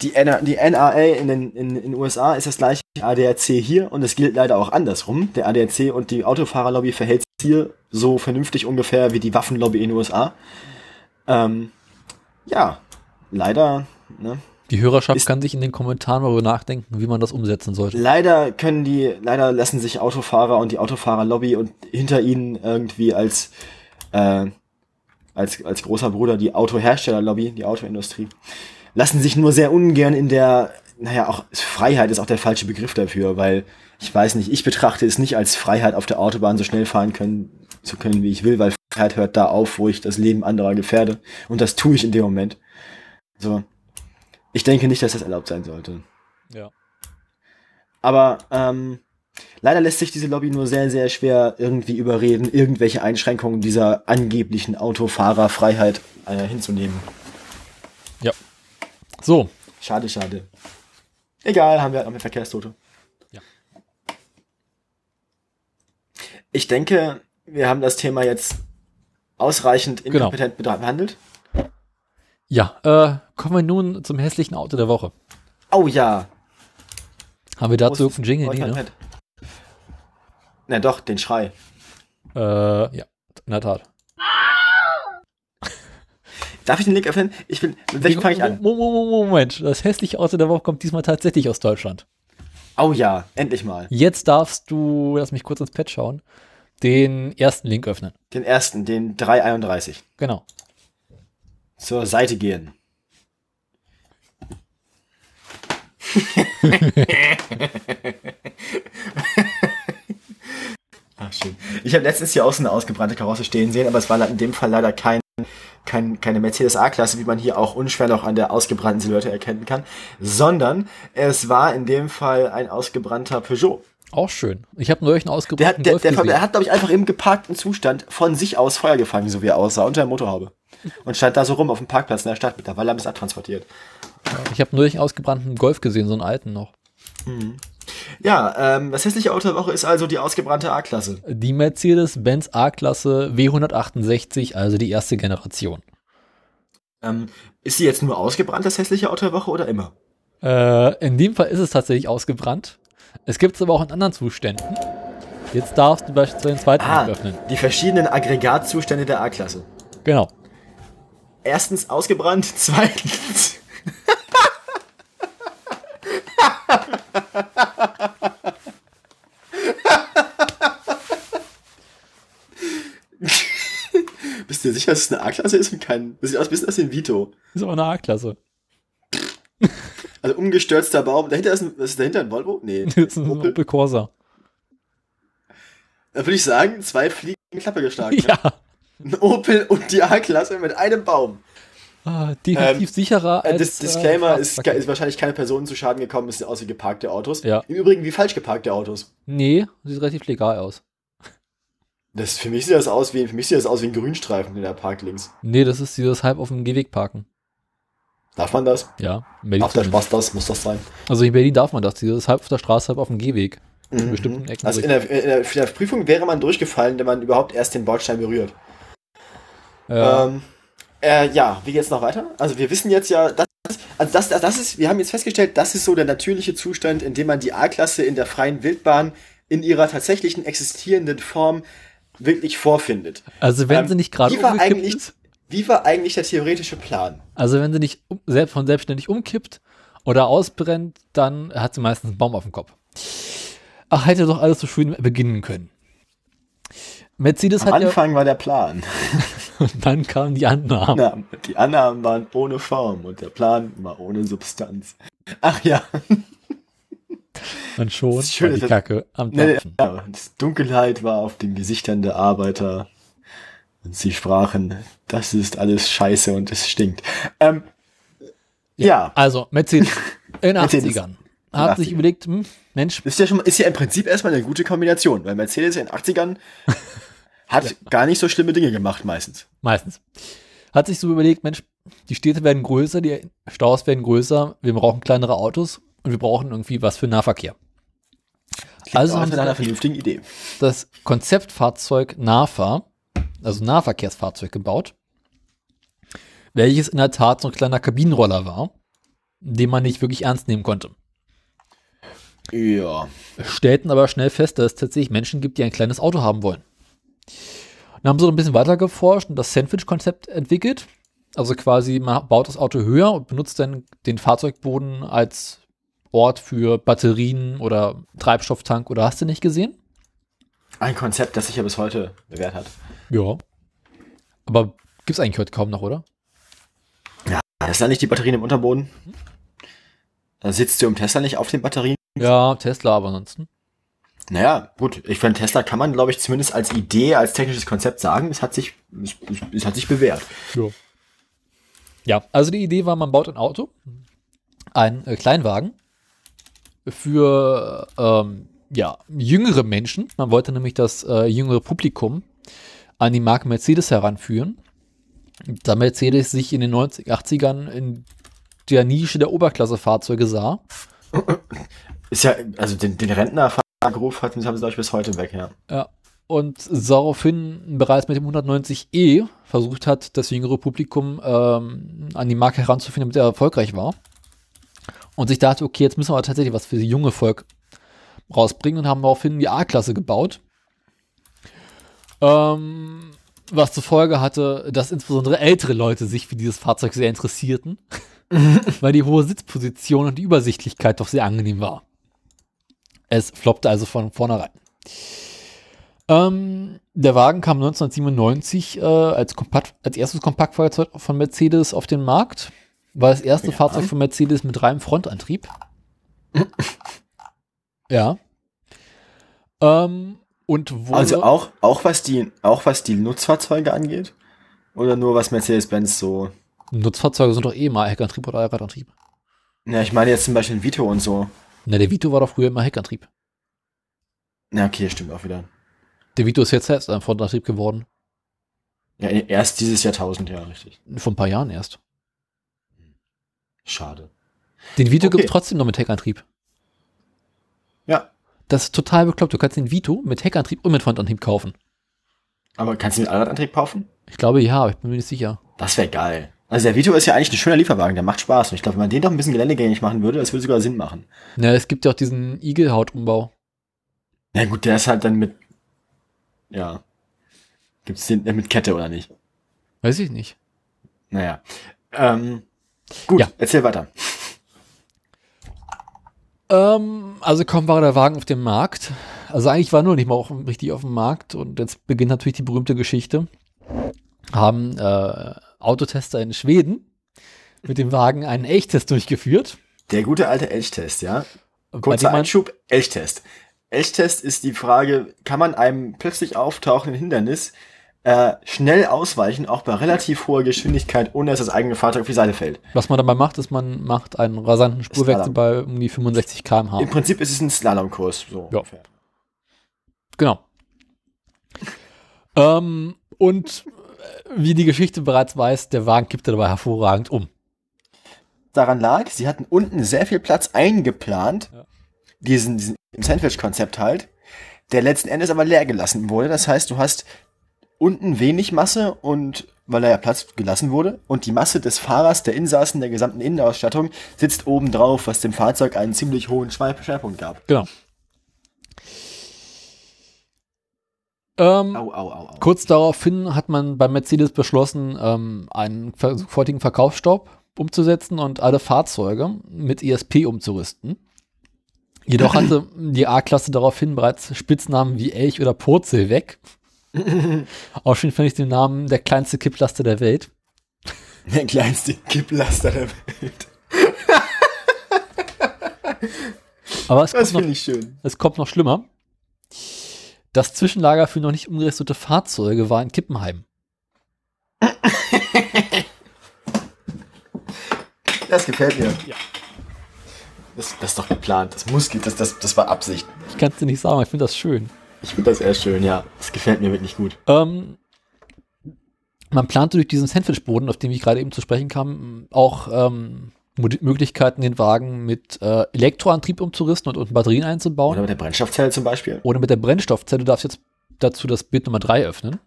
die, die NRA in den in, in USA ist das gleiche wie ADAC hier und es gilt leider auch andersrum. Der ADAC und die Autofahrerlobby verhält sich hier so vernünftig ungefähr wie die Waffenlobby in den USA. Ähm, ja, leider, ne? Die Hörerschaft Ist- kann sich in den Kommentaren darüber nachdenken, wie man das umsetzen sollte. Leider können die, leider lassen sich Autofahrer und die Autofahrerlobby und hinter ihnen irgendwie als, äh, als, als großer Bruder die Autoherstellerlobby, die Autoindustrie, lassen sich nur sehr ungern in der, naja, auch Freiheit ist auch der falsche Begriff dafür, weil ich weiß nicht, ich betrachte es nicht als Freiheit auf der Autobahn so schnell fahren können, zu können, wie ich will, weil Freiheit hört da auf, wo ich das Leben anderer gefährde. Und das tue ich in dem Moment. So. Ich denke nicht, dass das erlaubt sein sollte. Ja. Aber ähm, leider lässt sich diese Lobby nur sehr, sehr schwer irgendwie überreden, irgendwelche Einschränkungen dieser angeblichen Autofahrerfreiheit äh, hinzunehmen. So, Schade, schade. Egal, haben wir halt noch mit Verkehrstote. Ja. Ich denke, wir haben das Thema jetzt ausreichend Genau. inkompetent behandelt. ja, äh, kommen wir nun zum hässlichen Auto der Woche. Oh ja. Haben wir dazu irgendeinen Jingle? Nee, ne? Na doch, den Schrei. Äh, ja, in der Tat. Darf ich den Link öffnen? Ich will, mit welchem fange ich an? Mo- Mo- Mo- Moment, das hässliche Auto der Woche kommt diesmal tatsächlich aus Deutschland. Oh ja, endlich mal. Jetzt darfst du, lass mich kurz ins Pad schauen. Den ersten Link öffnen. Den ersten, den 331. Genau. Zur Seite gehen. Ach, schön. Ich habe letztens hier außen eine ausgebrannte Karosse stehen sehen, aber es war in dem Fall leider kein, kein, keine Mercedes A-Klasse, wie man hier auch unschwer noch an der ausgebrannten Silhouette erkennen kann, sondern es war in dem Fall ein ausgebrannter Peugeot. Auch schön. Ich habe neulich einen Der, ausgebrannten hat- der, Golf der, gesehen. der hat, glaube ich, einfach im geparkten Zustand von sich aus Feuer gefangen, so wie er aussah, unter der Motorhaube. Und stand da so rum auf dem Parkplatz in der Stadt. Mittlerweile haben es abtransportiert. Ich habe neulich einen ausgebrannten Golf gesehen, so einen alten noch. Ja, ähm, das hässliche Auto der Woche ist also die ausgebrannte A-Klasse. Die Mercedes-Benz A-Klasse W168, also die erste Generation. Ähm, ist sie jetzt nur ausgebrannt, das hässliche Auto der Woche, oder immer? Äh, in dem Fall ist es tatsächlich ausgebrannt. Es gibt es aber auch in anderen Zuständen. Jetzt darfst du beispielsweise den zweiten Ah, öffnen. die verschiedenen Aggregatzustände der A-Klasse. Genau. Erstens ausgebrannt, zweitens. Bist du dir sicher, dass es eine A-Klasse ist und kein. Das sieht aus ein bisschen aus wie ein Vito. Ist aber eine A-Klasse. Also umgestürzter Baum. Dahinter ist ein. Was ist dahinter ein Volvo? Nee. Das ist ein Opel. Opel Corsa. Da würde ich sagen, zwei Fliegen in die Klappe geschlagen. ne? Ja. Ein Opel und die A-Klasse mit einem Baum. Ah, definitiv sicherer Äh, als. Dis Disclaimer äh, ist, ist wahrscheinlich keine Person zu Schaden gekommen, es aus wie geparkte Autos. Ja. Im Übrigen wie falsch geparkte Autos. Nee, sieht relativ legal aus. Das, für mich sieht das aus wie, für mich sieht das aus wie ein Grünstreifen, der parkt links. Nee, das ist dieses halb auf dem Gehweg parken. Darf man das? Ja. In Berlin Auf der. Spaß das, muss das sein. Also in Berlin darf man das, dieses halb auf der Straße, halb auf dem Gehweg. In bestimmten Ecken. Also in der, in, der, in der Prüfung wäre man durchgefallen, wenn man überhaupt erst den Bordstein berührt. ja. Ähm, äh, ja, wie geht's noch weiter? Also wir wissen jetzt ja, das, also das, das ist, wir haben jetzt festgestellt, das ist so der natürliche Zustand, in dem man die A-Klasse in der freien Wildbahn in ihrer tatsächlichen existierenden Form wirklich vorfindet. also wenn ähm, sie nicht gerade wie war umgekippt eigentlich- ist, Wie war eigentlich der theoretische Plan? also wenn sie nicht selbst von selbstständig umkippt oder ausbrennt, dann hat sie meistens einen Baum auf dem Kopf. Ach, hätte doch alles so schön beginnen können. Mercedes Am hat ja, Anfang war der Plan. und dann kamen die Annahmen. Na, die Annahmen waren ohne Form und der Plan war ohne Substanz. Ach ja, Und schon Das ist schön, war die Kacke am nee, Dampfen. ja, das Dunkelheit war auf den Gesichtern der Arbeiter und sie sprachen, das ist alles scheiße und es stinkt. Ähm, ja. Also, Mercedes in den Mercedes. 80ern hat sich 80ern. überlegt, hm, Mensch, Ist ja schon, ist ja im Prinzip erstmal eine gute Kombination, weil Mercedes in den 80ern hat gar nicht so schlimme Dinge gemacht meistens. meistens, hat sich so überlegt, Mensch, die Städte werden größer, die Staus werden größer, wir brauchen kleinere Autos und wir brauchen irgendwie was für Nahverkehr. Klingt Also haben sie einer vernünftigen Idee. das Konzeptfahrzeug NAFA, also Nahverkehrsfahrzeug gebaut, welches in der Tat so ein kleiner Kabinenroller war, den man nicht wirklich ernst nehmen konnte. Ja. stellten aber schnell fest, dass es tatsächlich Menschen gibt, die ein kleines Auto haben wollen. Dann haben sie so ein bisschen weiter geforscht und das Sandwich-Konzept entwickelt. Also quasi, man baut das Auto höher und benutzt dann den Fahrzeugboden als Ort für Batterien oder Treibstofftank oder hast du nicht gesehen? Ein Konzept, das sich ja bis heute bewährt hat. Ja. Aber gibt's eigentlich heute kaum noch, oder? Das ist da nicht die Batterien im Unterboden? Da sitzt du im Tesla nicht auf den Batterien? Ja, Tesla, aber ansonsten. Naja, gut, ich finde, Tesla kann man, glaube ich, zumindest als Idee, als technisches Konzept sagen, es hat sich, es, es, hat sich bewährt. Ja. Ja, also die Idee war, man baut ein Auto, einen äh, Kleinwagen für ähm, ja, jüngere Menschen. Man wollte nämlich das äh, jüngere Publikum an die Marke Mercedes heranführen. Da Mercedes sich in den 90, 80ern in der Nische der Oberklasse-Fahrzeuge sah. Ist ja, also den, den Rentnerruf haben sie, glaube ich, bis heute weg, ja. Ja. Und daraufhin bereits mit dem 190e versucht hat, das jüngere Publikum ähm, an die Marke heranzuführen, damit er erfolgreich war. Und sich dachte, okay, jetzt müssen wir aber tatsächlich was für das junge Volk rausbringen und haben daraufhin die A-Klasse gebaut. Ähm, was zur Folge hatte, dass insbesondere ältere Leute sich für dieses Fahrzeug sehr interessierten, weil die hohe Sitzposition und die Übersichtlichkeit doch sehr angenehm war. Es floppte also von vornherein. Ähm, der Wagen kam 1997 äh, als, Kompakt, als erstes Kompaktfahrzeug von Mercedes auf den Markt. War das erste Ja. Fahrzeug von Mercedes mit reinem Frontantrieb. ja. Ähm, und wurde, Also auch, auch was die, auch was die Nutzfahrzeuge angeht? Oder nur was Mercedes-Benz so? Nutzfahrzeuge sind doch eh mal Heckantrieb oder Allradantrieb. Ja, ich meine jetzt zum Beispiel ein Vito und so. Na, der Vito war doch früher immer Heckantrieb. Na, okay, stimmt auch wieder. Der Vito ist jetzt erst ein Frontantrieb geworden. Ja, erst dieses Jahrtausend, ja, richtig. Vor ein paar Jahren erst. Schade. Den Vito Okay. gibt es trotzdem noch mit Heckantrieb. Ja. Das ist total bekloppt. Du kannst den Vito mit Heckantrieb und mit Frontantrieb kaufen. Aber kannst du mit Allradantrieb kaufen? Ich glaube ja, aber ich bin mir nicht sicher. Das wäre geil. Also der Vito ist ja eigentlich ein schöner Lieferwagen, der macht Spaß. Und ich glaube, wenn man den doch ein bisschen geländegängig machen würde, das würde sogar Sinn machen. Na, es gibt ja auch diesen Igelhautumbau. Na gut, der ist halt dann mit, ja, gibt's den mit Kette oder nicht? Weiß ich nicht. Naja. Ähm, gut, Ja. erzähl weiter. Ähm, also kaum war der Wagen auf dem Markt. Also eigentlich war er nur nicht mal auch richtig auf dem Markt. Und jetzt beginnt natürlich die berühmte Geschichte. Haben äh, Autotester in Schweden mit dem Wagen einen Elchtest durchgeführt. Der gute alte Elchtest, ja. Kurzer Einschub, Elchtest. Elchtest ist die Frage, kann man einem plötzlich auftauchenden Hindernis äh, schnell ausweichen, auch bei relativ hoher Geschwindigkeit, ohne dass das eigene Fahrzeug auf die Seite fällt. Was man dabei macht, ist, man macht einen rasanten Spurwechsel bei um die 65 km/h. Im Prinzip ist es ein Slalomkurs, so Ja. ungefähr. Genau. ähm, und wie die Geschichte bereits weiß, der Wagen kippte dabei hervorragend um. daran lag, sie hatten unten sehr viel Platz eingeplant, Ja. diesen, diesen Sandwich-Konzept halt, der letzten Endes aber leer gelassen wurde. Das heißt, du hast unten wenig Masse und weil er ja Platz gelassen wurde und die Masse des Fahrers, der Insassen, der gesamten Innenausstattung sitzt oben drauf, was dem Fahrzeug einen ziemlich hohen Schwer- Schwerpunkt gab. Genau. Ähm, Au, au, au. Kurz daraufhin hat man bei Mercedes beschlossen, ähm, einen sofortigen Verkaufsstopp umzusetzen und alle Fahrzeuge mit ESP umzurüsten. Jedoch hatte die A-Klasse daraufhin bereits Spitznamen wie Elch oder Purzel weg. Auch schön finde ich den Namen der kleinste Kipplaster der Welt. Der kleinste Kipplaster der Welt. Aber es Das kommt, noch, ich schön. es kommt noch schlimmer. Das Zwischenlager für noch nicht umgerüstete Fahrzeuge war in Kippenheim. Das gefällt mir. Das, das ist doch geplant. Das muss, das, das, das war Absicht. Ich kann es dir nicht sagen, aber ich finde das schön. Ich finde das eher schön, ja. Das gefällt mir wirklich gut. Ähm, man plante durch diesen Sandwichboden, auf den ich gerade eben zu sprechen kam, auch ähm, Möglichkeiten, den Wagen mit äh, Elektroantrieb umzurüsten und unten Batterien einzubauen. Oder mit der Brennstoffzelle zum Beispiel. Oder mit der Brennstoffzelle. Du darfst jetzt dazu das Bild Nummer 3 öffnen.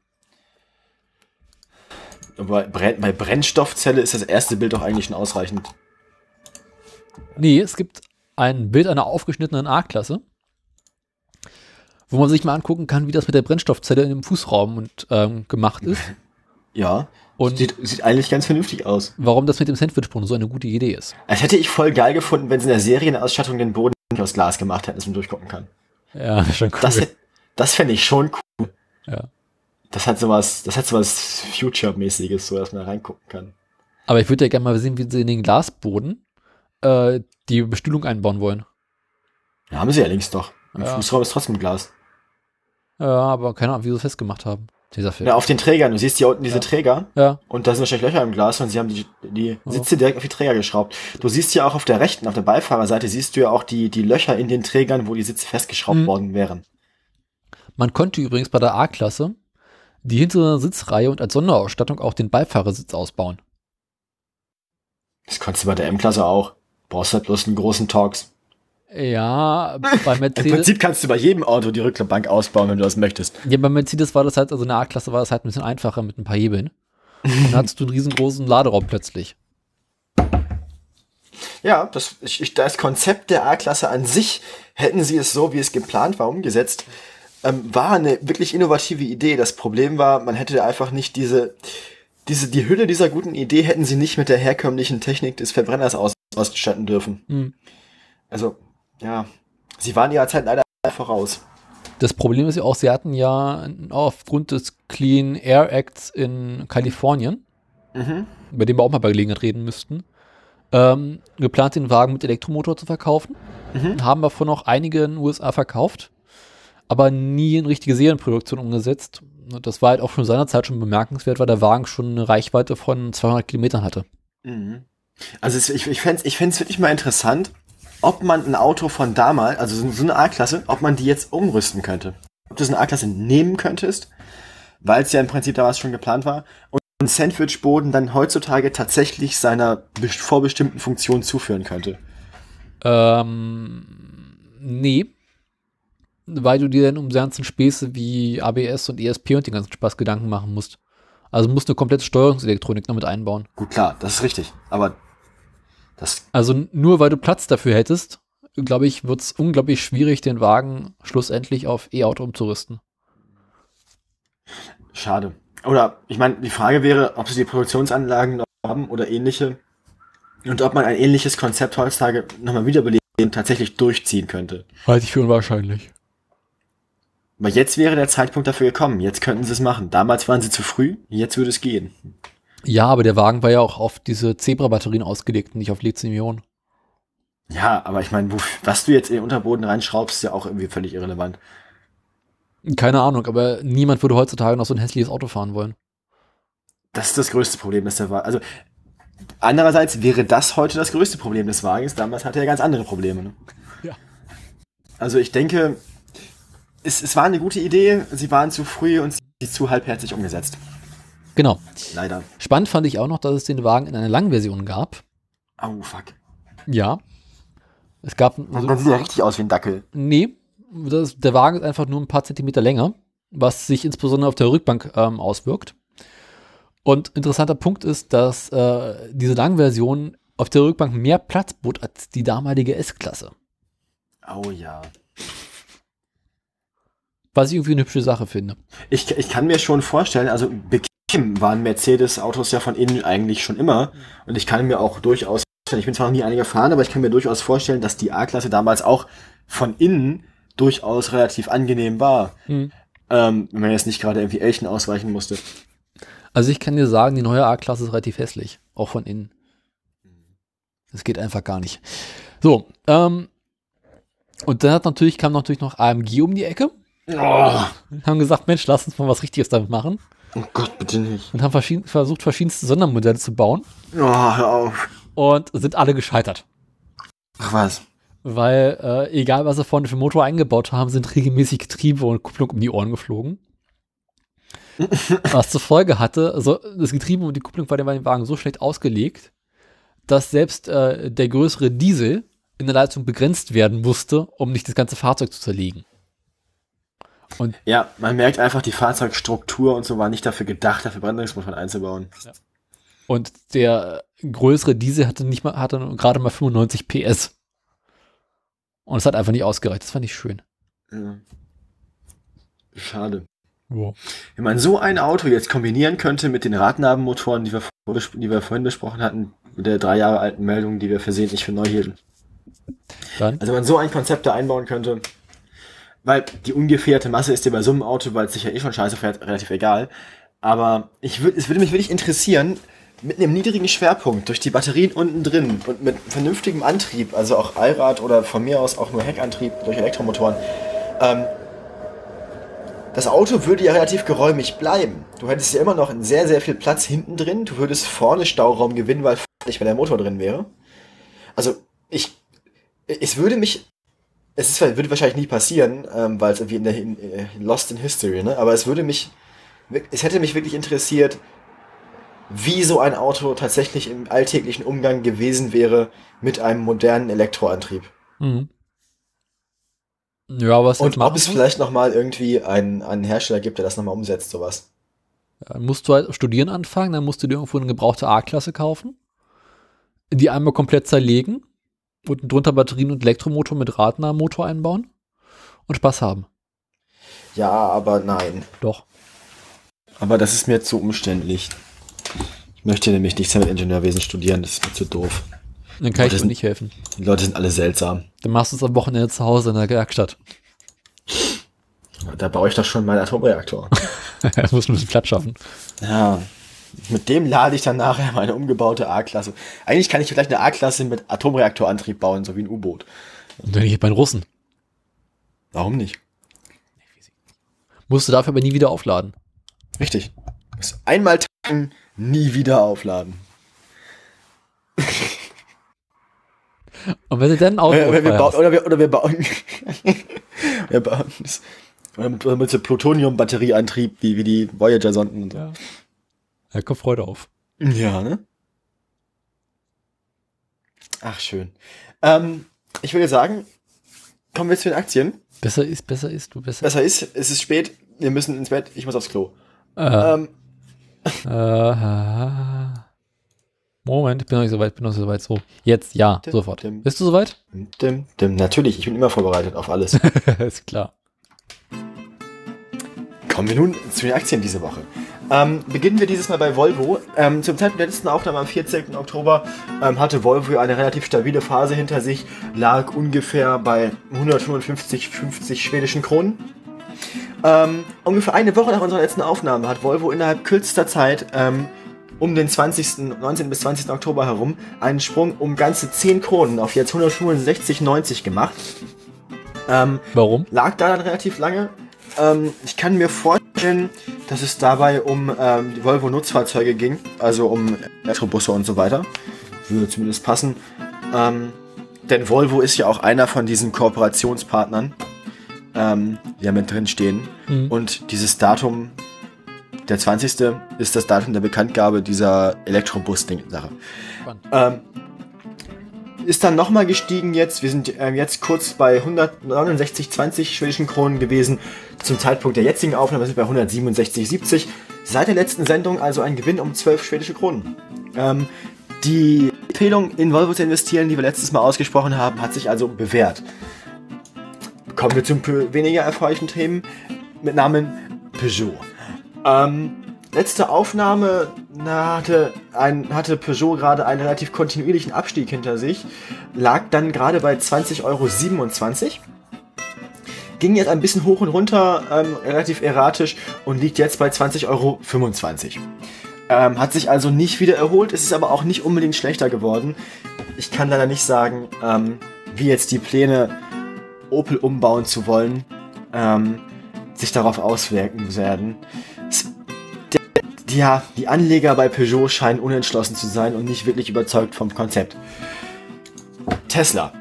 Aber Brenn, bei Brennstoffzelle ist das erste Bild doch eigentlich schon ausreichend. Nee, es gibt ein Bild einer aufgeschnittenen A-Klasse, wo man sich mal angucken kann, wie das mit der Brennstoffzelle in dem Fußraum und, ähm, gemacht ist. Ja. Und Sieht, sieht eigentlich ganz vernünftig aus. warum das mit dem Sandwichboden so eine gute Idee ist. Als hätte ich voll geil gefunden, wenn sie in der Serienausstattung den Boden aus Glas gemacht hätten, dass man durchgucken kann. Ja, schon cool. Das, das fände ich schon cool. ja. Das hat sowas, das hat sowas Future-mäßiges, so dass man da reingucken kann. Aber ich würde ja gerne mal sehen, wie sie in den Glasboden äh, die Bestuhlung einbauen wollen. Ja, haben sie ja links doch. Im Ja. Fußraum ist trotzdem Glas. Ja, aber keine Ahnung, wie sie es festgemacht haben. Dieser Film. Ja, auf den Trägern. Du siehst hier unten diese Ja. Träger. Ja, Und da sind wahrscheinlich Löcher im Glas und sie haben die, die Sitze direkt auf die Träger geschraubt. Du siehst ja auch auf der rechten, auf der Beifahrerseite, siehst du ja auch die, die Löcher in den Trägern, wo die Sitze festgeschraubt Mhm. worden wären. man konnte übrigens bei der A-Klasse die hintere Sitzreihe und als Sonderausstattung auch den Beifahrersitz ausbauen. Das konntest du bei der M-Klasse auch. Brauchst halt bloß einen großen Talks. Ja, bei Im Mercedes, Prinzip kannst du bei jedem Auto die Rückbank ausbauen, wenn du das möchtest. ja, bei Mercedes war das halt, also in der A-Klasse war das halt ein bisschen einfacher mit ein paar Hebeln. Und dann hattest du einen riesengroßen Laderaum plötzlich. Ja, das, ich, das Konzept der A-Klasse an sich, hätten sie es so, wie es geplant war, umgesetzt, ähm, war eine wirklich innovative Idee. Das Problem war, man hätte einfach nicht diese, diese, die Hülle dieser guten Idee hätten sie nicht mit der herkömmlichen Technik des Verbrenners aus, ausstatten dürfen. Hm. Also, ja, sie waren ihrer Zeit leider voraus. Das Problem ist ja auch, sie hatten ja aufgrund des Clean Air Acts in Kalifornien, Mhm. über den wir auch mal bei Gelegenheit reden müssten, ähm, geplant, den Wagen mit Elektromotor zu verkaufen. Mhm. Haben davon auch einige in den USA verkauft, aber nie in richtige Serienproduktion umgesetzt. Und Das war halt auch schon seinerzeit schon bemerkenswert, weil der Wagen schon eine Reichweite von 200 Kilometern hatte. Mhm. Also ich, ich fände es ich fänd's wirklich mal interessant, ob man ein Auto von damals, also so eine A-Klasse, ob man die jetzt umrüsten könnte. Ob du so eine A-Klasse nehmen könntest, weil es ja im Prinzip damals schon geplant war, und ein Sandwich-Boden dann heutzutage tatsächlich seiner best- vorbestimmten Funktion zuführen könnte. Ähm, nee. Weil du dir dann um die ganzen Späße wie ABS und ESP und den ganzen Spaß Gedanken machen musst. Also musst eine komplette Steuerungselektronik noch mit einbauen. Gut, klar, das ist richtig. Aber das, Also nur weil du Platz dafür hättest, glaube ich, wird es unglaublich schwierig, den Wagen schlussendlich auf E-Auto umzurüsten. schade. Oder, ich meine, die Frage wäre, ob sie die Produktionsanlagen noch haben oder ähnliche. Und ob man ein ähnliches Konzept heutzutage nochmal wiederbeleben und tatsächlich durchziehen könnte. Halte ich für unwahrscheinlich. Aber jetzt wäre der Zeitpunkt dafür gekommen. Jetzt könnten sie es machen. Damals waren sie zu früh, jetzt würde es gehen. Ja, aber der Wagen war ja auch auf diese Zebra-Batterien ausgelegt, nicht auf Lithium-Ionen. Ja, aber ich meine, was du jetzt in den Unterboden reinschraubst, ist ja auch irgendwie völlig irrelevant. Keine Ahnung, aber niemand würde heutzutage noch so ein hässliches Auto fahren wollen. Das ist das größte Problem, dass der Wagen. Also, andererseits wäre das heute das größte Problem des Wagens. Damals hatte er ganz andere Probleme. Ne? Ja. Also, ich denke, es, es war eine gute Idee. Sie waren zu früh und sie zu halbherzig umgesetzt. Genau. Leider. Spannend fand ich auch noch, dass es den Wagen in einer Langversion gab. Au, fuck. Ja. Es gab. Dann, dann sieht er richtig aus wie ein Dackel. Nee, das, der Wagen ist einfach nur ein paar Zentimeter länger, was sich insbesondere auf der Rückbank ähm, auswirkt. Und interessanter Punkt ist, dass äh, diese Langversion auf der Rückbank mehr Platz bot als die damalige S-Klasse. Oh ja. Was ich irgendwie eine hübsche Sache finde. Ich, ich kann mir schon vorstellen, also bequem waren Mercedes-Autos ja von innen eigentlich schon immer. Und ich kann mir auch durchaus vorstellen, ich bin zwar noch nie eine gefahren, aber ich kann mir durchaus vorstellen, dass die A-Klasse damals auch von innen durchaus relativ angenehm war. Hm. Ähm, wenn man jetzt nicht gerade irgendwie Elchen ausweichen musste. Also ich kann dir sagen, die neue A-Klasse ist relativ hässlich, auch von innen. Das geht einfach gar nicht. So, ähm, und dann hat natürlich, kam natürlich noch AMG um die Ecke Oh, haben gesagt, Mensch, lass uns mal was Richtiges damit machen. Oh Gott, bitte nicht. Und haben verschieden, versucht, verschiedenste Sondermodelle zu bauen Oh, hör auf. und sind alle gescheitert. Ach was. Weil, äh, egal was sie vorne für Motor eingebaut haben, sind regelmäßig Getriebe und Kupplung um die Ohren geflogen. was zur Folge hatte, also das Getriebe und die Kupplung war dem Wagen so schlecht ausgelegt, dass selbst äh, der größere Diesel in der Leistung begrenzt werden musste, um nicht das ganze Fahrzeug zu zerlegen. Ja, man merkt einfach, die Fahrzeugstruktur und so war nicht dafür gedacht, dafür Verbrennungsmotoren einzubauen. Und der größere Diesel hatte nicht mal, hatte gerade mal 95 PS. Und es hat einfach nicht ausgereicht. Das fand ich schön. Ja. Schade. Wow. Wenn man so ein Auto jetzt kombinieren könnte mit den Radnabenmotoren, die wir, vor- die wir vorhin besprochen hatten, mit der drei Jahre alten Meldung, die wir versehentlich für neu hielten. Dann, Also wenn man so ein Konzept da einbauen könnte, weil die ungefährte Masse ist dir bei so einem Auto, weil es sich ja eh schon scheiße fährt, relativ egal. Aber ich würd, es würde mich wirklich interessieren, mit einem niedrigen Schwerpunkt, durch die Batterien unten drin und mit vernünftigem Antrieb, also auch Allrad oder von mir aus auch nur Heckantrieb durch Elektromotoren, ähm, das Auto würde ja relativ geräumig bleiben. Du hättest ja immer noch sehr, sehr viel Platz hinten drin. Du würdest vorne Stauraum gewinnen, weil nicht mehr der Motor drin wäre. Also, ich, es würde mich, es ist, würde wahrscheinlich nie passieren, ähm, weil es irgendwie in der, in, äh, Lost in History, ne? Aber es würde mich, es hätte mich wirklich interessiert, wie so ein Auto tatsächlich im alltäglichen Umgang gewesen wäre mit einem modernen Elektroantrieb. Mhm. Ja, was Und ob es vielleicht nochmal irgendwie einen, einen Hersteller gibt, der das nochmal umsetzt, sowas. Dann musst du halt studieren anfangen, dann musst du dir irgendwo eine gebrauchte A-Klasse kaufen, die einmal komplett zerlegen und drunter Batterien und Elektromotor mit Radnahmotor einbauen und Spaß haben. Ja, aber nein. Doch. Aber das ist mir zu umständlich. Ich möchte nämlich nichts mehr mit Ingenieurwesen studieren, das ist mir zu doof. Dann kann ich dir nicht helfen. Die Leute sind alle seltsam. Dann machst du es am Wochenende zu Hause in der Werkstatt. da baue ich doch schon meinen Atomreaktor. das muss ein bisschen Platz schaffen. Ja. Mit dem lade ich dann nachher meine umgebaute A-Klasse. Eigentlich kann ich vielleicht eine A-Klasse mit Atomreaktorantrieb bauen, so wie ein U-Boot. Und dann hier bei den Russen. Warum nicht? Musst du dafür aber nie wieder aufladen. Richtig. Muss einmal tanken, nie wieder aufladen. Und wenn sie dann ein Auto Oder wir, bauen, oder wir, oder wir bauen, wir bauen oder mit, oder mit so Plutonium-Batterieantrieb, wie, wie die Voyager-Sonden und so. ja. Da kommt Freude auf. Ja, ne? Ach, schön. Ähm, ich würde sagen, kommen wir zu den Aktien. Besser ist, besser ist, du besser. Besser ist, es ist spät, wir müssen ins Bett, ich muss aufs Klo. Äh, Ähm, äh, Moment, ich bin noch nicht so weit, bin noch nicht so weit. So, jetzt, ja, Dim, sofort. dim. Bist du soweit? dim, dim, natürlich, ich bin immer vorbereitet auf alles. ist klar. Kommen wir nun zu den Aktien diese Woche. Ähm, beginnen wir dieses Mal bei Volvo. Ähm, zum Zeitpunkt der letzten Aufnahme am 14. Oktober ähm, hatte Volvo eine relativ stabile Phase hinter sich, lag ungefähr bei 155, 50 schwedischen Kronen. Ähm, ungefähr eine Woche nach unserer letzten Aufnahme hat Volvo innerhalb kürzester Zeit ähm, um den 20., 19. bis 20. Oktober herum einen Sprung um ganze 10 Kronen auf jetzt 165,90 gemacht. Ähm, Warum? lag da dann relativ lange. Ähm, ich kann mir vorstellen, dass es dabei um ähm, die Volvo Nutzfahrzeuge ging, also um Elektrobusse und so weiter. Würde zumindest passen. Ähm, denn Volvo ist ja auch einer von diesen Kooperationspartnern, ähm, die da mit drin stehen. Mhm. Und dieses Datum, der 20. ist das Datum der Bekanntgabe dieser Elektrobus-Sache. Ähm, ist dann nochmal gestiegen jetzt. Wir sind ähm, jetzt kurz bei 169,20 schwedischen Kronen gewesen. Zum Zeitpunkt der jetzigen Aufnahme sind wir bei 167,70. Seit der letzten Sendung also ein Gewinn um 12 schwedische Kronen. Ähm, die Empfehlung, in Volvo zu investieren, die wir letztes Mal ausgesprochen haben, hat sich also bewährt. Kommen wir zu weniger erfreulichen Themen mit Namen Peugeot. Ähm, letzte Aufnahme na, hatte, ein, hatte Peugeot gerade einen relativ kontinuierlichen Abstieg hinter sich, lag dann gerade bei 20,27 Euro. Ging jetzt ein bisschen hoch und runter, ähm, relativ erratisch und liegt jetzt bei 20,25 Euro. Ähm, hat sich also nicht wieder erholt, es ist aber auch nicht unbedingt schlechter geworden. Ich kann leider nicht sagen, ähm, wie jetzt die Pläne, Opel umbauen zu wollen, ähm, sich darauf auswirken werden. Ja, die Anleger bei Peugeot scheinen unentschlossen zu sein und nicht wirklich überzeugt vom Konzept. Tesla.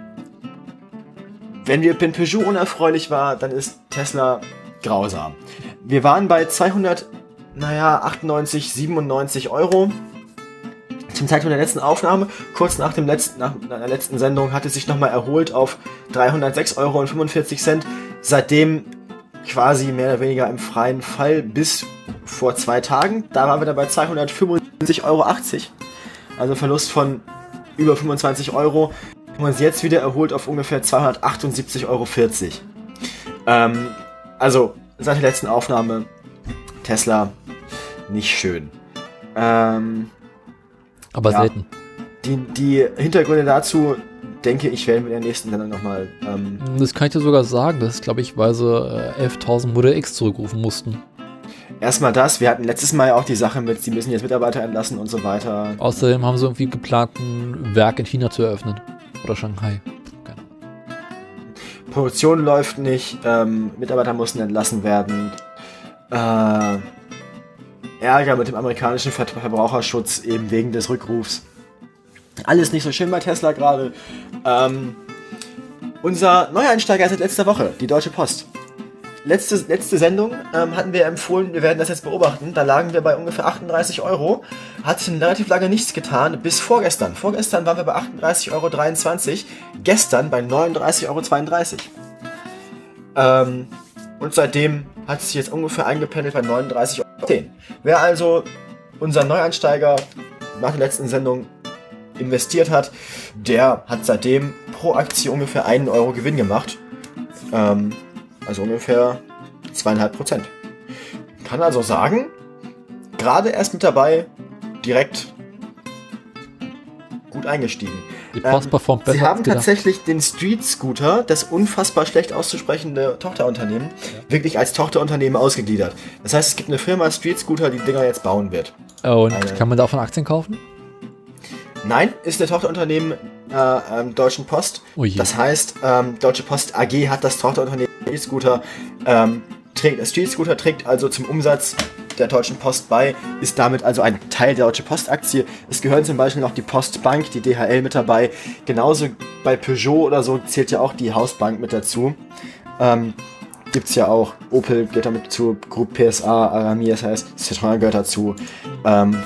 Wenn wir wenn Peugeot unerfreulich war, dann ist Tesla grausam. Wir waren bei 200, naja, 98, 97 Euro. Zum Zeitpunkt der letzten Aufnahme, kurz nach, dem letzten, nach der letzten Sendung, hat es sich nochmal erholt auf 306,45 Euro. Seitdem quasi mehr oder weniger im freien Fall bis vor zwei Tagen. Da waren wir dann bei 275,80 Euro. Also Verlust von über 25 Euro. Wir haben uns jetzt wieder erholt auf ungefähr 278,40 Euro. Ähm, also seit der letzten Aufnahme Tesla nicht schön. Ähm, Aber Ja. selten. die, die Hintergründe dazu, denke ich, werden wir in der nächsten Sendung nochmal ähm, Das kann ich dir sogar sagen. Das ist, glaube ich, weil sie äh, 11.000 Modell X zurückrufen mussten. Erstmal das, wir hatten letztes Mal ja auch die Sache mit, sie müssen jetzt Mitarbeiter entlassen und so weiter. Außerdem haben sie irgendwie geplant, ein Werk in China zu eröffnen. Oder Shanghai. Keine Ahnung. Produktion läuft nicht, ähm, Mitarbeiter mussten entlassen werden. Äh, Ärger mit dem amerikanischen Ver Verbraucherschutz eben wegen des Rückrufs. Alles nicht so schön bei Tesla gerade. Ähm, unser Neueinsteiger seit letzter Woche, die Deutsche Post. Letzte, letzte Sendung ähm, hatten wir empfohlen, wir werden das jetzt beobachten. Da lagen wir bei ungefähr 38 Euro. Hat relativ lange nichts getan, bis vorgestern. Vorgestern waren wir bei 38,23 Euro. Gestern bei 39,32 Euro. Ähm, und seitdem hat es sich jetzt ungefähr eingependelt bei 39,10 Euro. Wer also unser Neueinsteiger nach der letzten Sendung investiert hat, der hat seitdem pro Aktie ungefähr 1 Euro Gewinn gemacht. Ähm, also ungefähr 2,5 Prozent. Kann also sagen, gerade erst mit dabei, direkt gut eingestiegen. Die Post Ähm, performt besser Sie haben tatsächlich den Street Scooter, das unfassbar schlecht auszusprechende Tochterunternehmen, wirklich als Tochterunternehmen ausgegliedert. Das heißt, es gibt eine Firma Street Scooter, die Dinger jetzt bauen wird. Und Eine- kann man davon Aktien kaufen? Nein, ist eine Tochterunternehmen äh, ähm, Deutschen Post. Oh. Das heißt, ähm, Deutsche Post AG hat das Tochterunternehmen Street Scooter. Ähm, trägt, Street Scooter trägt also zum Umsatz der Deutschen Post bei, ist damit also ein Teil der Deutsche Post Aktie. Es gehören zum Beispiel noch die Postbank, die DHL mit dabei. Genauso bei Peugeot oder so zählt ja auch die Hausbank mit dazu. Ähm, Gibt es ja auch. Opel gehört damit zu, Group PSA, Arami, das heißt, Citroën gehört dazu. Ähm,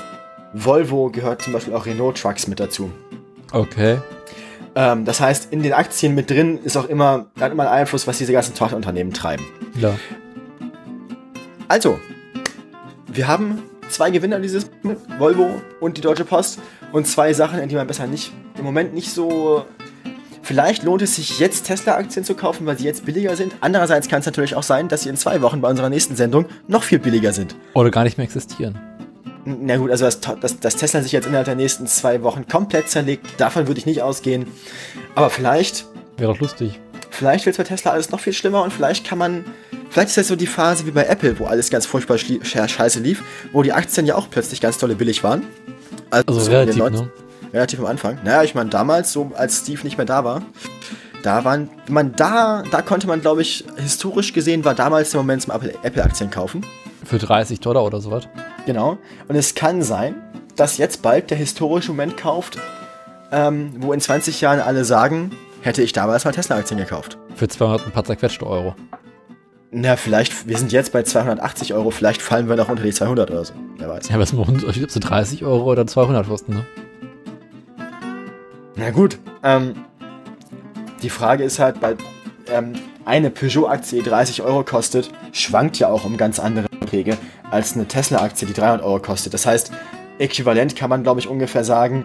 Volvo gehört zum Beispiel auch Renault Trucks mit dazu. Okay. Ähm, das heißt, in den Aktien mit drin ist auch immer, hat immer einen Einfluss, was diese ganzen Tochterunternehmen treiben. Ja. Also, wir haben zwei Gewinner dieses Volvo und die Deutsche Post und zwei Sachen, in die man besser nicht, im Moment nicht so. Vielleicht lohnt es sich jetzt Tesla-Aktien zu kaufen, weil sie jetzt billiger sind. Andererseits kann es natürlich auch sein, dass sie in zwei Wochen bei unserer nächsten Sendung noch viel billiger sind. Oder gar nicht mehr existieren. Na gut, also dass, dass, dass Tesla sich jetzt innerhalb der nächsten zwei Wochen komplett zerlegt, davon würde ich nicht ausgehen. Aber vielleicht Wäre doch lustig. Vielleicht wird bei Tesla alles noch viel schlimmer und vielleicht kann man. Vielleicht ist das so die Phase wie bei Apple, wo alles ganz furchtbar scheiße lief, wo die Aktien ja auch plötzlich ganz tolle billig waren. Also so in den relativ, 90 ne? Relativ am Anfang. Naja, ich meine, damals, so als Steve nicht mehr da war, da waren, man da, da konnte man, glaube ich, historisch gesehen, war damals der Moment zum Apple- Apple-Aktien kaufen. Für 30 Dollar oder sowas. Genau. Und es kann sein, dass jetzt bald der historische Moment kauft, ähm, wo in 20 Jahren alle sagen, hätte ich damals mal Tesla-Aktien gekauft. Für 200 ein paar zerquetschte Euro. Na, vielleicht, wir sind jetzt bei 280 Euro, vielleicht fallen wir noch unter die 200 oder so. Wer weiß. Ja, was machen ob sie 30 Euro oder 200 kosten, ne? Na gut, ähm, die Frage ist halt, bei ähm, eine Peugeot-Aktie, die 30 Euro kostet, schwankt ja auch um ganz andere Beträge als eine Tesla-Aktie, die 300 Euro kostet. Das heißt, äquivalent kann man, glaube ich, ungefähr sagen,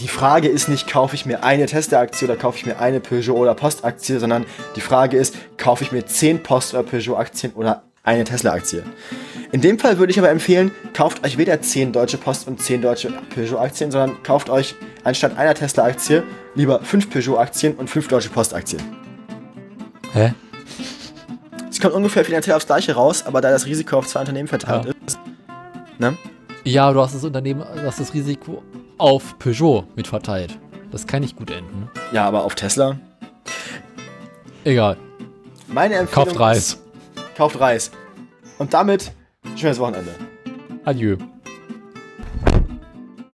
die Frage ist nicht, kaufe ich mir eine Tesla-Aktie oder kaufe ich mir eine Peugeot- oder Post-Aktie, sondern die Frage ist, kaufe ich mir 10 Post- oder Peugeot-Aktien oder eine Tesla-Aktie. In dem Fall würde ich aber empfehlen, kauft euch weder 10 Deutsche Post und 10 deutsche Peugeot-Aktien, sondern kauft euch anstatt einer Tesla-Aktie lieber 5 Peugeot-Aktien und 5 Deutsche Post-Aktien. Hä? Es kommt ungefähr finanziell aufs Gleiche raus, aber da das Risiko auf zwei Unternehmen verteilt Ja. ist, ne? Ja, du hast das Unternehmen, du hast das Risiko auf Peugeot mit verteilt. Das kann nicht gut enden. Ja, aber auf Tesla. Egal. Meine Empfehlung Kauft Reis. Ist, kauft Reis. Und damit schönes Wochenende. Adieu.